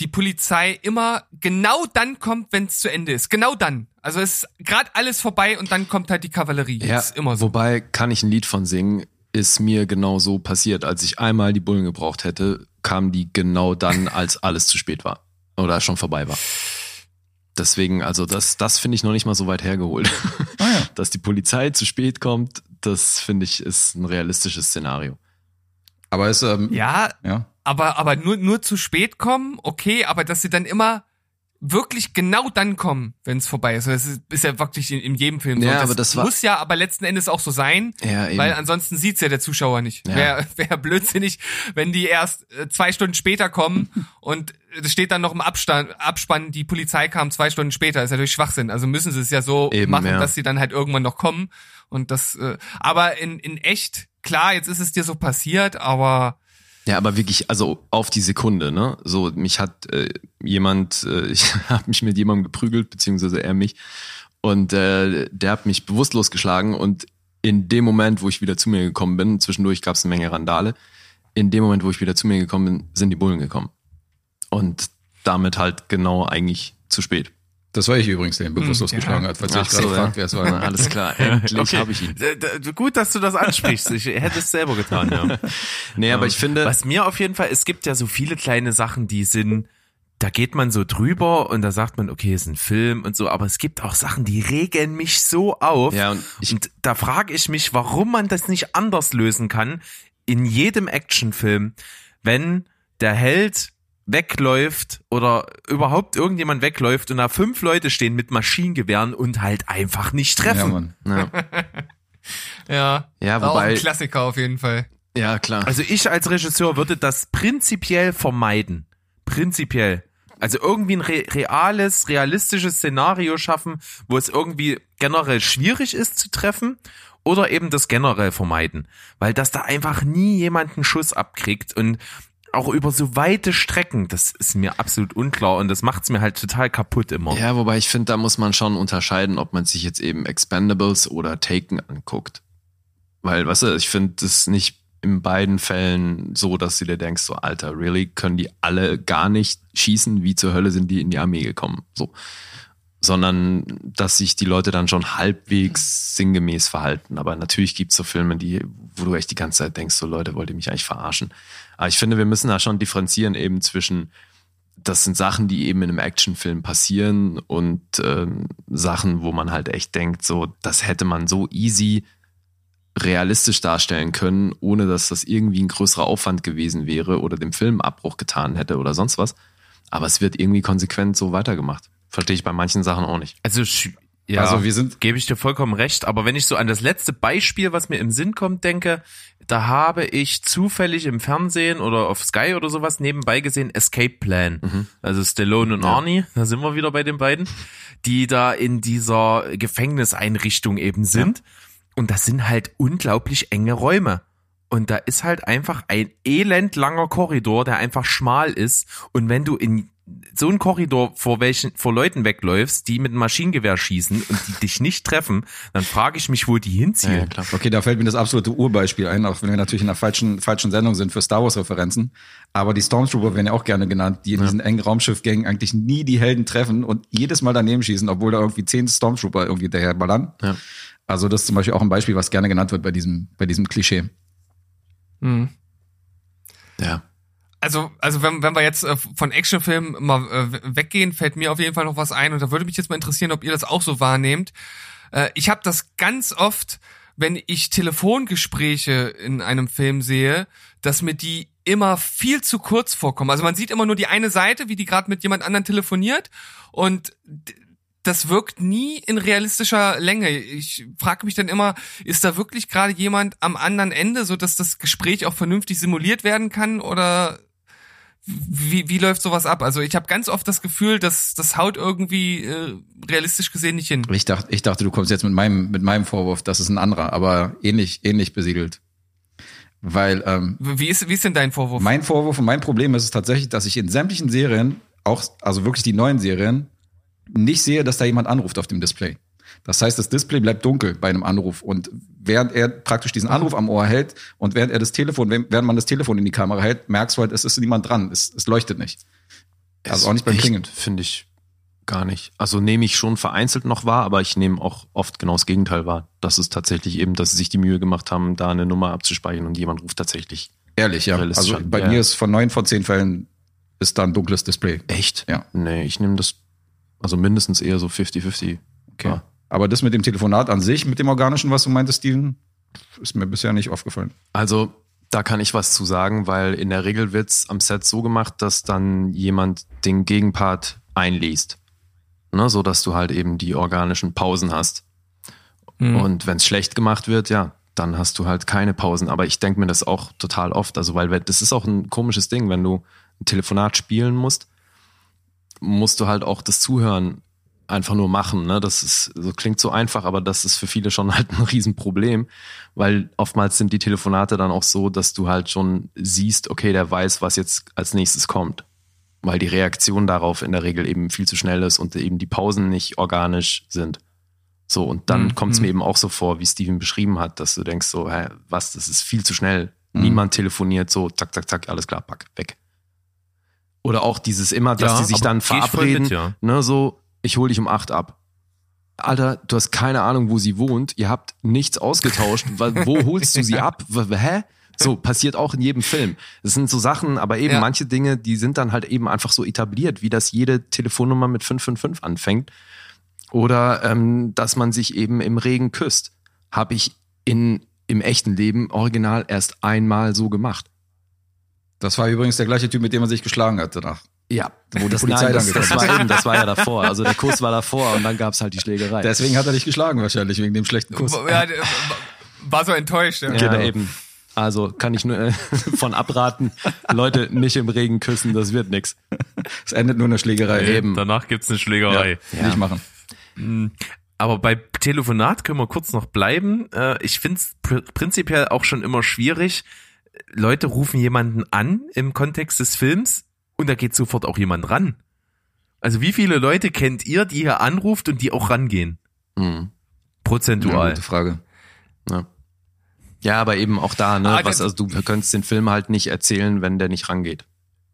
die Polizei immer genau dann kommt, wenn es zu Ende ist. Genau dann. Also es ist gerade alles vorbei und dann kommt halt die Kavallerie. Ja, ist immer so. wobei kann ich ein Lied von singen, ist mir genau so passiert. Als ich einmal die Bullen gebraucht hätte, kam die genau dann, als alles zu spät war. Oder schon vorbei war. Deswegen, also das, das finde ich noch nicht mal so weit hergeholt. Ah ja. Dass die Polizei zu spät kommt, das finde ich ist ein realistisches Szenario. Aber es, ähm, Ja, ja. aber, aber nur, nur zu spät kommen, okay, aber dass sie dann immer wirklich genau dann kommen, wenn es vorbei ist. Das ist, ist ja wirklich in, in jedem Film so. Ja, Und aber das war- muss ja aber letzten Endes auch so sein, Ja, eben. weil ansonsten sieht's ja der Zuschauer nicht. Ja. Wäre wär blödsinnig, wenn die erst äh, zwei Stunden später kommen und es steht dann noch im Abstand, Abspann, die Polizei kam zwei Stunden später. ist natürlich Schwachsinn. Also müssen sie es ja so Eben, machen, ja. dass sie dann halt irgendwann noch kommen. Und das, äh, aber in, in echt, klar, jetzt ist es dir so passiert, aber Ja, aber wirklich, also auf die Sekunde, ne? So, mich hat äh, jemand, äh, ich habe mich mit jemandem geprügelt, beziehungsweise er mich, und äh, der hat mich bewusstlos geschlagen und in dem Moment, wo ich wieder zu mir gekommen bin, zwischendurch gab es eine Menge Randale, in dem Moment, wo ich wieder zu mir gekommen bin, sind die Bullen gekommen. Und damit halt genau eigentlich zu spät. Das war ich übrigens, der ihn bewusstlos Hm, ja. geschlagen hat, falls ihr euch Ach gerade so, fragt, ja. wer es war. Na, alles klar, endlich habe ich ihn. Äh, Gut, dass du das ansprichst. Ich hätte es selber getan, ja. Nee, aber ich finde, Was mir auf jeden Fall, es gibt ja so viele kleine Sachen, die sind, da geht man so drüber und da sagt man, okay, es ist ein Film und so, aber es gibt auch Sachen, die regen mich so auf. Ja, und ich- und da frage ich mich, warum man das nicht anders lösen kann in jedem Actionfilm, wenn der Held wegläuft oder überhaupt irgendjemand wegläuft und da fünf Leute stehen mit Maschinengewehren und halt einfach nicht Ja, treffen. Mann. ja, ja, Ja, war auch wobei- ein Klassiker auf jeden Fall. ja klar. Also ich als Regisseur würde das prinzipiell vermeiden. Prinzipiell. Also irgendwie ein re reales, realistisches Szenario schaffen, wo es irgendwie generell schwierig ist zu treffen oder eben das generell vermeiden. Weil dass da einfach nie jemand einen Schuss abkriegt und auch über so weite Strecken, das ist mir absolut unklar und das macht's mir halt total kaputt immer. Ja, wobei ich finde, da muss man schon unterscheiden, ob man sich jetzt eben Expendables oder Taken anguckt. Weil, weißt du, ich finde das nicht in beiden Fällen so, dass du dir denkst, so, Alter, really, können die alle gar nicht schießen? Wie zur Hölle sind die in die Armee gekommen? So. Sondern, dass sich die Leute dann schon halbwegs sinngemäß verhalten. Aber natürlich gibt's so Filme, die, wo du echt die ganze Zeit denkst, so Leute, wollt ihr mich eigentlich verarschen? Aber ich finde, wir müssen da schon differenzieren eben zwischen, das sind Sachen, die eben in einem Actionfilm passieren und ähm, Sachen, wo man halt echt denkt, so, das hätte man so easy realistisch darstellen können, ohne dass das irgendwie ein größerer Aufwand gewesen wäre oder dem Film Abbruch getan hätte oder sonst was. Aber es wird irgendwie konsequent so weitergemacht. Verstehe ich bei manchen Sachen auch nicht. Also ja, Also wir sind- gebe ich dir vollkommen recht, aber wenn ich so an das letzte Beispiel, was mir im Sinn kommt, denke, da habe ich zufällig im Fernsehen oder auf Sky oder sowas nebenbei gesehen Escape Plan. Also Stallone und Arnie, da sind wir wieder bei den beiden, die da in dieser Gefängniseinrichtung eben sind. Und das sind halt unglaublich enge Räume. Und da ist halt einfach ein elend langer Korridor, der einfach schmal ist. Und wenn du in so einen Korridor vor welchen, vor Leuten wegläufst, die mit einem Maschinengewehr schießen und die dich nicht treffen, dann frage ich mich, wo die hinziehen. klar. Okay, da fällt mir das absolute Urbeispiel ein, auch wenn wir natürlich in einer falschen, falschen Sendung sind für Star Wars-Referenzen. Aber die Stormtrooper werden ja auch gerne genannt, die in diesen engen Raumschiffgängen eigentlich nie die Helden treffen und jedes Mal daneben schießen, obwohl da irgendwie zehn Stormtrooper irgendwie daher ballern. Ja. Also das ist zum Beispiel auch ein Beispiel, was gerne genannt wird bei diesem, bei diesem Klischee. Hm. Ja. Also, also wenn, wenn wir jetzt äh, von Actionfilmen mal äh, weggehen, fällt mir auf jeden Fall noch was ein und da würde mich jetzt mal interessieren, ob ihr das auch so wahrnehmt. Äh, ich habe das ganz oft, wenn ich Telefongespräche in einem Film sehe, dass mir die immer viel zu kurz vorkommen. Also man sieht immer nur die eine Seite, wie die gerade mit jemand anderen telefoniert und das wirkt nie in realistischer Länge. Ich frage mich dann immer, ist da wirklich gerade jemand am anderen Ende, so dass das Gespräch auch vernünftig simuliert werden kann oder wie, wie läuft sowas ab? Also ich habe ganz oft das Gefühl, dass das haut irgendwie äh, realistisch gesehen nicht hin. Ich dachte, ich dachte, du kommst jetzt mit meinem, mit meinem Vorwurf, das ist ein anderer, aber ähnlich, ähnlich besiedelt. Weil ähm, Wie ist, wie ist denn dein Vorwurf? Mein Vorwurf und mein Problem ist es tatsächlich, dass ich in sämtlichen Serien, auch, also wirklich die neuen Serien, nicht sehe, dass da jemand anruft auf dem Display. Das heißt, das Display bleibt dunkel bei einem Anruf und während er praktisch diesen Anruf am Ohr hält und während er das Telefon, während man das Telefon in die Kamera hält, merkst du halt, es ist niemand dran, es, es leuchtet nicht. Also auch nicht beim Echt, Klingeln. Finde ich gar nicht. Also nehme ich schon vereinzelt noch wahr, aber ich nehme auch oft genau das Gegenteil wahr. Das ist tatsächlich eben, dass sie sich die Mühe gemacht haben, da eine Nummer abzuspeichern und jemand ruft tatsächlich. Ehrlich, ja. Also an, bei ja. mir ist von neun von zehn Fällen ist da ein dunkles Display. Echt? Ja. Nee, ich nehme das, also mindestens eher so 50-50. Okay. Ja. Aber das mit dem Telefonat an sich, mit dem Organischen, was du meintest, Steven, ist mir bisher nicht aufgefallen. Also da kann ich was zu sagen, weil in der Regel wird's am Set so gemacht, dass dann jemand den Gegenpart einliest. Ne, so dass du halt eben die organischen Pausen hast. Hm. Und wenn es schlecht gemacht wird, ja, dann hast du halt keine Pausen. Aber ich denke mir das auch total oft. Also, weil das ist auch ein komisches Ding, wenn du ein Telefonat spielen musst, musst du halt auch das Zuhören einfach nur machen. Ne? Das ist, so klingt so einfach, aber das ist für viele schon halt ein Riesenproblem, weil oftmals sind die Telefonate dann auch so, dass du halt schon siehst, okay, der weiß, was jetzt als nächstes kommt. Weil die Reaktion darauf in der Regel eben viel zu schnell ist und eben die Pausen nicht organisch sind. So, und dann Mhm. kommt es Mhm. mir eben auch so vor, wie Steven beschrieben hat, dass du denkst so, hä, was, das ist viel zu schnell. Mhm. Niemand telefoniert so, zack, zack, zack, alles klar, pack, weg. Oder auch dieses immer, dass Ja, die sich dann verabreden, mit, ja. ne, so, ich hol dich um acht ab. Alter, du hast keine Ahnung, wo sie wohnt, ihr habt nichts ausgetauscht, wo holst du sie ab? Hä? So, passiert auch in jedem Film. Das sind so Sachen, aber eben Ja. manche Dinge, die sind dann halt eben einfach so etabliert, wie dass jede Telefonnummer mit 555 anfängt. Oder ähm, dass man sich eben im Regen küsst. Habe ich in, im echten Leben original erst einmal so gemacht. Das war übrigens der gleiche Typ, mit dem man sich geschlagen hat danach. Ja, Wo die das, Polizei nein, dann das, das war eben, das war ja davor. Also der Kuss war davor und dann gab's halt die Schlägerei. Deswegen hat er dich geschlagen wahrscheinlich, wegen dem schlechten Kuss. Ja, der- war so enttäuscht. Ja. ja, genau. eben. Also kann ich nur äh, von abraten, Leute nicht im Regen küssen, das wird nix. Es endet nur in der Schlägerei. Eben. Danach gibt's eine Schlägerei. Ja, Nicht machen. Aber bei Telefonat können wir kurz noch bleiben. Äh, Ich finde es pr prinzipiell auch schon immer schwierig, Leute rufen jemanden an im Kontext des Films und da geht sofort auch jemand ran. Also wie viele Leute kennt ihr, die hier anruft und die auch rangehen? Mhm. Prozentual. gute Frage. Ja. ja, aber eben auch da, ne, Ah, was, also du könntest den Film halt nicht erzählen, wenn der nicht rangeht.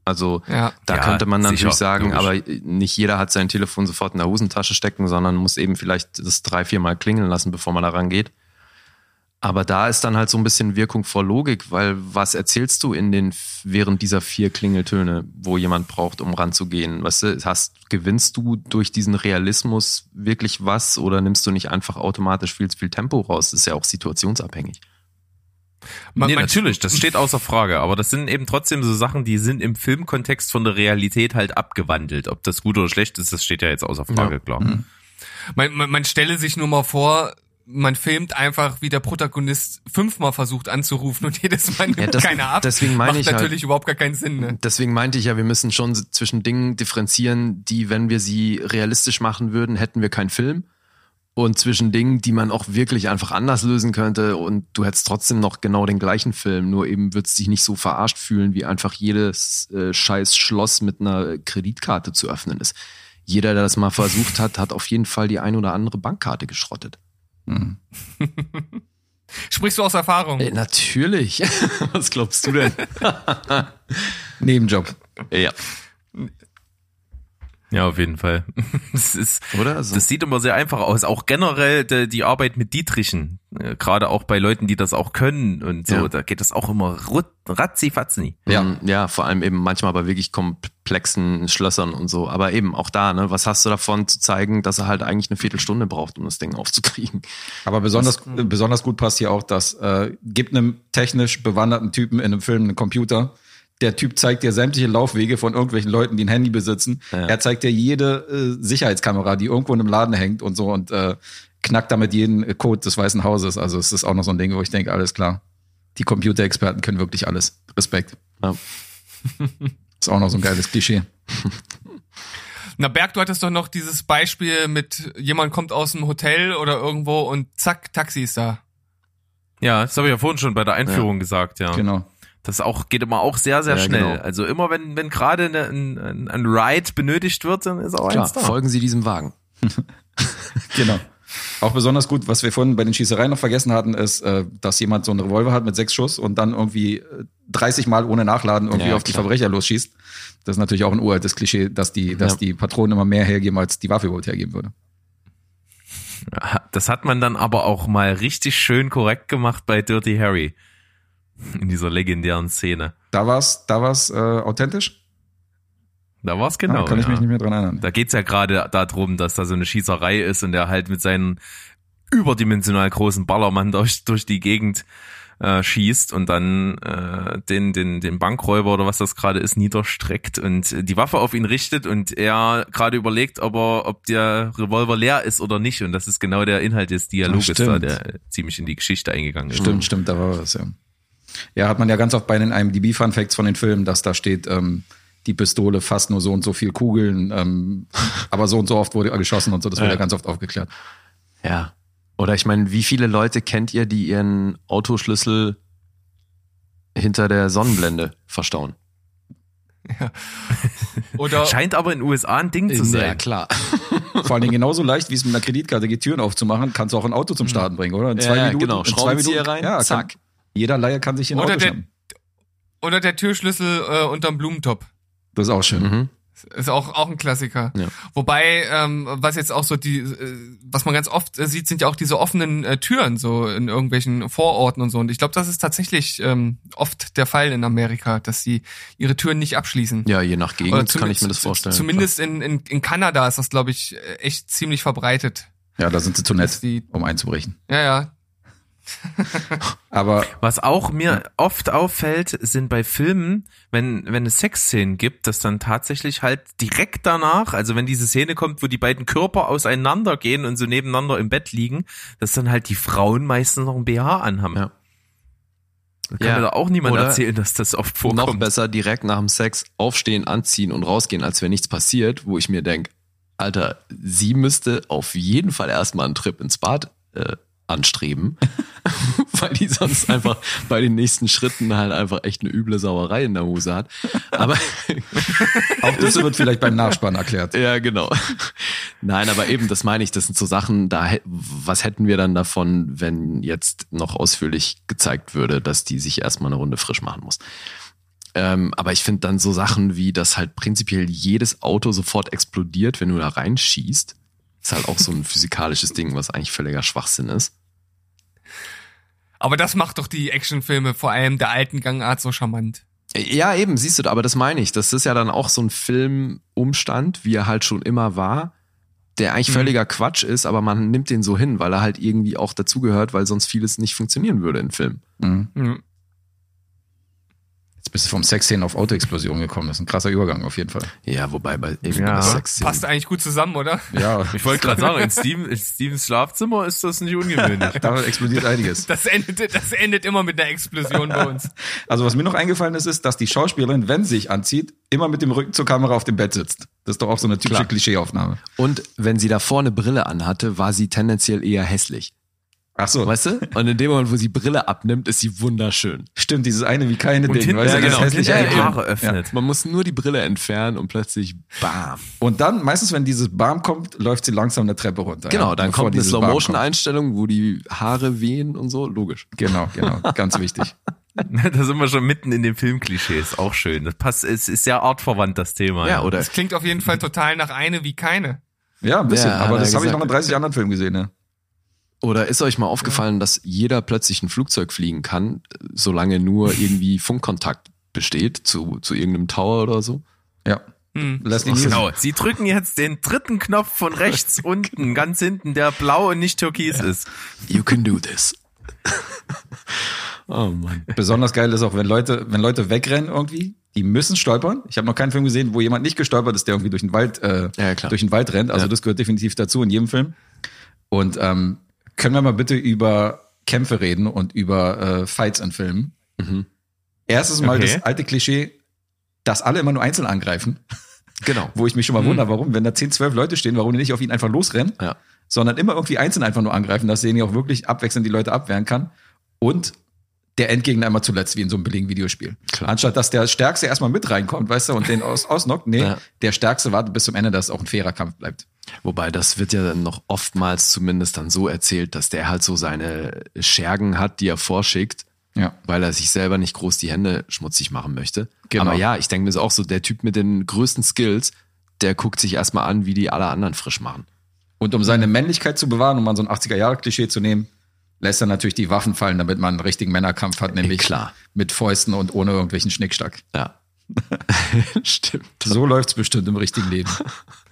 Also Ja. da Ja, könnte man natürlich sicher, sagen, logisch. aber nicht jeder hat sein Telefon sofort in der Hosentasche stecken, sondern muss eben vielleicht das drei, vier Mal klingeln lassen, bevor man da rangeht. Aber da ist dann halt so ein bisschen Wirkung vor Logik, weil was erzählst du in den während dieser vier Klingeltöne, wo jemand braucht, um ranzugehen? Weißt du, hast, gewinnst du durch diesen Realismus wirklich was oder nimmst du nicht einfach automatisch viel zu viel Tempo raus? Das ist ja auch situationsabhängig. Man- nee, natürlich, das steht außer Frage. Aber das sind eben trotzdem so Sachen, die sind im Filmkontext von der Realität halt abgewandelt. Ob das gut oder schlecht ist, das steht ja jetzt außer Frage, Ja. klar. Man, man, man stelle sich nur mal vor, man filmt einfach, wie der Protagonist fünfmal versucht anzurufen und jedes Mal nimmt Ja, das- keiner ab. deswegen meine Macht ich halt- natürlich überhaupt gar keinen Sinn. Ne? Deswegen meinte ich ja, wir müssen schon zwischen Dingen differenzieren, die, wenn wir sie realistisch machen würden, hätten wir keinen Film. Und zwischen Dingen, die man auch wirklich einfach anders lösen könnte und du hättest trotzdem noch genau den gleichen Film, nur eben würdest dich nicht so verarscht fühlen, wie einfach jedes äh, scheiß Schloss mit einer Kreditkarte zu öffnen ist. Jeder, der das mal versucht hat, hat auf jeden Fall die ein oder andere Bankkarte geschrottet. Mhm. Sprichst du aus Erfahrung? Äh, natürlich. Was glaubst du denn? Nebenjob. ja. Ja, auf jeden Fall. Das ist, Oder? Also, das sieht immer sehr einfach aus. Auch generell die, die Arbeit mit Dietrichen, äh, gerade auch bei Leuten, die das auch können und so, Ja. da geht das auch immer rut- ratzi-fatzi. Ja. Ja. vor allem eben manchmal bei wirklich komplexen Schlössern und so. Aber eben auch da, ne, was hast du davon zu zeigen, dass er halt eigentlich eine Viertelstunde braucht, um das Ding aufzukriegen? Aber besonders, äh, besonders gut passt hier auch, dass äh, gibt einem technisch bewanderten Typen in einem Film einen Computer. Der Typ zeigt dir sämtliche Laufwege von irgendwelchen Leuten, die ein Handy besitzen. Ja. Er zeigt dir jede äh, Sicherheitskamera, die irgendwo in einem Laden hängt und so und äh, knackt damit jeden äh, Code des Weißen Hauses. Also es ist auch noch so ein Ding, wo ich denke, alles klar. Die Computerexperten können wirklich alles. Respekt. Ja. Ist auch noch so ein geiles Klischee. Na, Berg, du hattest doch noch dieses Beispiel mit jemand kommt aus dem Hotel oder irgendwo und zack, Taxi ist da. Ja, das habe ich ja vorhin schon bei der Einführung gesagt, ja. Genau. Das auch geht immer auch sehr, sehr Ja, schnell. genau. Also immer wenn, wenn gerade eine- ein, ein, ein Ride benötigt wird, dann ist auch Klar, eins da. folgen Sie diesem Wagen. Genau. Auch besonders gut, was wir vorhin bei den Schießereien noch vergessen hatten, ist, äh, dass jemand so einen Revolver hat mit sechs Schuss und dann irgendwie äh, 30 Mal ohne Nachladen irgendwie Ja, auf die. Verbrecher losschießt. Das ist natürlich auch ein uraltes Klischee, dass die, dass Ja. die Patronen immer mehr hergeben, als die Waffe überhaupt hergeben würde. Das hat man dann aber auch mal richtig schön korrekt gemacht bei Dirty Harry. In dieser legendären Szene. Da war's, da war's äh, authentisch. Da war's genau. ah, kann ich ja. mich nicht mehr dran erinnern. Da geht's ja gerade darum, dass da so eine Schießerei ist und er halt mit seinen überdimensional großen Ballermann durch, durch die Gegend äh, schießt und dann äh, den, den, den Bankräuber oder was das gerade ist, niederstreckt und die Waffe auf ihn richtet und er gerade überlegt, ob er, ob der Revolver leer ist oder nicht. Und das ist genau der Inhalt des Dialoges Ach, da, der ziemlich in die Geschichte eingegangen ist. Stimmt, stimmt, da war was, ja. Ja, hat man ja ganz oft bei den IMDb-Fun Facts von den Filmen, dass da steht, ähm, die Pistole fasst nur so und so viel Kugeln, ähm, aber so und so oft wurde geschossen und so, das wird ja Ja. ganz oft aufgeklärt. Ja. Oder ich meine, wie viele Leute kennt ihr, die ihren Autoschlüssel hinter der Sonnenblende verstauen? Oder Scheint aber in den USA ein Ding zu sein. Ja, klar. Vor allen Dingen genauso leicht, wie es mit einer Kreditkarte geht, Türen aufzumachen, kannst du auch ein Auto zum Starten bringen, oder? In zwei Ja, ja, Minuten, genau. in zwei Minuten, rein, ja, zack. Kann, jeder Laie kann sich Oder Auto der- schnappen. oder der Türschlüssel äh, unterm Blumentopf. Das ist auch schön. Mhm. Ist auch, auch ein Klassiker. Ja. Wobei, ähm, was jetzt auch so die, äh, was man ganz oft äh, sieht, sind ja auch diese offenen äh, Türen so in irgendwelchen Vororten und so. Und ich glaube, das ist tatsächlich ähm, oft der Fall in Amerika, dass sie ihre Türen nicht abschließen. Ja, je nach Gegend kann ich mir das vorstellen. Zumindest in, in, in Kanada ist das, glaube ich, echt ziemlich verbreitet. Ja, da sind sie zu nett, die, um einzubrechen. ja, ja. Aber Was auch mir oft auffällt, sind bei Filmen, wenn, wenn es Sexszenen gibt, dass dann tatsächlich halt direkt danach, also wenn diese Szene kommt, wo die beiden Körper auseinandergehen und so nebeneinander im Bett liegen, dass dann halt die Frauen meistens noch ein BH anhaben. Ja. Da kann Ja. mir da auch niemand Oder erzählen, dass das oft Noch vorkommt. besser direkt nach dem Sex aufstehen, anziehen und rausgehen, als wenn nichts passiert, wo ich mir denk, Alter, sie müsste auf jeden Fall erstmal einen Trip ins Bad äh, anstreben, weil die sonst einfach bei den nächsten Schritten halt einfach echt eine üble Sauerei in der Hose hat. Aber Auch das wird vielleicht beim Nachspann erklärt. ja, genau. Nein, aber eben, das meine ich, das sind so Sachen, da was hätten wir dann davon, wenn jetzt noch ausführlich gezeigt würde, dass die sich erstmal eine Runde frisch machen muss. Ähm, aber ich finde dann so Sachen wie, dass halt prinzipiell jedes Auto sofort explodiert, wenn du da reinschießt. Ist halt auch so ein physikalisches Ding, was eigentlich völliger Schwachsinn ist. Aber das macht doch die Actionfilme, vor allem der alten Gangart, so charmant. Ja, eben, siehst du, aber das meine ich. Das ist ja dann auch so ein Filmumstand, wie er halt schon immer war, der eigentlich völliger Quatsch ist, aber man nimmt den so hin, weil er halt irgendwie auch dazugehört, weil sonst vieles nicht funktionieren würde in Film. Mhm. Hm. Bist du vom Sexszenen auf Autoexplosion gekommen. Das ist ein krasser Übergang auf jeden Fall. Ja, wobei bei eben Ja. bei Sex Passt eigentlich gut zusammen, oder? Ja, Ich wollte gerade sagen, in, Steven, in Stevens Schlafzimmer ist das nicht ungewöhnlich. da explodiert einiges. Das endet, das endet immer mit einer Explosion bei uns. Also was mir noch eingefallen ist, ist, dass die Schauspielerin, wenn sie sich anzieht, immer mit dem Rücken zur Kamera auf dem Bett sitzt. Das ist doch auch so eine typische. Klischeeaufnahme. Und wenn sie davor eine Brille anhatte, war sie tendenziell eher hässlich. Ach so, Weißt du? Und in dem Moment, wo sie Brille abnimmt, ist sie wunderschön. stimmt, dieses eine wie keine Und Ding, hinten, weißt du, ja, das genau, hässliche hinten die Ende. Haare öffnet. Man muss nur die Brille entfernen und plötzlich bam. Und dann, meistens, wenn dieses Bam kommt, läuft sie langsam eine Treppe runter. Genau, ja, dann kommt eine. Slow-Motion-Einstellung, wo die Haare wehen und so. Logisch. Genau, genau, ganz wichtig. Da sind wir schon mitten in den Filmklischees. Auch schön. Das passt, es ist sehr artverwandt, das Thema. Ja, oder Das klingt auf jeden Fall total nach eine wie keine. Ja, ein bisschen, Ja, aber er das habe ich noch in 30 anderen Filmen gesehen, ne? Oder ist euch mal aufgefallen, dass jeder plötzlich ein Flugzeug fliegen kann, solange nur irgendwie Funkkontakt besteht zu, zu irgendeinem Tower oder so? Ja. Hm. Lass ihn Genau. Sie drücken jetzt den dritten Knopf von rechts unten, ganz hinten, der blau und nicht türkis ist. You can do this. oh Mann. Besonders geil ist auch, wenn Leute, wenn Leute wegrennen irgendwie, die müssen stolpern. Ich habe noch keinen Film gesehen, wo jemand nicht gestolpert ist, der irgendwie durch den Wald, äh, Ja, durch den Wald rennt. Also Ja. das gehört definitiv dazu in jedem Film. Und ähm, können wir mal bitte über Kämpfe reden und über äh, Fights in Filmen? Mhm. Erstes Mal Okay. das alte Klischee, dass alle immer nur einzeln angreifen, Genau. wo ich mich schon mal wundere, warum, wenn da 10, 12 Leute stehen, warum die nicht auf ihn einfach losrennen, Ja. sondern immer irgendwie einzeln einfach nur angreifen, dass ja auch wirklich abwechselnd die Leute abwehren kann. Und der Endgegner immer zuletzt, wie in so einem billigen Videospiel. Klar. Anstatt dass der Stärkste erstmal mit reinkommt, weißt du, und den aus, ausnockt. Nee, Ja. der Stärkste wartet bis zum Ende, dass es auch ein fairer Kampf bleibt. Wobei das wird ja dann noch oftmals zumindest dann so erzählt, dass der halt so seine Schergen hat, die er vorschickt, Ja. weil er sich selber nicht groß die Hände schmutzig machen möchte. Genau. Aber ja, ich denke mir so auch so, der Typ mit den größten Skills, der guckt sich erstmal an, wie die alle anderen frisch machen. Und um seine Männlichkeit zu bewahren, um mal so ein 80er-Jahre-Klischee zu nehmen, lässt er natürlich die Waffen fallen, damit man einen richtigen Männerkampf hat, nämlich klar. mit Fäusten und ohne irgendwelchen Schnickstack. Ja. Stimmt. So läuft's bestimmt im richtigen Leben.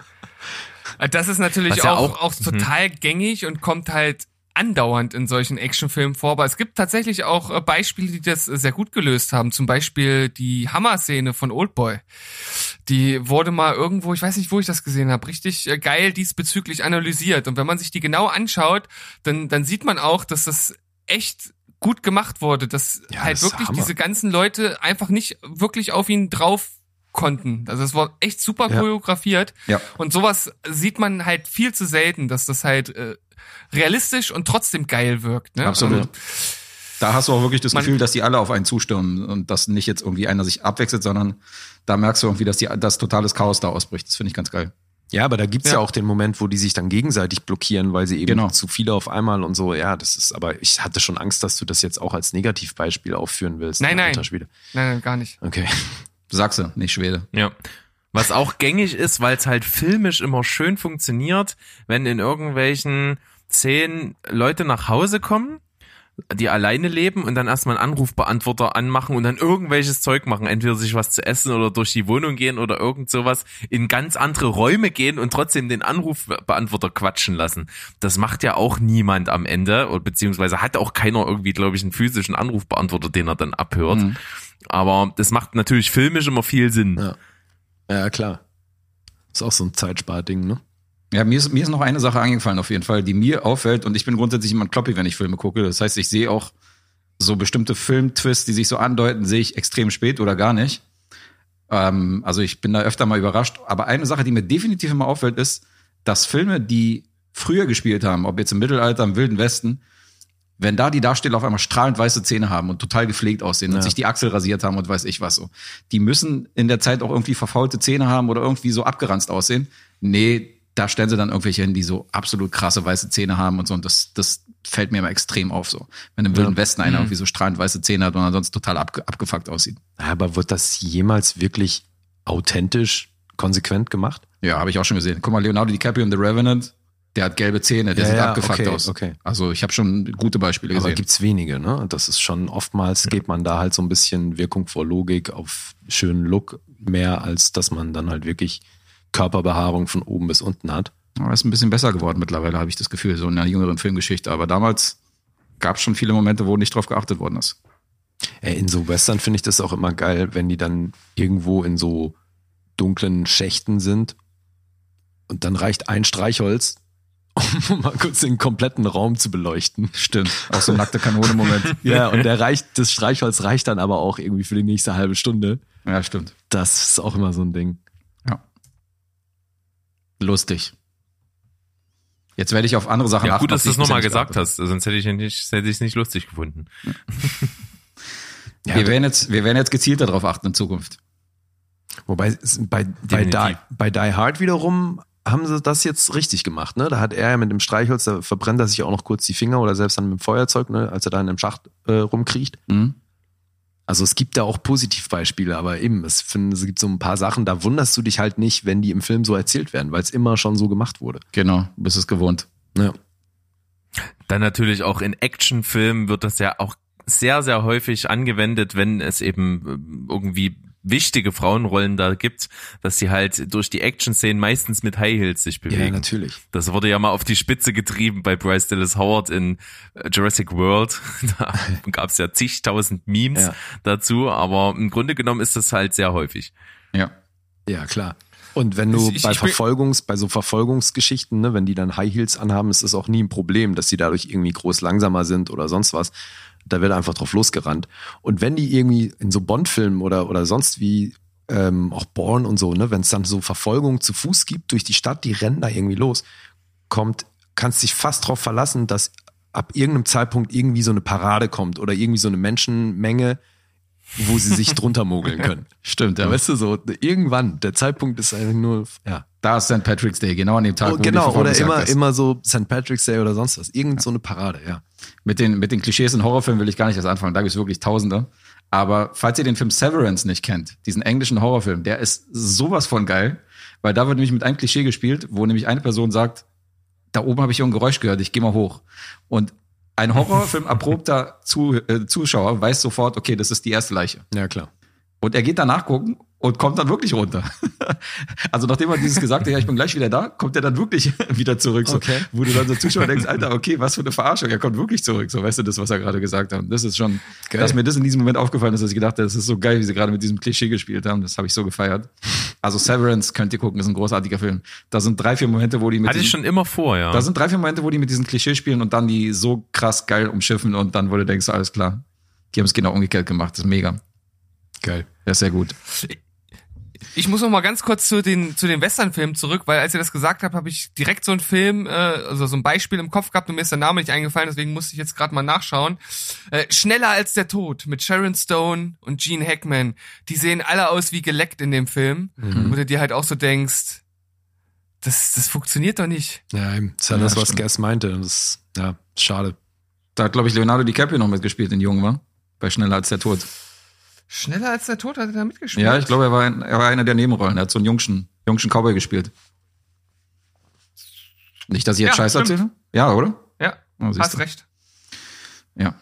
Das ist natürlich ja auch, auch- auch, total gängig und kommt halt andauernd in solchen Actionfilmen vor. Aber es gibt tatsächlich auch äh, Beispiele, die das äh, sehr gut gelöst haben. Zum Beispiel die Hammer-Szene von Oldboy. Die wurde mal irgendwo, ich weiß nicht, wo ich das gesehen habe, richtig äh, geil diesbezüglich analysiert. Und wenn man sich die genau anschaut, dann, dann sieht man auch, dass das echt gut gemacht wurde, dass Ja, halt das wirklich diese ganzen Leute einfach nicht wirklich auf ihn drauf konnten. Also es war echt super Ja. choreografiert. Ja. Und sowas sieht man halt viel zu selten, dass das halt äh, realistisch und trotzdem geil wirkt. Ne? Absolut. Und, Da hast du auch wirklich das Man- Gefühl, dass die alle auf einen zustürmen und dass nicht jetzt irgendwie einer sich abwechselt, sondern da merkst du irgendwie, dass die, das totales Chaos da ausbricht. Das finde ich ganz geil. Ja, aber da gibt's ja. Ja. auch den Moment, wo die sich dann gegenseitig blockieren, weil sie eben Genau. zu viele auf einmal und so. Ja, das ist, aber ich hatte schon Angst, dass du das jetzt auch als Negativbeispiel aufführen willst. Nein, ne, nein. Nein, nein, gar nicht. Okay. Sachse, nicht Schwede. Ja. Was auch gängig ist, weil es halt filmisch immer schön funktioniert, wenn in irgendwelchen Szenen Leute nach Hause kommen, die alleine leben und dann erstmal einen Anrufbeantworter anmachen und dann irgendwelches Zeug machen, entweder sich was zu essen oder durch die Wohnung gehen oder irgend sowas, in ganz andere Räume gehen und trotzdem den Anrufbeantworter quatschen lassen. Das macht ja auch niemand am Ende, oder beziehungsweise hat auch keiner irgendwie, glaube ich, einen physischen Anrufbeantworter, den er dann abhört. Mhm. Aber das macht natürlich filmisch immer viel Sinn. Ja. Ja, klar. Ist auch so ein Zeitsparding, ne? Ja, mir ist, mir ist noch eine Sache eingefallen auf jeden Fall, die mir auffällt und ich bin grundsätzlich jemand kloppi, wenn ich Filme gucke. Das heißt, ich sehe auch so bestimmte Filmtwists, die sich so andeuten, sehe ich extrem spät oder gar nicht. Ähm, also ich bin da öfter mal überrascht. Aber eine Sache, die mir definitiv immer auffällt, ist, dass Filme, die früher gespielt haben, ob jetzt im Mittelalter, im Wilden Westen, Wenn da die Darsteller auf einmal strahlend weiße Zähne haben und total gepflegt aussehen und Ja. sich die Achsel rasiert haben und weiß ich was so. Die müssen in der Zeit auch irgendwie verfaulte Zähne haben oder irgendwie so abgeranzt aussehen. Nee, da stellen sie dann irgendwelche hin, die so absolut krasse weiße Zähne haben und so. Und das, das fällt mir immer extrem auf so. Wenn im Wilden Westen einer irgendwie so strahlend weiße Zähne hat und ansonsten total abge abgefuckt aussieht. Aber wird das jemals wirklich authentisch, konsequent gemacht? Ja, habe ich auch schon gesehen. Guck mal, Leonardo DiCaprio in The Revenant, der hat gelbe Zähne, der Ja, sieht ja, abgefuckt okay, aus. okay. Also ich habe schon gute Beispiele Aber gesehen. gibt's wenige, ne? Das ist schon oftmals geht man da halt so ein bisschen Wirkung vor Logik auf schönen Look mehr, als dass man dann halt wirklich Körperbehaarung von oben bis unten hat. Aber ist ein bisschen besser geworden mittlerweile, habe ich das Gefühl, so in einer jüngeren Filmgeschichte. Aber damals gab es schon viele Momente, wo nicht drauf geachtet worden ist. Ey, in so Western finde ich das auch immer geil, wenn die dann irgendwo in so dunklen Schächten sind und dann reicht ein Streichholz, um mal kurz den kompletten Raum zu beleuchten. Stimmt. Auch so ein nackte Kanone-Moment. Ja, und der reicht, das Streichholz reicht dann aber auch irgendwie für die nächste halbe Stunde. ja, stimmt. Das ist auch immer so ein Ding. Ja. Lustig. Jetzt werde ich auf andere Sachen Ja, gut, dass du ich nochmal gesagt hast, sonst hätte ich es nicht lustig gefunden. Ja, wir, werden jetzt, wir werden jetzt gezielter darauf achten in Zukunft. Wobei es- bei, bei, Die, bei Die Hard wiederum haben sie das jetzt richtig gemacht, ne? Da hat er ja mit dem Streichholz, da verbrennt er sich auch noch kurz die Finger oder selbst dann mit dem Feuerzeug, ne, als er da in dem Schacht äh, rumkriecht. Mhm. Also es gibt da auch Positivbeispiele, aber eben, es, find, es gibt so ein paar Sachen, da wunderst du dich halt nicht, wenn die im Film so erzählt werden, weil es immer schon so gemacht wurde. Genau, du bist es gewohnt. Ja. Dann natürlich auch in Actionfilmen wird das ja auch sehr, sehr häufig angewendet, wenn es eben ähm, irgendwie wichtige Frauenrollen da gibt, dass sie halt durch die Action-Szenen meistens mit High Heels sich ja, bewegen. natürlich. Das wurde ja mal auf die Spitze getrieben bei Bryce Dallas Howard in äh, Jurassic World. Da gab es ja zigtausend Memes Ja. dazu, aber im Grunde genommen ist das halt sehr häufig. Ja. Ja, klar. Und wenn du Ich- bei ich Verfolgungs, bei so Verfolgungsgeschichten, ne, wenn die dann High Heels anhaben, ist das auch nie ein Problem, dass sie dadurch irgendwie groß langsamer sind oder sonst was. Da wird einfach drauf losgerannt. Und wenn die irgendwie in so Bond-Filmen oder, oder sonst wie, ähm, auch Born und so, ne, wenn es dann so Verfolgung zu Fuß gibt durch die Stadt, die rennen da irgendwie los, kommt, kannst dich fast drauf verlassen, dass ab irgendeinem Zeitpunkt irgendwie so eine Parade kommt oder irgendwie so eine Menschenmenge, wo sie sich drunter mogeln können. Stimmt, ja. Ja, weißt du, so irgendwann, der Zeitpunkt ist einfach nur, ja. Da ist St. Patrick's Day, genau an dem Tag, Oh, wo genau, oder Verfolgungsjagd immer, ist. immer so St. Patrick's Day oder sonst was. Irgend so eine Parade, ja. Mit den, mit den Klischees in Horrorfilmen will ich gar nicht erst anfangen. Da gibt es wirklich Tausende. Aber falls ihr den Film Severance nicht kennt, diesen englischen Horrorfilm, der ist sowas von geil, weil da wird nämlich mit einem Klischee gespielt, wo nämlich eine Person sagt, da oben habe ich ein Geräusch gehört, ich gehe mal hoch. Und ein Horrorfilm erprobter Zu, äh, Zuschauer weiß sofort, okay, das ist die erste Leiche. Ja, klar. Und er geht danach gucken und kommt dann wirklich runter. Also nachdem er dieses gesagt hat, ja, ich bin gleich wieder da, kommt er dann wirklich wieder zurück. So, Okay. Wo du dann so Zuschauer denkst, Alter, okay, was für eine Verarschung, er kommt wirklich zurück. So, weißt du, das, was er gerade gesagt hat. Das ist schon, Geil. dass mir das in diesem Moment aufgefallen ist, dass ich gedacht habe, das ist so geil, wie sie gerade mit diesem Klischee gespielt haben. Das habe ich so gefeiert. Also Severance könnt ihr gucken, ist ein großartiger Film. Da sind drei, vier Momente, wo die mit Hatte ich diesem- schon immer vor, ja. da sind drei, vier Momente, wo die mit diesem Klischee spielen und dann die so krass geil umschiffen und dann, wo du denkst, alles klar. Die haben es genau umgekehrt gemacht. Das ist mega. Geil. Ja, sehr gut. Ich muss noch mal ganz kurz zu den zu den Westernfilmen zurück, weil als ihr das gesagt habt, habe ich direkt so einen Film, äh, also so ein Beispiel im Kopf gehabt und mir ist der Name nicht eingefallen, deswegen musste ich jetzt gerade mal nachschauen. Äh, Schneller als der Tod mit Sharon Stone und Gene Hackman. Die sehen alle aus wie geleckt in dem Film, wo du dir halt auch so denkst, das das funktioniert doch nicht. Ja, eben. das ist ja, Ja, das, was stimmt. Guess meinte. Das ist, ja, schade. Da hat, glaube ich, Leonardo DiCaprio noch mitgespielt in Jung, war? Bei Schneller als der Tod. Schneller als der Tod hat er da mitgespielt. Ja, ich glaube, er war, ein, er war einer der Nebenrollen. Er hat so einen jungschen, jungschen Cowboy gespielt. Nicht, dass ich jetzt Ja, Scheiß stimmt. erzähle? Ja, oder? Ja, Oh, hast du. recht. Ja.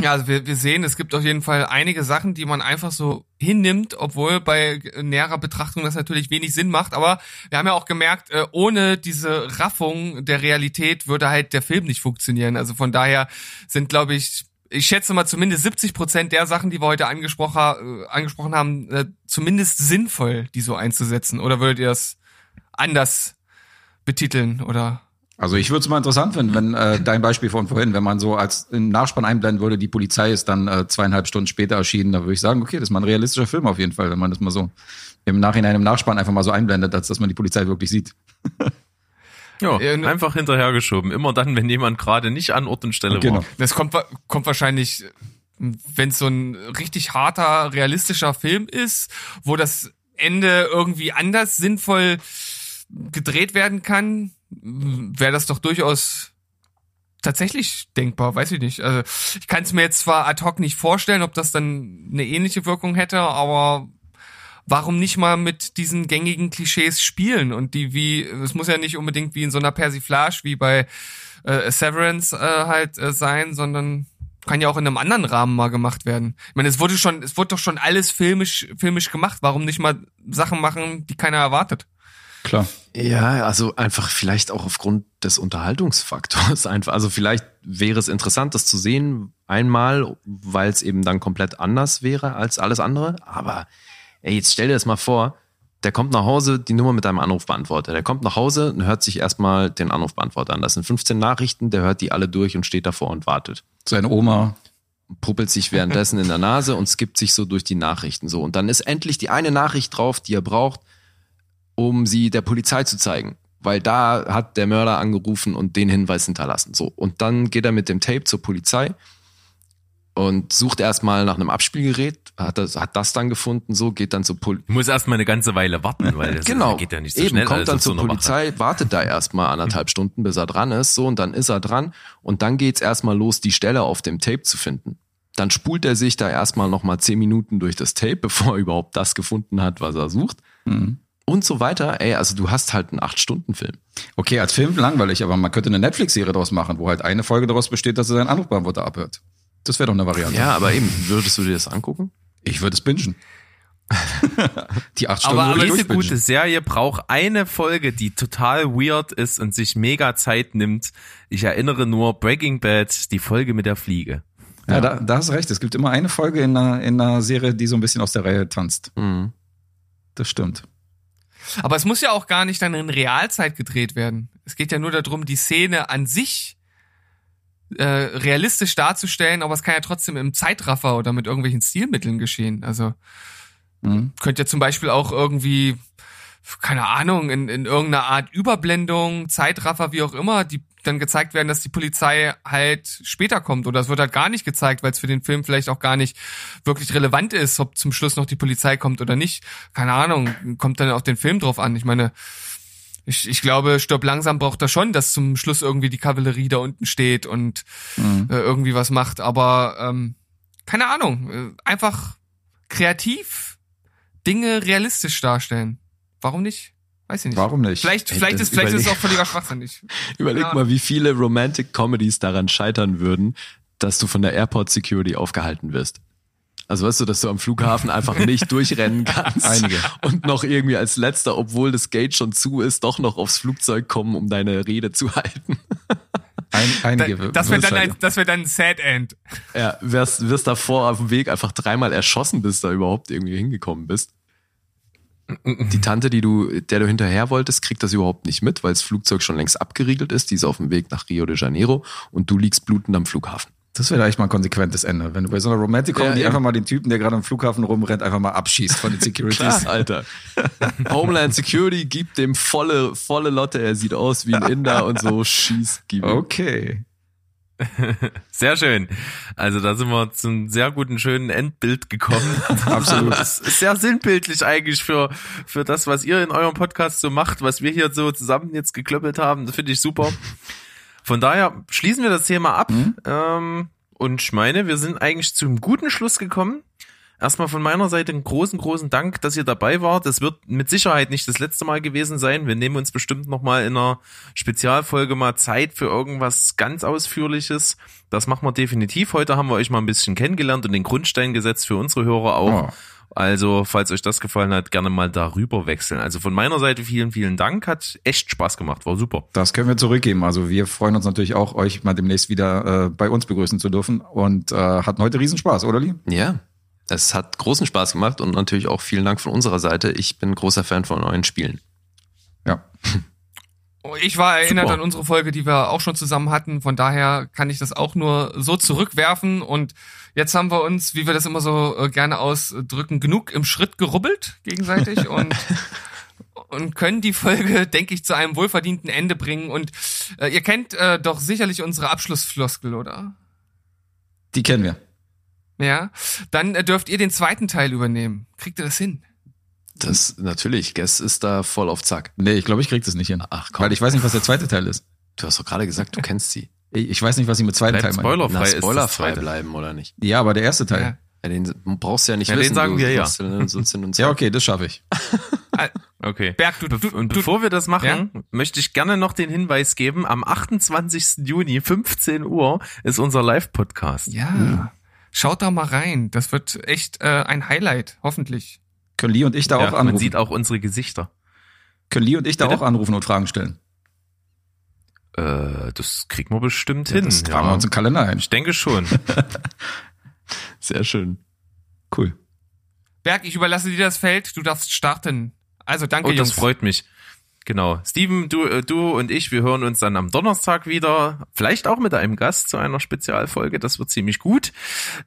Ja, also wir, wir sehen, es gibt auf jeden Fall einige Sachen, die man einfach so hinnimmt, obwohl bei näherer Betrachtung das natürlich wenig Sinn macht. Aber wir haben ja auch gemerkt, äh, ohne diese Raffung der Realität würde halt der Film nicht funktionieren. Also von daher sind, glaube ich, ich schätze mal zumindest 70 Prozent der Sachen, die wir heute angesprochen, äh, angesprochen haben, äh, zumindest sinnvoll, die so einzusetzen. Oder würdet ihr das anders betiteln oder Also ich würde es mal interessant finden, wenn äh, dein Beispiel von vorhin, wenn man so als im Nachspann einblenden würde, die Polizei ist dann äh, zweieinhalb Stunden später erschienen, da würde ich sagen, okay, das ist mal ein realistischer Film auf jeden Fall, wenn man das mal so im Nachhinein im Nachspann einfach mal so einblendet, als dass man die Polizei wirklich sieht. Ja, Ja, ne- einfach hinterhergeschoben. Immer dann, wenn jemand gerade nicht an Ort und Stelle Genau. war. Das kommt, kommt wahrscheinlich, wenn es so ein richtig harter, realistischer Film ist, wo das Ende irgendwie anders sinnvoll gedreht werden kann, wäre das doch durchaus tatsächlich denkbar, weiß ich nicht. Also ich kann es mir jetzt zwar ad hoc nicht vorstellen, ob das dann eine ähnliche Wirkung hätte, aber warum nicht mal mit diesen gängigen Klischees spielen und die wie, es muss ja nicht unbedingt wie in so einer Persiflage wie bei äh, Severance äh, halt äh, sein, sondern kann ja auch in einem anderen Rahmen mal gemacht werden. Ich meine, es wurde schon, es wurde doch schon alles filmisch, filmisch gemacht. Warum nicht mal Sachen machen, die keiner erwartet? Klar. Ja, also einfach vielleicht auch aufgrund des Unterhaltungsfaktors einfach. Also vielleicht wäre es interessant, das zu sehen einmal, weil es eben dann komplett anders wäre als alles andere. Aber ey, jetzt stell dir das mal vor, der kommt nach Hause, die Nummer mit einem Anrufbeantworter. Der kommt nach Hause und hört sich erstmal den Anrufbeantworter an. Das sind 15 Nachrichten, der hört die alle durch und steht davor und wartet. Seine Oma. Puppelt sich währenddessen in der Nase und skippt sich so durch die Nachrichten so. Und dann ist endlich die eine Nachricht drauf, die er braucht, um sie der Polizei zu zeigen. Weil da hat der Mörder angerufen und den Hinweis hinterlassen. So. Und dann geht er mit dem Tape zur Polizei und sucht erstmal nach einem Abspielgerät, hat das, hat das dann gefunden, so, geht dann zur Polizei. Ich muss erst mal eine ganze Weile warten, weil das Genau. geht ja nicht so Eben, schnell. kommt also dann so zur Wache. Polizei, wartet da erstmal anderthalb Stunden, bis er dran ist, so, und dann ist er dran. Und dann geht's erstmal los, die Stelle auf dem Tape zu finden. Dann spult er sich da erstmal nochmal zehn Minuten durch das Tape, bevor er überhaupt das gefunden hat, was er sucht. Mhm. Und so weiter. Ey, also du hast halt einen Acht-Stunden-Film. Okay, als Film langweilig, aber man könnte eine Netflix-Serie daraus machen, wo halt eine Folge daraus besteht, dass er seinen Anrufbeantworter abhört. Das wäre doch eine Variante. Ja, aber eben, würdest du dir das angucken? Ich würde es bingen. Die acht Stunden Aber- durchbingen. gute Serie braucht eine Folge, die total weird ist und sich mega Zeit nimmt. Ich erinnere nur Breaking Bad, die Folge mit der Fliege. Ja, da, da hast du recht. Es gibt immer eine Folge in einer, in einer Serie, die so ein bisschen aus der Reihe tanzt. Mhm. Das stimmt. Aber es muss ja auch gar nicht dann in Realzeit gedreht werden. Es geht ja nur darum, die Szene an sich äh, realistisch darzustellen, aber es kann ja trotzdem im Zeitraffer oder mit irgendwelchen Stilmitteln geschehen. Also Mhm. könnte ja zum Beispiel auch irgendwie, keine Ahnung, in, in irgendeiner Art Überblendung, Zeitraffer, wie auch immer, die dann gezeigt werden, dass die Polizei halt später kommt. Oder es wird halt gar nicht gezeigt, weil es für den Film vielleicht auch gar nicht wirklich relevant ist, ob zum Schluss noch die Polizei kommt oder nicht. Keine Ahnung, kommt dann auf den Film drauf an. Ich meine, ich, ich glaube, Stirb langsam braucht er schon, dass zum Schluss irgendwie die Kavallerie da unten steht und Mhm. äh, irgendwie was macht. Aber ähm, keine Ahnung, äh, einfach kreativ Dinge realistisch darstellen. Warum nicht? Weiß ich nicht. Warum nicht? Vielleicht, Ey, vielleicht, ist, vielleicht ist es auch völliger Schwachsinnig. Überleg Ja. mal, wie viele Romantic Comedies daran scheitern würden, dass du von der Airport Security aufgehalten wirst. Also weißt du, dass du am Flughafen einfach nicht durchrennen kannst. Einige. Und noch irgendwie als letzter, obwohl das Gate schon zu ist, doch noch aufs Flugzeug kommen, um deine Rede zu halten. Ein, Da, einige. das wäre dann, ein, das wär dann ein Sad End. Ja, wirst, wirst davor auf dem Weg einfach dreimal erschossen, bis da überhaupt irgendwie hingekommen bist. Die Tante, die du, der du hinterher wolltest, kriegt das überhaupt nicht mit, weil das Flugzeug schon längst abgeriegelt ist. Die ist auf dem Weg nach Rio de Janeiro und du liegst blutend am Flughafen. Das wäre echt mal ein konsequentes Ende. Wenn du bei so einer Romantic Comedy Ja, einfach mal den Typen, der gerade am Flughafen rumrennt, einfach mal abschießt von den Securities. Klar, Alter. Homeland Security gibt dem volle, volle Lotte. Er sieht aus wie ein Inder und so schießt, gib. Okay. Sehr schön. Also da sind wir zum sehr guten, schönen Endbild gekommen. Absolut. Das ist sehr sinnbildlich eigentlich für, für das, was ihr in eurem Podcast so macht, was wir hier so zusammen jetzt geklöppelt haben. Das finde ich super. Von daher schließen wir das Thema ab. Ähm, und ich meine, wir sind eigentlich zum guten Schluss gekommen. Erstmal von meiner Seite einen großen, großen Dank, dass ihr dabei wart. Das wird mit Sicherheit nicht das letzte Mal gewesen sein. Wir nehmen uns bestimmt nochmal in einer Spezialfolge mal Zeit für irgendwas ganz Ausführliches. Das machen wir definitiv. Heute haben wir euch mal ein bisschen kennengelernt und den Grundstein gesetzt für unsere Hörer auch. Oh. Also, falls euch das gefallen hat, gerne mal darüber wechseln. Also von meiner Seite vielen, vielen Dank. Hat echt Spaß gemacht. War super. Das können wir zurückgeben. Also wir freuen uns natürlich auch, euch mal demnächst wieder äh, bei uns begrüßen zu dürfen. Und äh, hatten heute Riesenspaß, oder Lee? Ja, es hat großen Spaß gemacht und natürlich auch vielen Dank von unserer Seite. Ich bin großer Fan von neuen Spielen. Ja. Ich war erinnert Super. an unsere Folge, die wir auch schon zusammen hatten. Von daher kann ich das auch nur so zurückwerfen. Und jetzt haben wir uns, wie wir das immer so äh, gerne ausdrücken, genug im Schritt gerubbelt gegenseitig. Und, und können die Folge, denke ich, zu einem wohlverdienten Ende bringen. Und äh, ihr kennt äh, doch sicherlich unsere Abschlussfloskel, oder? Die kennen wir. Ja, dann äh, dürft ihr den zweiten Teil übernehmen. Kriegt ihr das hin? Das natürlich, Guess ist da voll auf Zack. Nee, ich glaube, ich krieg das nicht hin. Ach komm, Weil ich weiß nicht, was der zweite Teil ist. du hast doch gerade gesagt, du kennst sie. Ich ich weiß nicht, was sie mit zweiten Teil meinen. spoilerfrei Na, spoilerfrei bleiben oder nicht? Ja, aber der erste Teil. Ja. Ja, den brauchst du ja nicht Ja, den wissen. sagen du, wir ja. Ja, okay, das schaffe ich. Okay. Berg, du, du, und du, bevor wir das machen, Ja? möchte ich gerne noch den Hinweis geben, am 28. Juni, 15 Uhr, ist unser Live-Podcast. Ja, schaut da mal rein. Das wird echt äh, ein Highlight, hoffentlich. Können Lee und ich da Ja, auch man anrufen? sieht auch unsere Gesichter. Können Lee und ich da Bitte? auch anrufen und Fragen stellen? Äh, das kriegen wir bestimmt Ja, hin. das tragen wir uns im Kalender ein. Ich denke schon. Sehr schön. Cool. Berg, ich überlasse dir das Feld. Du darfst starten. Also danke, Oh, das Jungs. freut mich. Genau. Steven, du, äh, du und ich, wir hören uns dann am Donnerstag wieder. Vielleicht auch mit einem Gast zu einer Spezialfolge. Das wird ziemlich gut.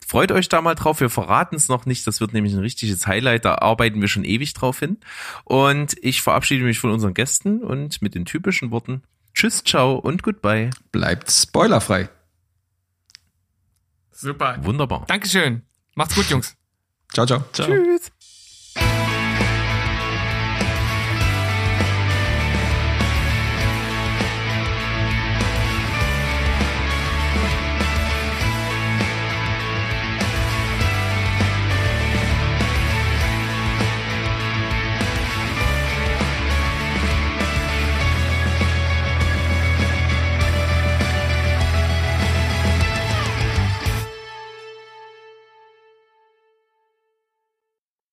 Freut euch da mal drauf. Wir verraten es noch nicht. Das wird nämlich ein richtiges Highlight. Da arbeiten wir schon ewig drauf hin. Und ich verabschiede mich von unseren Gästen und mit den typischen Worten Tschüss, ciao und goodbye. Bleibt spoilerfrei. Super. Wunderbar. Dankeschön. Macht's gut, Jungs. Ciao, ciao. Ciao. Tschüss.